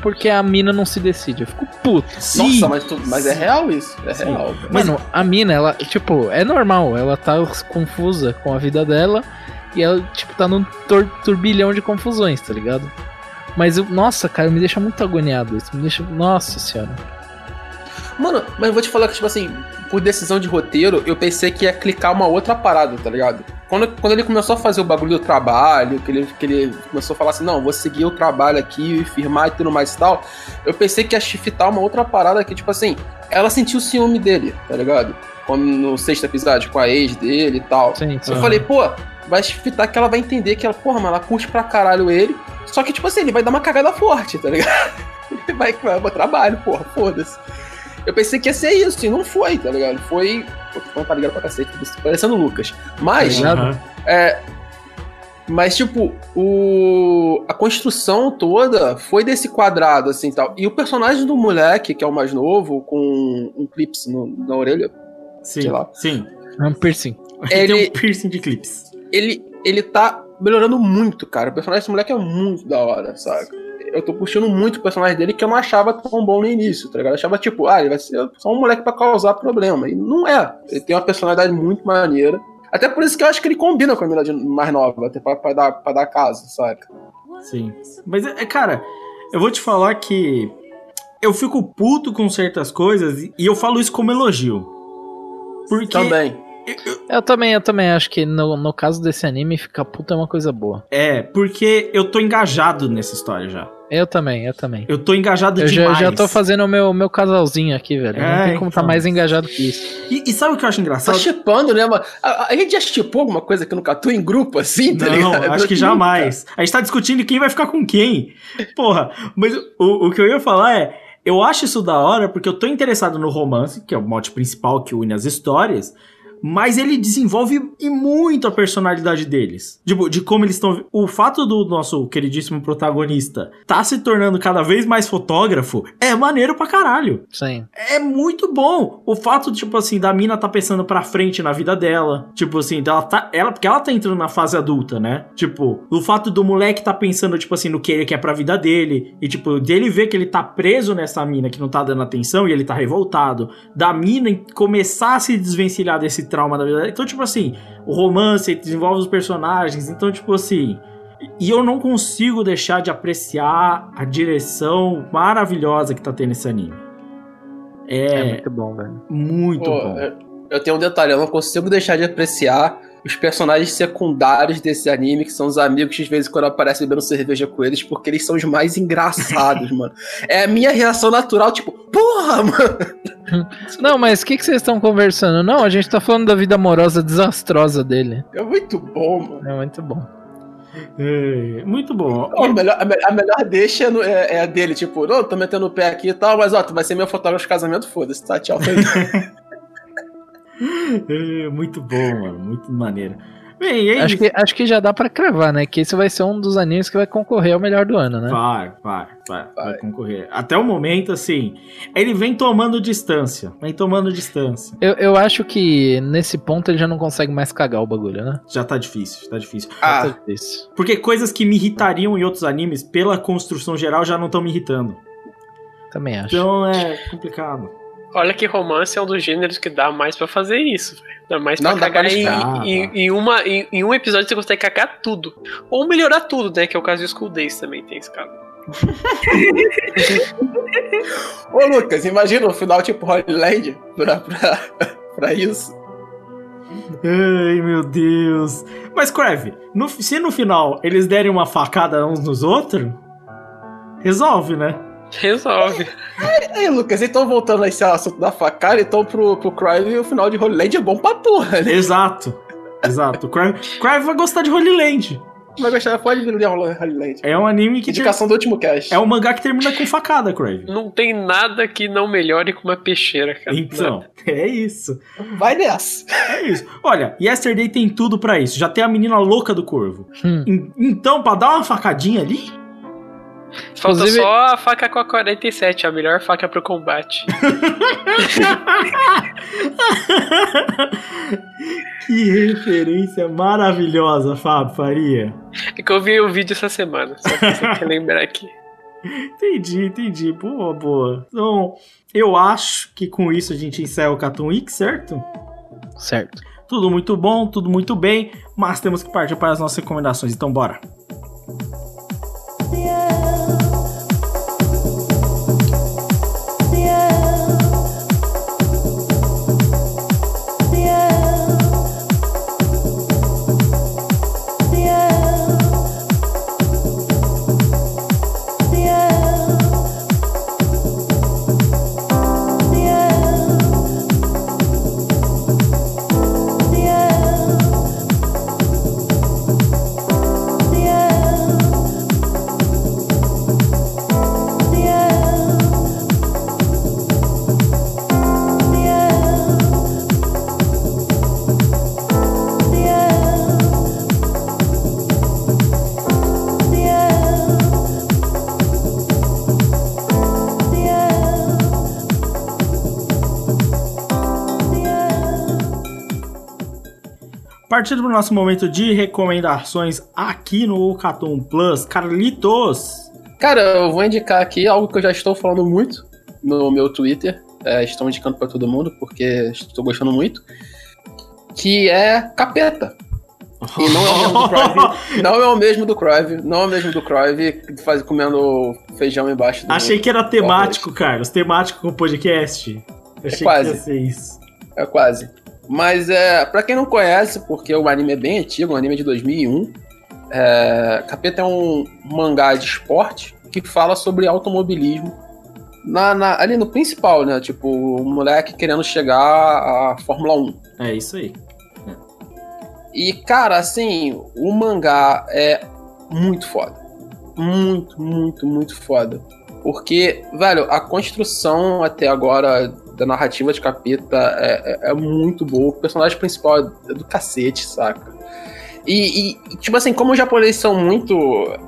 porque a mina não se decide. Eu fico puto. Sim. Nossa, mas, tu, mas é real isso. É Sim. real. Mano, a mina, ela, tipo, é normal. Ela tá confusa com a vida dela e ela, tipo, tá num turbilhão de confusões, tá ligado? Mas, eu, nossa, cara, me deixa muito agoniado. Isso me deixa. Nossa senhora. Mano, mas eu vou te falar que, tipo assim, por decisão de roteiro, eu pensei que ia clicar uma outra parada, tá ligado? Quando, quando ele começou a fazer o bagulho do trabalho, que ele, que ele começou a falar assim, não, vou seguir o trabalho aqui, firmar e tudo mais e tal, eu pensei que ia shiftar uma outra parada que, tipo assim, ela sentiu o ciúme dele, tá ligado? Quando, no sexto episódio, com a ex dele e tal. Sim. Eu falei, pô, vai shiftar que ela vai entender que ela, porra, mas ela curte pra caralho ele, só que, tipo assim, ele vai dar uma cagada forte, tá ligado? Ele vai, vai pro trabalho, porra, foda-se. Eu pensei que ia ser isso, e não foi, tá ligado? Foi. Pô, tô falando tá ligado pra cacete, parecendo o Lucas. Mas. Aham. É. Mas, tipo, o... a construção toda foi desse quadrado, assim, tal. E o personagem do moleque, que é o mais novo, com um clips no- na orelha, Sim, sei lá. sim. É um piercing. Ele tem um piercing de clips. ele, ele tá melhorando muito, cara. O personagem desse moleque é muito da hora, sabe? Eu tô curtindo muito o personagem dele que eu não achava tão bom no início, tá ligado? Eu achava tipo, ah, ele vai ser só um moleque pra causar problema. E não é. Ele tem uma personalidade muito maneira. Até por isso que eu acho que ele combina com a menina de- mais nova, até pra, pra dar, pra dar casa, saca? Sim. Mas, é, cara, eu vou te falar que eu fico puto com certas coisas e eu falo isso como elogio. Porque. Também. Eu também, eu também acho que no, no caso desse anime, ficar puta é uma coisa boa. É, porque eu tô engajado nessa história já. Eu também, eu também. Eu tô engajado Eu já, demais. já tô fazendo o meu, meu casalzinho aqui, velho. Não É, tem como estar então. mais engajado que isso. E, e sabe o que eu acho Tá engraçado? chipando, né, mano? A, a gente já chipou alguma coisa aqui no Catu em grupo, assim, tá Não, ligado? acho que jamais. A gente tá discutindo quem vai ficar com quem. Porra, mas o, o que eu ia falar é. Eu acho isso da hora porque eu tô interessado no romance, que é o mote principal que une as histórias. Mas ele desenvolve e muito a personalidade deles. Tipo, de como eles estão. O fato do nosso queridíssimo protagonista tá se tornando cada vez mais fotógrafo é maneiro pra caralho. Sim. É muito bom. O fato, tipo assim, da mina tá pensando pra frente na vida dela. Tipo assim, dela tá. Ela, porque ela tá entrando na fase adulta, né? Tipo, o fato do moleque tá pensando, tipo assim, no que ele quer pra vida dele. E, tipo, dele ver que ele tá preso nessa mina que não tá dando atenção e ele tá revoltado. Da mina começar a se desvencilhar desse trauma da vida. Então, tipo assim, o romance desenvolve os personagens. Então, tipo assim. E eu não consigo deixar de apreciar a direção maravilhosa que tá tendo esse anime. É, É, muito bom, velho. muito Pô, bom. eu- Eu tenho um detalhe, eu não consigo deixar de apreciar os personagens secundários desse anime, que são os amigos que de vez em quando aparecem bebendo cerveja com eles, porque eles são os mais engraçados, mano. É a minha reação natural, tipo, porra, mano! Não, mas o que, que vocês estão conversando? Não, a gente tá falando da vida amorosa desastrosa dele. É muito bom, mano. É muito bom. É, muito bom. Ó, a, melhor, a, me- a melhor deixa é, no- é- é a dele, tipo, não, tô metendo o pé aqui e tal, mas ó, tu vai ser meu fotógrafo de casamento, foda-se, tá? Tchau. É, muito bom, mano. Muito maneiro. Bem, e é Acho que, acho que já dá pra cravar, né? Que esse vai ser um dos animes que vai concorrer ao melhor do ano, né? Vai, vai, vai, vai, Vai. concorrer. Até o momento, assim, ele vem tomando distância. Vem tomando distância. Eu, eu acho que nesse ponto ele já não consegue mais cagar o bagulho, né? Já tá difícil, tá difícil. Ah, Tá difícil. Porque coisas que me irritariam em outros animes, pela construção geral, já não estão me irritando. Também acho. Então é complicado. Olha que romance é um dos gêneros que dá mais pra fazer isso, velho. Dá mais pra Não, dá cagar pra em, listar, em, em uma, em, em um episódio você consegue cagar tudo. Ou melhorar tudo, né? Que é o caso do School Days também tem esse caso. Ô, Lucas, imagina o final tipo Holyland pra, pra, pra isso. Ai, meu Deus. Mas, Crave, no- se no final eles derem uma facada uns nos outros, resolve, né? Resolve. Aí, Lucas, então voltando a esse assunto da facada, então pro, pro Crime, o final de Holyland é bom pra porra, né? Exato. Exato. O vai gostar de Holy Land. Vai gostar, pode vir ler Holyland. É um anime que. ter- Indicação do último cast. É um mangá que termina com facada, Crave. Não tem nada que não melhore com uma peixeira, cara. Então, é isso. Vai nessa. É isso. Olha, Yesterday tem tudo pra isso. Já tem a menina louca do corvo. Hum. En- Então, pra dar uma facadinha ali, Falta Inclusive- só a faca com a 47, a melhor faca pro combate. que referência maravilhosa, Fábio Faria. É que eu vi o vídeo essa semana, só que você quer lembrar aqui. Entendi, entendi. Boa, boa. Então, eu acho que com isso a gente encerra o Cartoon Week, certo? Certo. Tudo muito bom, tudo muito bem, mas temos que partir para as nossas recomendações, então bora. Partindo pro nosso momento de recomendações aqui no Catum Plus, Carlitos. Cara, eu vou indicar aqui algo que eu já estou falando muito no meu Twitter. É, estou indicando para todo mundo porque estou gostando muito. Que é Capeta. E não é o mesmo do Cruyff. não é o mesmo do Cruyff. Não é o mesmo do Cruyff faz, comendo feijão embaixo do. Achei que era temático, Carlos. Temático com o podcast. É Achei quase. que ia ser isso. É quase. Mas é, pra quem não conhece, porque o anime é bem antigo, o anime é de 2001. É, Capeta é um mangá de esporte que fala sobre automobilismo. Na, na- ali no principal, né? Tipo, o moleque querendo chegar à Fórmula 1. É isso aí. E, cara, assim, o mangá é muito foda. Muito, muito, muito foda. Porque, velho, a construção até agora da narrativa de Capeta é, é- é muito boa. O personagem principal é do cacete, saca? E, e, tipo assim, como os japoneses são muito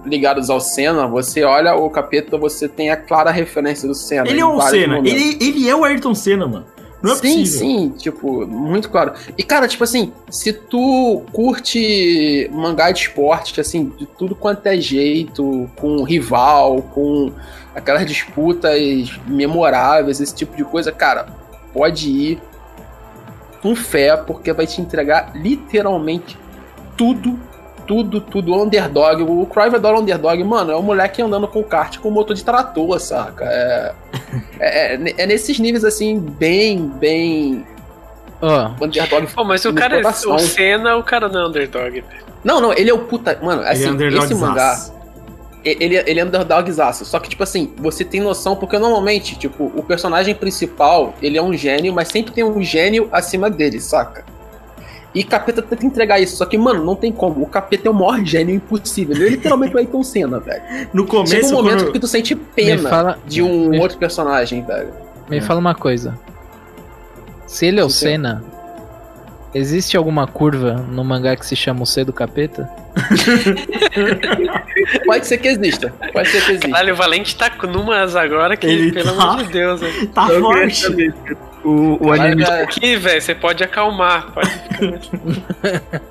ligados ao Senna, você olha o Capeta, você tem a clara referência do Senna. Ele é o Senna. Ele, ele é o Ayrton Senna, mano. Não é sim, possível. sim, tipo, muito claro. E, cara, tipo assim, se tu curte mangá de esporte, assim, de tudo quanto é jeito, com rival, com aquelas disputas memoráveis, esse tipo de coisa, cara, pode ir com fé, porque vai te entregar literalmente tudo, tudo, tudo. Underdog. O Cruyff adora underdog, mano, é um moleque andando com kart com motor de trator, saca? É, é, é- é nesses níveis, assim, bem, bem. Ó, Underdog. Pô, mas o cara, coração. o Senna, o cara não é underdog, velho. Não, não, ele é o puta. Mano, assim, ele é esse mangá. Ele, ele é underdogzaço. Só que, tipo assim, você tem noção, porque normalmente, tipo, o personagem principal, ele é um gênio, mas sempre tem um gênio acima dele, saca? E Capeta tenta entregar isso, só que, mano, não tem como. O Capeta é o maior gênio impossível. Ele é literalmente o Ayrton Senna, velho. No começo, Chega um momento que tu sente pena fala- de um me- outro personagem, velho. me fala uma coisa. Se ele é o. Senna, existe alguma curva no mangá que se chama o C do capeta? Pode ser que exista. Pode ser que exista. Caralho, o Valente tá com numas agora que, Ele pelo tá- amor de Deus, velho. Tá Eu forte. O, o Caralho, anime. Aqui, velho, você pode acalmar. Pode...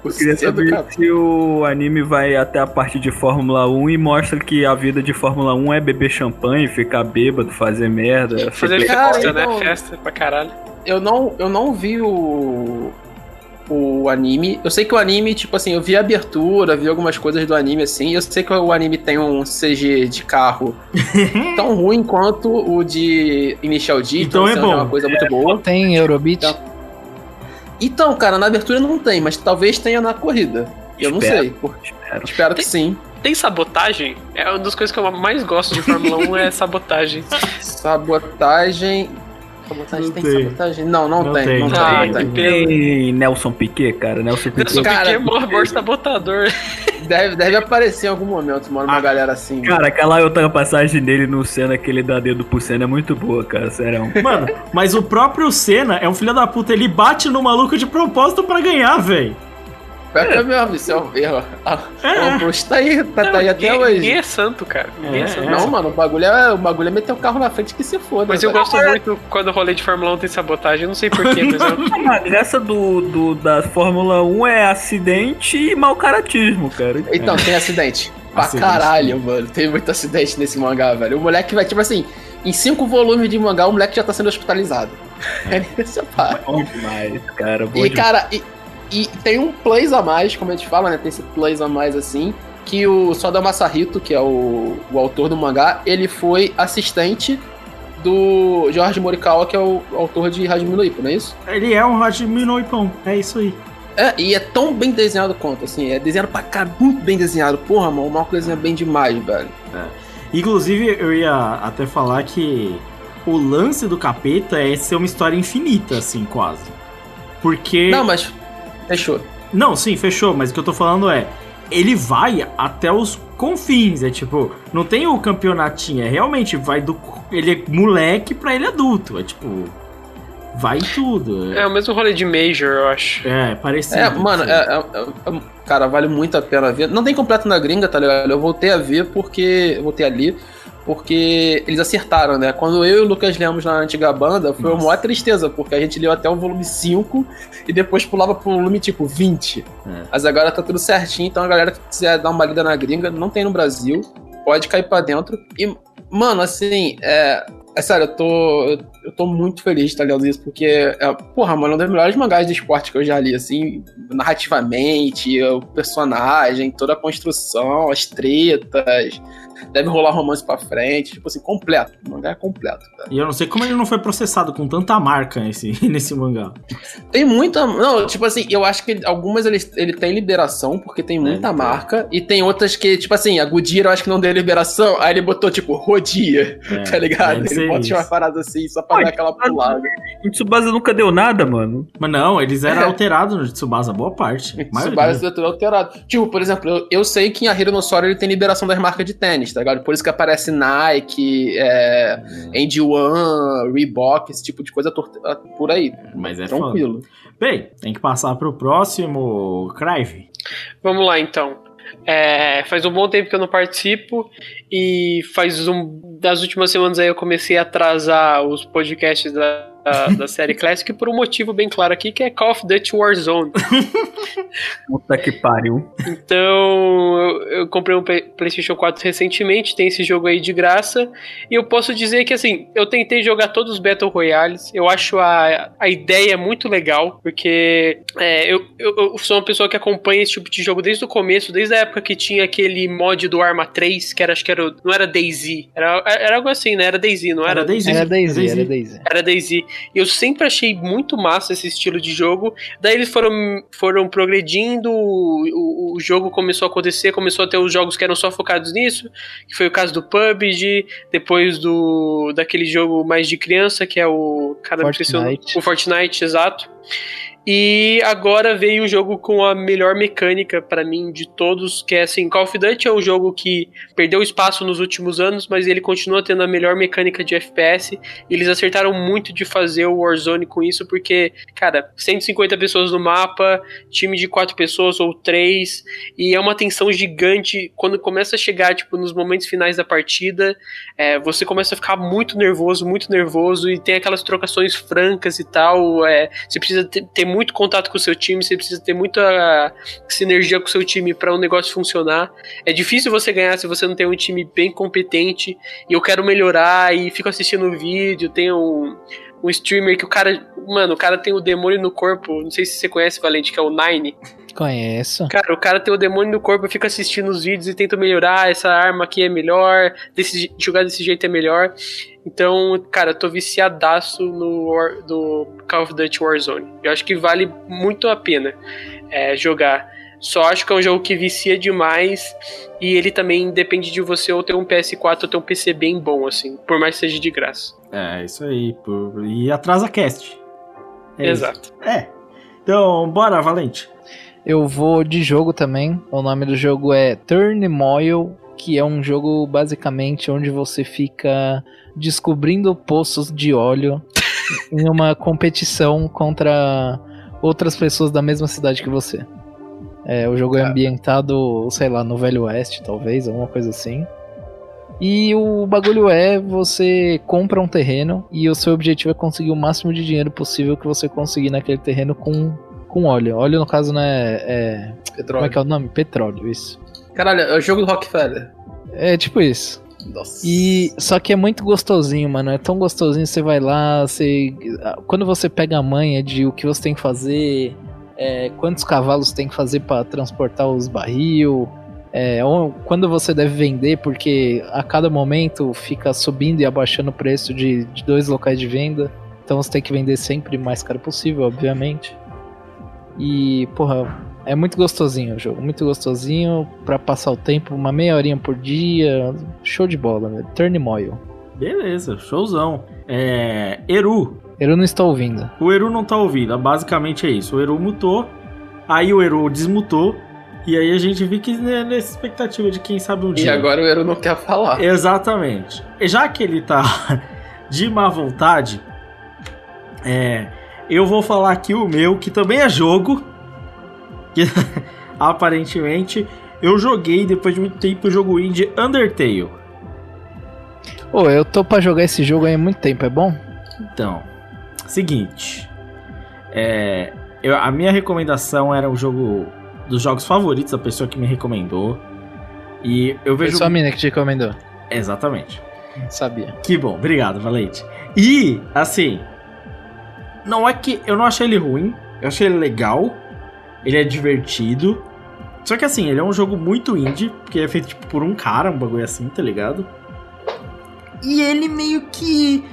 Eu queria saber se o anime vai até a parte de Fórmula 1 e mostra que a vida de Fórmula 1 é beber champanhe, ficar bêbado, fazer merda. Fazer festa, né? Festa pra caralho. eu não, eu não vi o, o anime. Eu sei que o anime, tipo assim, eu vi a abertura, vi algumas coisas do anime assim. Eu sei que o anime tem um CG de carro tão ruim quanto o de Initial D. Então é assim, bom. uma coisa muito boa. Tem Eurobeat? Então- Então, cara, na abertura não tem, mas talvez tenha na corrida. Eu não Espero. sei. por- Espero. Espero que sim. Tem sabotagem? É uma das coisas que eu mais gosto de Fórmula 1 é sabotagem. Sabotagem. Sabotagem Não tem, tem. sabotagem? Não, não, Não tem, tem, Não não tem, tem. tem. Ah, Nelson Piquet, cara. Nelson Piquet. Nelson Cara, Piquet é maior sabotador. Deve, deve aparecer em algum momento, mano, uma Ah, galera assim. Cara, aquela outra passagem dele no Senna, que ele dá dedo pro Senna, é muito boa, cara. Sério. Mano, mas o próprio Senna é um filho da puta. Ele bate no maluco de propósito pra ganhar, velho. Pior que é mesmo, isso é um erro. É. O Prost tá aí, tá, tá aí Não, até ninguém, hoje. ninguém é santo, cara. Ninguém é, É, santo. é. Não, mano, o bagulho é, o bagulho é meter o carro na frente que se foda. Mas eu velho. gosto muito quando o rolê de Fórmula 1 tem sabotagem. Eu não sei porquê, mas eu... A graça do, do- da Fórmula 1 é acidente e mau caratismo, cara. Então, tem acidente. Pra Acidente. caralho, mano. Tem muito acidente nesse mangá, velho. O moleque vai, tipo assim, em cinco volumes de mangá, o moleque já tá sendo hospitalizado. É nessa parte. Bom demais, cara. Bom E, demais. cara, e, e tem um plus a mais, como a gente fala, né? Tem esse plus a mais assim. Que o Soda Masahito, que é o, o autor do mangá, ele foi assistente do Jorge Morikawa, que é o autor de Hajime no Ippo, não é isso? Ele é um Hajime no Ippon. É isso aí. É, e é tão bem desenhado quanto, assim, é desenhado pra cá, muito bem desenhado. Porra, mano, o Marco desenha bem demais, velho. Inclusive, eu ia até falar que o lance do capeta é ser uma história infinita, assim, quase. Porque. Não, mas fechou. Não, sim, fechou, mas o que eu tô falando é. Ele vai até os confins, é tipo, não tem o campeonatinho, é realmente vai do. Ele é moleque pra ele adulto, é tipo. Vai tudo. É o mesmo rolê de Major, eu acho. É, parecido. É, mano, é- é- é- cara, vale muito a pena ver. Não tem completo na gringa, tá ligado? Eu voltei a ver porque. Eu voltei ali. Porque eles acertaram, né? Quando eu e o Lucas lemos na antiga banda, foi uma maior tristeza, porque a gente leu até o volume 5 e depois pulava pro volume tipo 20. É. Mas agora tá tudo certinho, então a galera que quiser dar uma lida na gringa, não tem no Brasil, pode cair pra dentro. E, mano, assim, é. É sério, eu tô, eu tô muito feliz de estar lendo isso, porque, é, porra, mano, é um dos melhores mangás de esporte que eu já li, assim, narrativamente, o personagem, toda a construção, as tretas, deve rolar romance pra frente, tipo assim, completo, o mangá é completo, cara. E eu não sei como ele não foi processado com tanta marca nesse, nesse mangá. Tem muita. Não, tipo assim, eu acho que algumas ele, ele tem liberação, porque tem muita marca, e tem outras que, tipo assim, a Goodyear eu acho que não deu liberação, aí ele botou, tipo, rodia, É, tá ligado? Ele bota isso. uma parada assim, só pra dar aquela pulada. O Tsubasa nunca deu nada, mano. Mas não, eles eram É. alterados no Tsubasa, boa parte. Ser tudo alterado. Tipo, por exemplo, eu, eu sei que em Ahira no Sora ele tem liberação das marcas de tênis, tá ligado? Por isso que aparece Nike, é, Andy One, Reebok, esse tipo de coisa tor- por aí. Mas é Tranquilo. Bem, tem que passar pro próximo, Crive. Vamos lá então. É, faz um bom tempo que eu não participo e faz um das últimas semanas aí eu comecei a atrasar os podcasts da, da, da série Classic por um motivo bem claro aqui que é Call of Duty Warzone. Puta que pariu. Então, eu, eu comprei um Play- PlayStation 4 recentemente, tem esse jogo aí de graça. E eu posso dizer que, assim, eu tentei jogar todos os Battle Royales. Eu acho a, a ideia muito legal, porque é, eu, eu, eu sou uma pessoa que acompanha esse tipo de jogo desde o começo, desde a época que tinha aquele mod do Arma 3, que era, acho que era, o- não era DayZ, era, era algo assim, né? Era DayZ, não era? Era DayZ, era DayZ. Era DayZ. E eu sempre achei muito massa esse estilo de jogo. Daí eles foram, foram progredindo, o, o- jogo começou a acontecer, começou a ter os jogos que eram só focados nisso, que foi o caso do PUBG, depois do daquele jogo mais de criança, que é o... Cara, esqueci o. Fortnite. o Fortnite, exato. E agora veio o jogo com a melhor mecânica pra mim de todos, que é assim, Call of Duty é um jogo que perdeu espaço nos últimos anos, mas ele continua tendo a melhor mecânica de FPS. E eles acertaram muito de fazer o Warzone com isso, porque, cara, 150 pessoas no mapa, time de quatro pessoas ou três, e é uma tensão gigante quando começa a chegar, tipo, nos momentos finais da partida, é, você começa a ficar muito nervoso, muito nervoso, e tem aquelas trocações francas e tal, é, você precisa ter, ter muito contato com o seu time, você precisa ter muita sinergia com o seu time para o negócio funcionar. É difícil você ganhar se você não tem um time bem competente, e eu quero melhorar, e fico assistindo vídeo, tem um, um streamer que o cara, mano, o cara tem o demônio no corpo, não sei se você conhece, Valente, que é o Nine. Conheço. Cara, o cara tem o demônio no corpo, eu fico assistindo os vídeos e tento melhorar. Essa arma aqui é melhor, desse, jogar desse jeito é melhor. Então, cara, eu tô viciadaço no War, do Call of Duty Warzone. Eu acho que vale muito a pena é, jogar. Só acho que é um jogo que vicia demais e ele também depende de você ou ter um PS4 ou ter um PC bem bom, assim, por mais que seja de graça. É, isso aí. pô. E atrasa cast. É isso. Exato. É. Então, bora, Valente. Eu vou de jogo também. O nome do jogo é Turmoil, que é um jogo basicamente onde você fica descobrindo poços de óleo em uma competição contra outras pessoas da mesma cidade que você. É, o jogo é ambientado, sei lá, no Velho Oeste, talvez, alguma coisa assim. E o bagulho é você compra um terreno e o seu objetivo é conseguir o máximo de dinheiro possível que você conseguir naquele terreno com, com óleo. Óleo, no caso, não é, é. Como é que é o nome? Petróleo, isso. Caralho, é o jogo do Rockefeller. É tipo isso. Nossa. E só que é muito gostosinho, mano. É tão gostosinho. Você vai lá, você quando você pega a manha de o que você tem que fazer, é, quantos cavalos tem que fazer para transportar os barril, é, quando você deve vender, porque a cada momento fica subindo e abaixando o preço de, de dois locais de venda. Então você tem que vender sempre o mais caro possível, obviamente. E, porra, é muito gostosinho o jogo, muito gostosinho pra passar o tempo, uma meia horinha por dia, show de bola, velho. Turmoil. Beleza, showzão. É. Eru. Eru não está ouvindo. O Eru não tá ouvindo. Basicamente é isso. O Eru mutou. Aí o Eru desmutou. E aí a gente fica né, nessa expectativa de quem sabe um E dia. agora o Eru não quer falar. Exatamente. Já que ele tá de má vontade, é, eu vou falar aqui o meu, que também é jogo. Que aparentemente eu joguei depois de muito tempo o jogo indie Undertale. Ô, eu tô pra jogar esse jogo aí há muito tempo, é bom? Então, seguinte. É, eu- a minha recomendação era o jogo dos jogos favoritos da pessoa que me recomendou. E eu Foi vejo. só a mina que te recomendou. Exatamente. Sabia. Que bom, obrigado, Valente. E, assim, não é que eu não achei ele ruim, eu achei ele legal, ele é divertido. Só que assim, ele é um jogo muito indie, porque é feito tipo, por um cara, um bagulho assim, tá ligado? E ele meio que.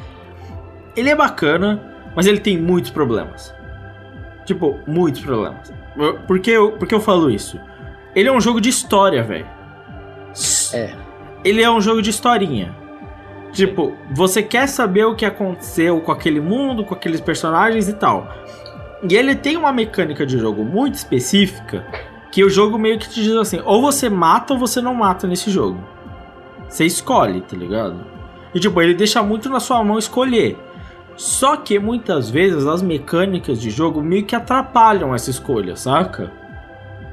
Ele é bacana, mas ele tem muitos problemas. Tipo, muitos problemas. Por que eu, por que eu falo isso? Ele é um jogo de história, velho. É. Ele é um jogo de historinha. Tipo, você quer saber o que aconteceu com aquele mundo, com aqueles personagens e tal. E ele tem uma mecânica de jogo muito específica que o jogo meio que te diz assim: ou você mata ou você não mata nesse jogo. Você escolhe, tá ligado? E tipo, ele deixa muito na sua mão escolher. Só que muitas vezes as mecânicas de jogo meio que atrapalham essa escolha, saca?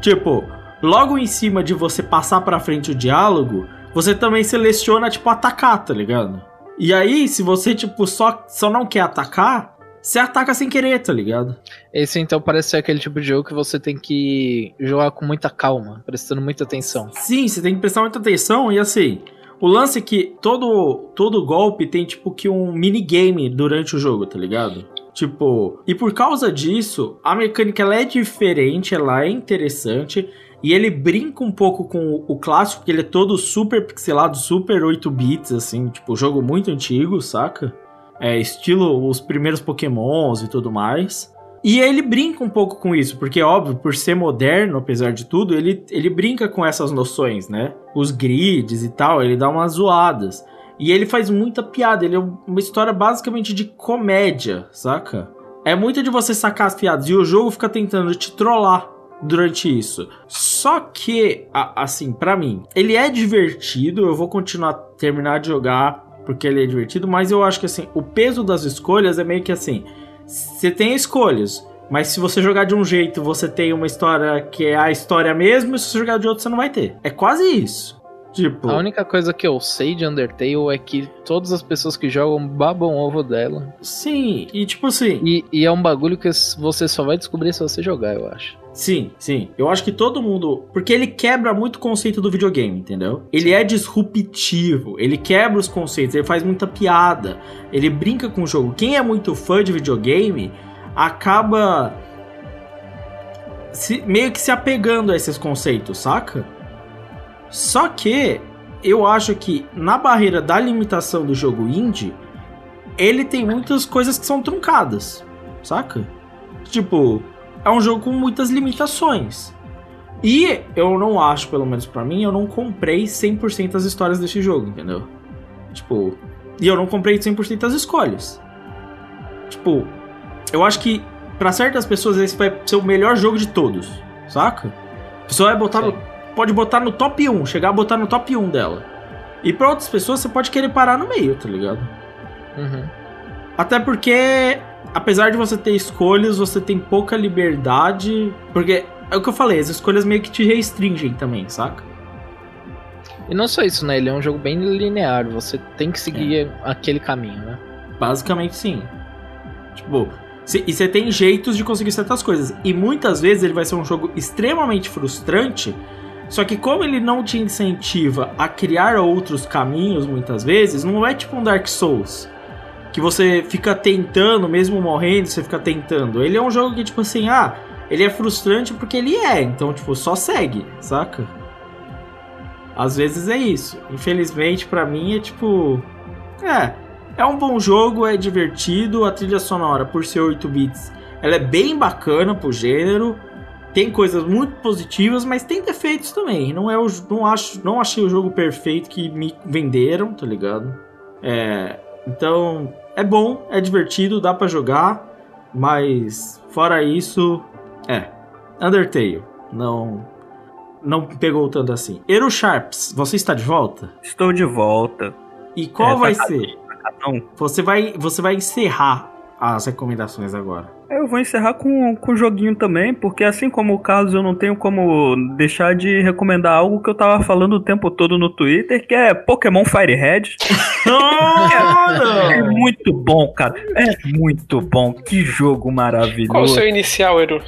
Tipo, logo em cima de você passar pra frente o diálogo, você também seleciona, tipo, atacar, tá ligado? E aí, se você, tipo, só, só não quer atacar, você ataca sem querer, tá ligado? Esse então parece ser aquele tipo de jogo que você tem que jogar com muita calma, prestando muita atenção. Sim, você tem que prestar muita atenção e assim. O lance é que todo, todo golpe tem tipo que um minigame durante o jogo, tá ligado? Tipo, e por causa disso, a mecânica ela é diferente, ela é interessante. E ele brinca um pouco com o, clássico, porque ele é todo super pixelado, super 8 bits, assim, tipo, jogo muito antigo, saca? É, estilo os primeiros pokémons e tudo mais. E ele brinca um pouco com isso, porque, óbvio, por ser moderno, apesar de tudo, ele, ele brinca com essas noções, né? Os grids e tal, ele dá umas zoadas. E ele faz muita piada, ele é uma história basicamente de comédia, saca? É muito de você sacar as piadas e o jogo fica tentando te trollar durante isso. Só que, a- assim, pra mim, ele é divertido, eu vou continuar terminar de jogar porque ele é divertido, mas eu acho que assim, o peso das escolhas é meio que assim, você tem escolhas, mas se você jogar de um jeito, você tem uma história que é a história mesmo, e se você jogar de outro, você não vai ter. É quase isso. Tipo, A única coisa que eu sei de Undertale é que todas as pessoas que jogam babam ovo dela. sim, e tipo assim, E, e é um bagulho que você só vai descobrir se você jogar, eu acho. Sim, sim. Eu acho que todo mundo. Porque ele quebra muito o conceito do videogame, entendeu? Ele é disruptivo, ele quebra os conceitos, ele faz muita piada, ele brinca com o jogo. Quem é muito fã de videogame acaba se- meio que se apegando a esses conceitos, saca? Só que eu acho que na barreira da limitação do jogo indie, ele tem muitas coisas que são truncadas, saca? Tipo, é um jogo com muitas limitações. E eu não acho, pelo menos pra mim, eu não comprei 100% as histórias desse jogo, entendeu? Tipo, e eu não comprei 100% as escolhas. Tipo, eu acho que pra certas pessoas esse vai ser o melhor jogo de todos, saca? A pessoa vai botar no, pode botar no top 1, chegar a botar no top 1 dela. E pra outras pessoas você pode querer parar no meio, tá ligado? Uhum. Até porque, apesar de você ter escolhas, você tem pouca liberdade. Porque é o que eu falei, as escolhas meio que te restringem também, saca? E não só isso, né? Ele é um jogo bem linear, você tem que seguir aquele caminho, né? Basicamente sim. Tipo, e você tem jeitos de conseguir certas coisas. E muitas vezes ele vai ser um jogo extremamente frustrante. Só que como ele não te incentiva a criar outros caminhos muitas vezes, não é tipo um Dark Souls. Que você fica tentando, mesmo morrendo, você fica tentando. Ele é um jogo que, tipo assim, ah, ele é frustrante porque ele é. Então, tipo, só segue, saca? Às vezes é isso. Infelizmente, pra mim, é tipo. É. É um bom jogo, é divertido. A trilha sonora, por ser 8 bits, ela é bem bacana pro gênero. Tem coisas muito positivas, mas tem defeitos também. Não é o, não acho, não achei o jogo perfeito que me venderam, tá ligado? É, então é bom, é divertido, dá pra jogar, mas fora isso, é Undertale. Não não pegou tanto assim. Eru Sharps, você está de volta? Estou de volta. E qual É, vai tá- ser? Não. Você vai você vai encerrar as recomendações agora. Eu vou encerrar com, com o joguinho também, porque assim como o Carlos, eu não tenho como deixar de recomendar algo que eu tava falando o tempo todo no Twitter, que é Pokémon Fire Red. é, é muito bom, cara. É muito bom. Que jogo maravilhoso. Qual o seu inicial, Eru?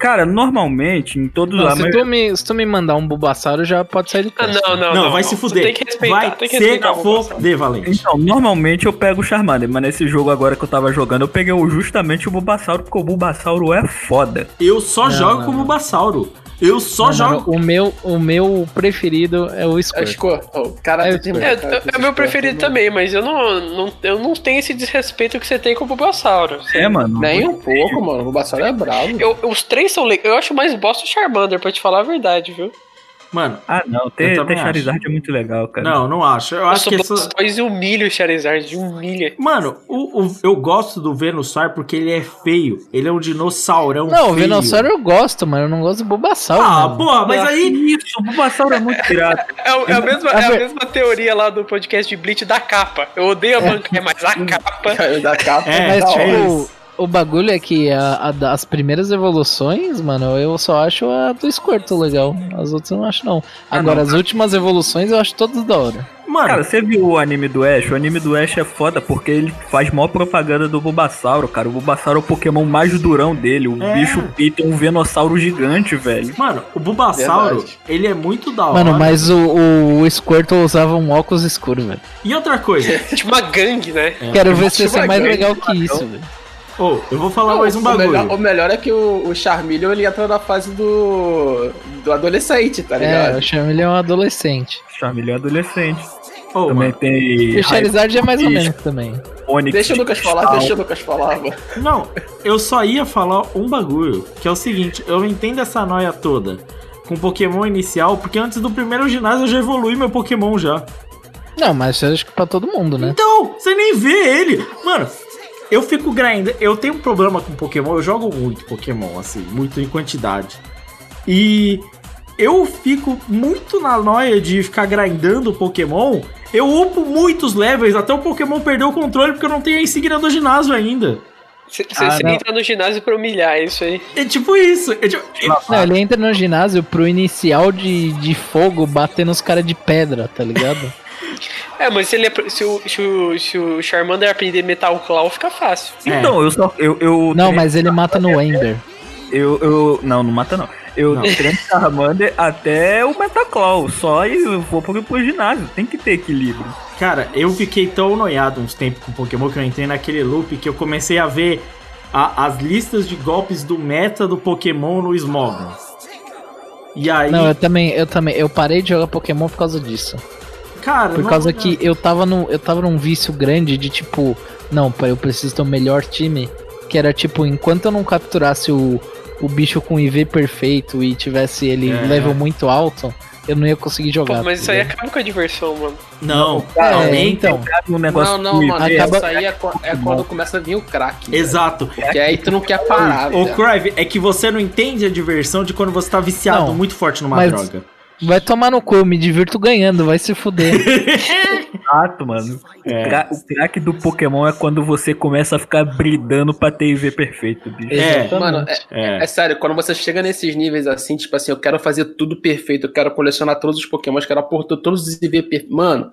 Cara, normalmente, em todos Não, a se, tu me, se tu me mandar um Bulbasauro, já pode sair do Ah, teste. não, não, Não, não. vai se Você fuder. Tem que respeitar, vai tem que se respeitar Bulbasaur. foder, Valente. Então, normalmente eu pego o Charmander, mas nesse jogo agora que eu tava jogando, eu peguei justamente o Bulbasauro, porque o Bulbasauro é foda. Eu só Não, jogo não, com o não. Bulbasauro. Eu só Não, jogo. não, o, meu, o meu preferido é o É Squirt. Squirtle. Cara, É, tem- É, cara, é, é o meu preferido mano. também, mas eu não, não, eu não tenho esse desrespeito que você tem com o Bulbasauro. É, mano. Nem um pouco, mano. O Bulbasaur é bravo. Eu, os três são legais. Eu acho mais bosta o Charmander, pra te falar a verdade, viu? Mano, Ah, não, Eu ter, ter Charizard é muito legal, cara. não, não acho. Eu Eu acho que essa. Blastoise humilha o Charizard, humilha. Mano, o, o- eu gosto do Venusaur porque ele é feio. Ele é um dinossaurão Não, o feio. Venossauro eu gosto, mas eu não gosto do Bulbasauro. Ah, mano. porra, mas aí. Isso, o Bulbasauro é muito pirata. É, o- é a mesma, é a mesma teoria lá do podcast de Bleach da capa. Eu odeio a banca, mas a capa. Caiu da capa. É, Mas, da tipo. O, bagulho é que a- a as primeiras evoluções, mano, eu só acho a do Squirtle legal. As outras eu não acho, não. Agora, as últimas evoluções eu acho todas da hora. Mano, Cara, você viu o anime do Ash? O anime do Ash é foda porque ele faz maior propaganda do Bulbasauro, cara. O Bulbasauro é o Pokémon mais durão dele. O É. bicho pita é um venossauro gigante, velho. mano, o Bulbasauro, Verdade. ele é muito da hora. Mano, mas o, o, o Squirtle usava um óculos escuro, velho. E outra coisa, Tipo uma gangue, né? Quero ver se você é mais legal que isso, velho. Ô, eu vou falar mais um o, bagulho. melhor, o melhor é que o, o Charmeleon ele entra na fase do, do adolescente, tá É, ligado? o Charmeleon é um adolescente. Charmeleon é adolescente. Ô, Também mano, tem. O Charizard é mais ou menos também. Onix Deixa o de Lucas falar, cristal. deixa o Lucas falar, mano. Não, eu só ia falar um bagulho, que é o seguinte, eu não entendo essa noia toda com Pokémon inicial, porque antes do primeiro ginásio eu já evolui meu Pokémon já. Não, mas eu acho que pra todo mundo, né? Então, você nem vê ele. Mano, eu fico grindando, eu tenho um problema com Pokémon, eu jogo muito Pokémon, assim, muito em quantidade. E eu fico muito na noia de ficar grindando Pokémon. Eu upo muitos levels até o Pokémon perder o controle porque eu não tenho a insígnia do ginásio ainda. Você Ah, entra no ginásio pra humilhar, é isso aí. É tipo isso. É tipo, Não, ele entra no ginásio pro inicial de, de fogo bater nos caras de pedra, tá ligado? É, mas se, ele, apre- se, o, se, o, se o Charmander aprender Metal Claw, fica fácil. Então, eu só. Eu, eu Não, mas ele mata no Ember. Eu, eu. Não, não mata não. Eu Não. treino Charmander até o Metaclaw. Só e eu vou pro, pro ginásio. Tem que ter equilíbrio. Cara, eu fiquei tão noiado uns tempos com Pokémon que eu entrei naquele loop que eu comecei a ver a- as listas de golpes do meta do Pokémon no Smogon. E aí, Não, eu também, eu também, eu parei de jogar Pokémon por causa disso. Cara, Por não- causa que eu tava no, eu tava num vício grande de tipo, não, eu preciso ter o melhor time, que era tipo, enquanto eu não capturasse o, o bicho com IV perfeito e tivesse ele É. level muito alto, eu não ia conseguir jogar. Pô, mas isso aí acaba com a diversão, mano. Não, É, não, então. Um negócio Não, não, mano. acaba- Isso aí é, é quando começa a vir o crack. Exato. Que aí tu não quer parar, Ô, velho. Crive, é que você não entende a diversão de quando você tá viciado Não, muito forte numa mas- droga. Vai tomar no cu, eu me divirto ganhando, vai se fuder. Exato, mano. É. O, cra- o craque do Pokémon é quando você começa a ficar bridando pra ter IV perfeito, bicho. É. Mano, é, É. é sério, quando você chega nesses níveis assim, tipo assim, eu quero fazer tudo perfeito, eu quero colecionar todos os Pokémons, quero aportar todos os IV perfeitos. Mano,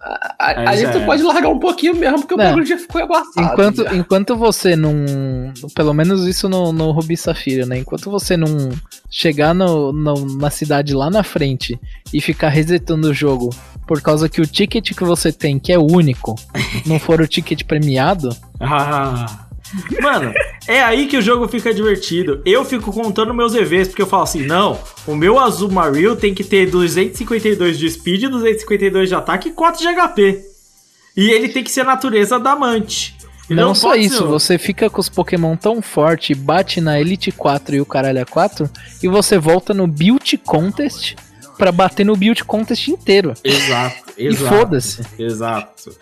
a- a- tu é. pode largar um pouquinho mesmo, porque o Não. bagulho já ficou abarrado. Enquanto, já. enquanto você não. Pelo menos isso no, no Rubi Safira, né? Enquanto você não chegar no, no- na cidade lá na frente e ficar resetando o jogo por causa que o ticket que você tem, que é único, não for o ticket premiado, Ah. Mano, é aí que o jogo fica divertido. Eu fico contando meus EVs, porque eu falo assim: não, o meu azul Maril tem que ter 252 de speed, 252 de ataque e 4 de HP. E ele tem que ser natureza adamante. Ele não, só pode isso, ser- você fica com os Pokémon tão forte, bate na Elite 4 e o caralho a 4, e você volta no Build Contest pra bater no Build Contest inteiro. Exato, E exato. foda-se. Exato.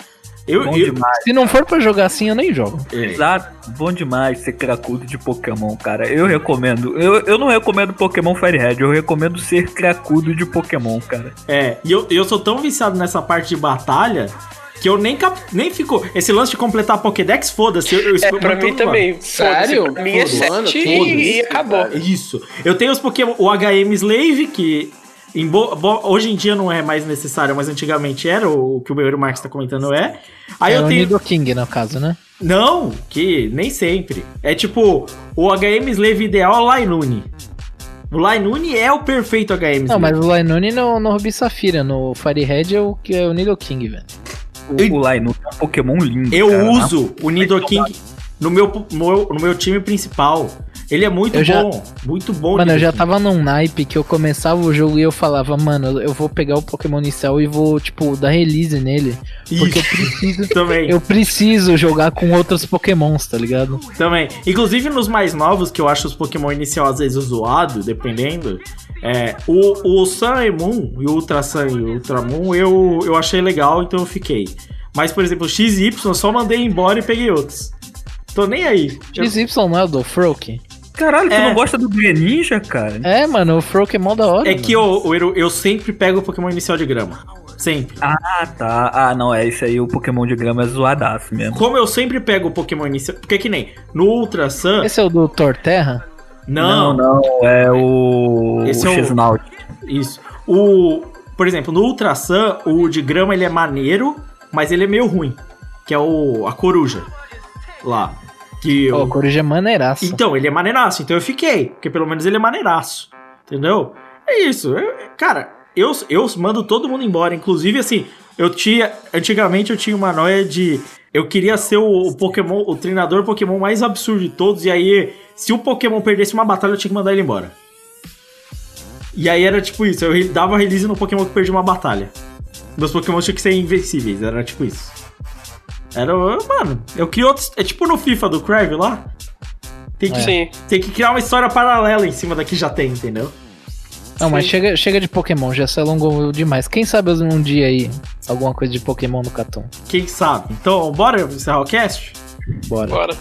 Eu, Bom eu- demais. Se não for pra jogar assim, eu nem jogo. é. Exato, bom demais ser cracudo de Pokémon, cara. Eu recomendo. Eu, eu não recomendo Pokémon Fire Red, eu recomendo ser cracudo de Pokémon, cara. É, e eu, eu sou tão viciado nessa parte de batalha que eu nem, cap... nem fico. Esse lance de completar a Pokédex, foda-se. Eu, eu É, pra mim também. Sério? Pra mim é Todo ano, 7 todo e, e acabou. Isso. Eu tenho os Pokémon, o HM Slave, que bo- bo- hoje em dia não é mais necessário, mas antigamente era, o, o que o meu Marx tá comentando é. Aí é eu o tenho. Nidoking, no caso, né? Não, que nem sempre. É tipo, o HM Slave ideal é o Lainune. O Lainune é o perfeito HM Slave. Não, mas o Lainune no, no Ruby Safira, no Firehead é o que é o Nidoking, velho. O, o Lainu é um Pokémon lindo. Eu cara. uso o Nidoking no meu, no meu time principal. Ele é muito Eu já- bom, muito bom. Mano, eu já Nidoking. tava num naipe que eu começava o jogo e eu falava, mano, eu vou pegar o Pokémon inicial e vou, tipo, dar release nele. Porque eu preciso. Também. Eu preciso jogar com outros Pokémons, tá ligado? Também. Inclusive nos mais novos, que eu acho os Pokémon inicial às vezes zoado, dependendo. É, o, o Sun e Moon, e o Ultra Sun e o Ultra Moon, eu, eu achei legal, então eu fiquei. Mas, por exemplo, o XY eu só mandei embora e peguei outros. Tô nem aí. Eu- XY não é o do Froak? Caralho, tu É. não gosta do Greninja, cara? É, mano, o Froak é mó da hora. É mano. que eu, eu, eu sempre pego o Pokémon inicial de grama. Sempre. Ah, tá. Ah, não, é esse aí, o Pokémon de grama é zoadaço mesmo. Como eu sempre pego o Pokémon inicial. Porque que nem no Ultra Sun. Esse é o do Torterra? Não, não, é o. Esse o é o- X-Naut. Isso. O, por exemplo, no Ultra Sun, o de grama ele é maneiro, mas ele é meio ruim. Que é o a coruja. Lá. Que eu- o Coruja é maneiraço. Então, ele é maneiraço, então eu fiquei. Porque pelo menos ele é maneiraço. Entendeu? É isso. Eu- cara, eu, eu mando todo mundo embora. Inclusive, assim, eu tinha. Antigamente eu tinha uma noia de. Eu queria ser o, o Pokémon, o treinador Pokémon mais absurdo de todos. E aí, se o Pokémon perdesse uma batalha, eu tinha que mandar ele embora. E aí era tipo isso, eu dava release no Pokémon que perdia uma batalha. Meus Pokémon tinham que ser invencíveis, era tipo isso. Era, mano, eu crio outros. É tipo no FIFA do Crave lá. Tem que, Sim. tem que criar uma história paralela em cima da que já tem, entendeu? Não, mas chega, chega de Pokémon, já se alongou demais. Quem sabe um dia aí alguma coisa de Pokémon no Catum? Quem sabe? Então, bora encerrar o cast? Bora. Bora.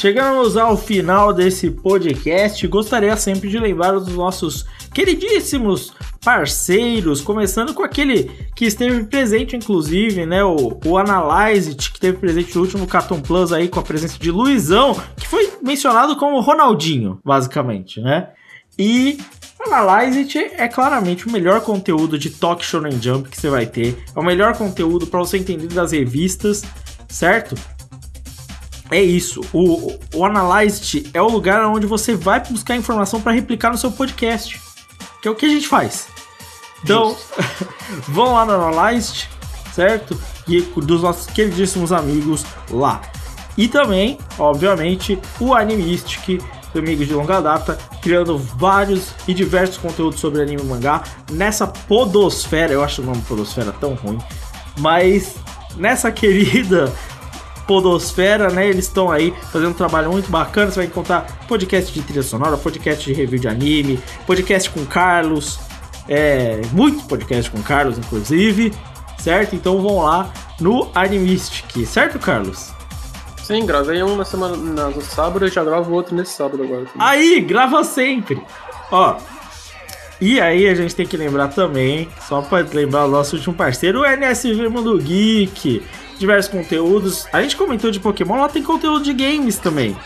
Chegamos ao final desse podcast. Gostaria sempre de lembrar dos nossos queridíssimos parceiros, começando com aquele que esteve presente, inclusive, né? O, o Analyze, que esteve presente no último Caton Plus aí, com a presença de Luizão, que foi mencionado como Ronaldinho, basicamente, né? E Analyze é claramente o melhor conteúdo de Talk Shonen Jump que você vai ter. É o melhor conteúdo para você entender das revistas, certo? É isso. O, o Analyzed é o lugar onde você vai buscar informação para replicar no seu podcast. Que é o que a gente faz. Então, vão lá no Analyzed, certo? E dos nossos queridíssimos amigos lá. E também, obviamente, o Animistic, amigos de longa data, criando vários e diversos conteúdos sobre anime e mangá nessa podosfera. Eu acho o nome podosfera tão ruim. Mas nessa querida Podosfera, né? Eles estão aí fazendo um trabalho muito bacana. Você vai encontrar podcast de trilha sonora, podcast de review de anime, podcast com Carlos, é, muito podcast com Carlos, inclusive, certo? Então vão lá no Animistic, certo, Carlos? Sim, gravei um na semana na- no sábado e já gravo outro nesse sábado agora. também. Aí, grava sempre. Ó. E aí a gente tem que lembrar também, só para lembrar o nosso último parceiro, o NSV Mundo Geek. Diversos conteúdos. A gente comentou de Pokémon, lá tem conteúdo de games também.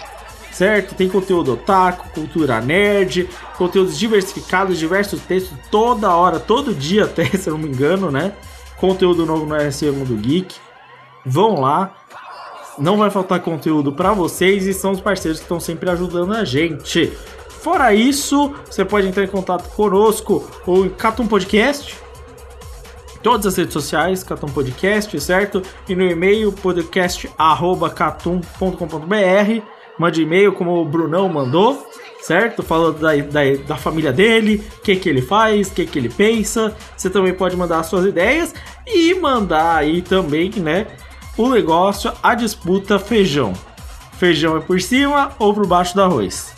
Certo? Tem conteúdo otaku, cultura nerd, conteúdos diversificados, diversos textos toda hora, todo dia até, se eu não me engano, né? Conteúdo novo no NSV Mundo Geek. Vão lá. Não vai faltar conteúdo para vocês e são os parceiros que estão sempre ajudando a gente. Fora isso, você pode entrar em contato conosco ou em Catum Podcast. Todas as redes sociais, Catum Podcast, certo? E no e-mail podcast@catum.com.br. Mande e-mail como o Brunão mandou, certo? Falando da, da, da família dele, o que, que ele faz, o que, que ele pensa. Você também pode mandar as suas ideias e mandar aí também, né? O negócio, a disputa feijão. Feijão é por cima ou por baixo do arroz?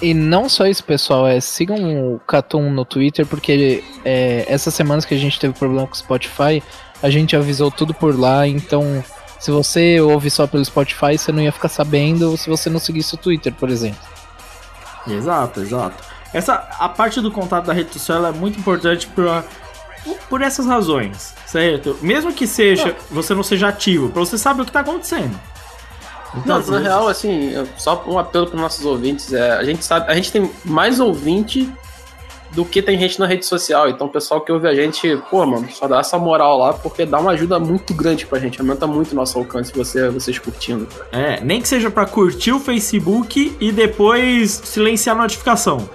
E não só isso, pessoal, é sigam o Catum no Twitter, porque é, essas semanas que a gente teve problema com o Spotify, a gente avisou tudo por lá, então se você ouve só pelo Spotify, você não ia ficar sabendo se você não seguisse o Twitter, por exemplo. Exato, exato. Essa, a parte do contato da rede social é muito importante pra, por essas razões, certo? Mesmo que seja, você não seja ativo, pra você saber o que tá acontecendo. Não, na real, assim, só um apelo para nossos ouvintes. É, a gente sabe, a gente tem mais ouvinte do que tem gente na rede social. Então, o pessoal que ouve a gente, pô, mano, só dá essa moral lá, porque dá uma ajuda muito grande pra gente. Aumenta muito o nosso alcance você, vocês curtindo. É, nem que seja pra curtir o Facebook e depois silenciar a notificação.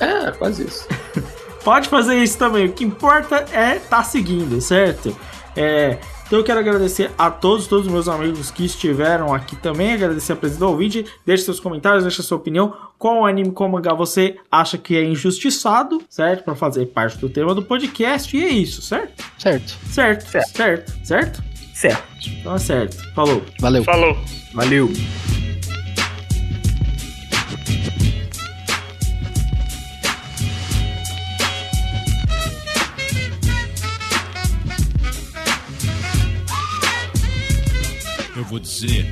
É, quase isso. Pode fazer isso também. O que importa é estar seguindo, certo? É, então eu quero agradecer a todos, todos os meus amigos que estiveram aqui também. Agradecer a presença do ouvinte. Deixe seus comentários, deixe a sua opinião. Qual anime, qual mangá você acha que é injustiçado, certo? Pra fazer parte do tema do podcast. E é isso, certo? Certo. Certo, certo, certo, certo? Certo. Então é certo. Falou. Valeu. Falou. Valeu. Vou dizer,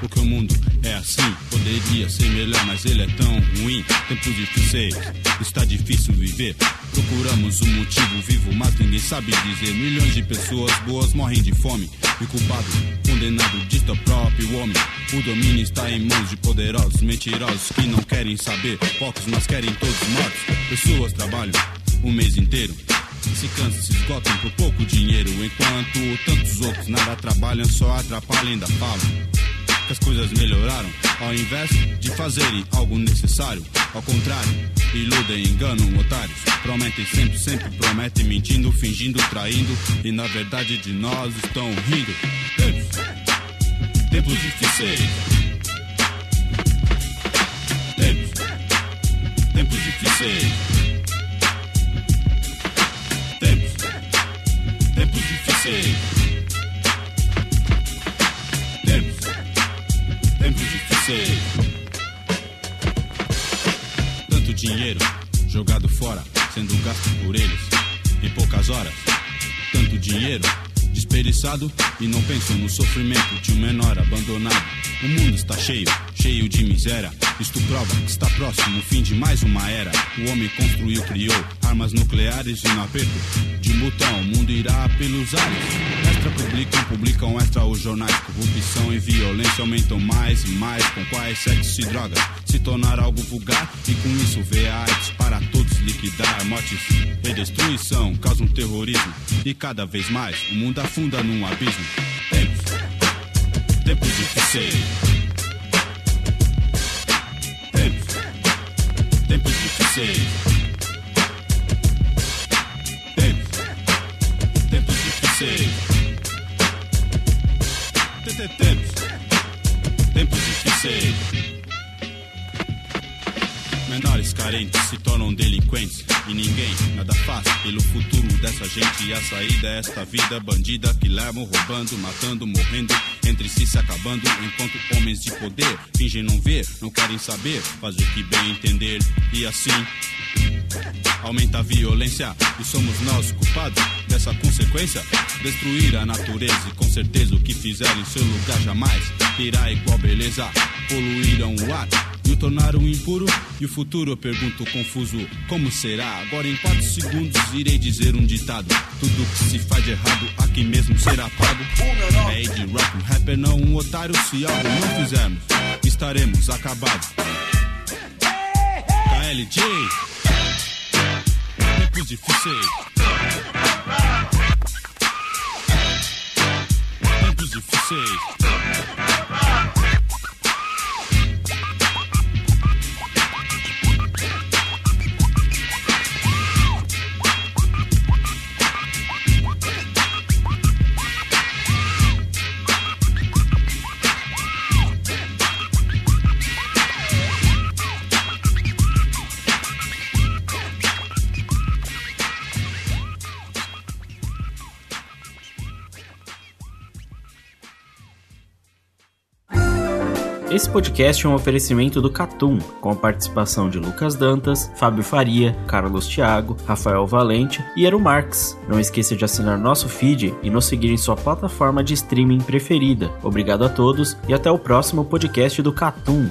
porque o mundo é assim. Poderia ser melhor, mas ele é tão ruim. Tempos difíceis, está difícil viver. Procuramos um motivo vivo, mas ninguém sabe dizer. Milhões de pessoas boas morrem de fome. E o culpado, condenado, dito próprio homem. O domínio está em mãos de poderosos, mentirosos que não querem saber. Poucos, mas querem todos mortos. Pessoas trabalham o mês inteiro. Se cansam, se esgotam por pouco dinheiro. Enquanto tantos outros nada trabalham, só atrapalham ainda falam que as coisas melhoraram. Ao invés de fazerem algo necessário, ao contrário, iludem, enganam otários. Prometem sempre, sempre prometem, mentindo, fingindo, traindo. E na verdade de nós estão rindo. Tempos, tempos difíceis. Tempos, tempos difíceis. Tanto dinheiro jogado fora, sendo gasto por eles em poucas horas. Tanto dinheiro desperdiçado e não pensam no sofrimento de um menor abandonado. O mundo está cheio, cheio de miséria. Isto prova que está próximo o fim de mais uma era. O homem construiu, criou armas nucleares e no aperto de botão o mundo irá pelos ares. Extra publicam, publicam extra os jornais. Corrupção e violência aumentam mais e mais. Com quais sexo e drogas se tornar algo vulgar e com isso vê a arte para todos liquidar. Mortes e destruição causam terrorismo e cada vez mais o mundo afunda num abismo. Tempos, tempos difíceis. Tempos, tempos difíceis. Difíceis. Menores carentes se tornam delinquentes e ninguém nada faz pelo futuro dessa gente. E a saída é esta vida bandida que levam roubando, matando, morrendo, entre si se acabando. Enquanto homens de poder fingem não ver, não querem saber, fazer o que bem entender. E assim aumenta a violência e somos nós culpados dessa consequência. Destruir a natureza e com certeza o que fizeram em seu lugar jamais terá igual beleza. Poluíram o ar e o tornaram impuro. E o futuro eu pergunto confuso: como será? Agora em 4 segundos irei dizer um ditado: tudo que se faz de errado aqui mesmo será pago. É de rock, um rapper, não um otário. Se algo não fizermos, estaremos acabados. KLJ tempos difíceis. Tempos difíceis. Esse podcast é um oferecimento do Catum, com a participação de Lucas Dantas, Fábio Faria, Carlos Thiago, Rafael Valente e Eru Marx. Não esqueça de assinar nosso feed e nos seguir em sua plataforma de streaming preferida. Obrigado a todos e até o próximo podcast do Catum.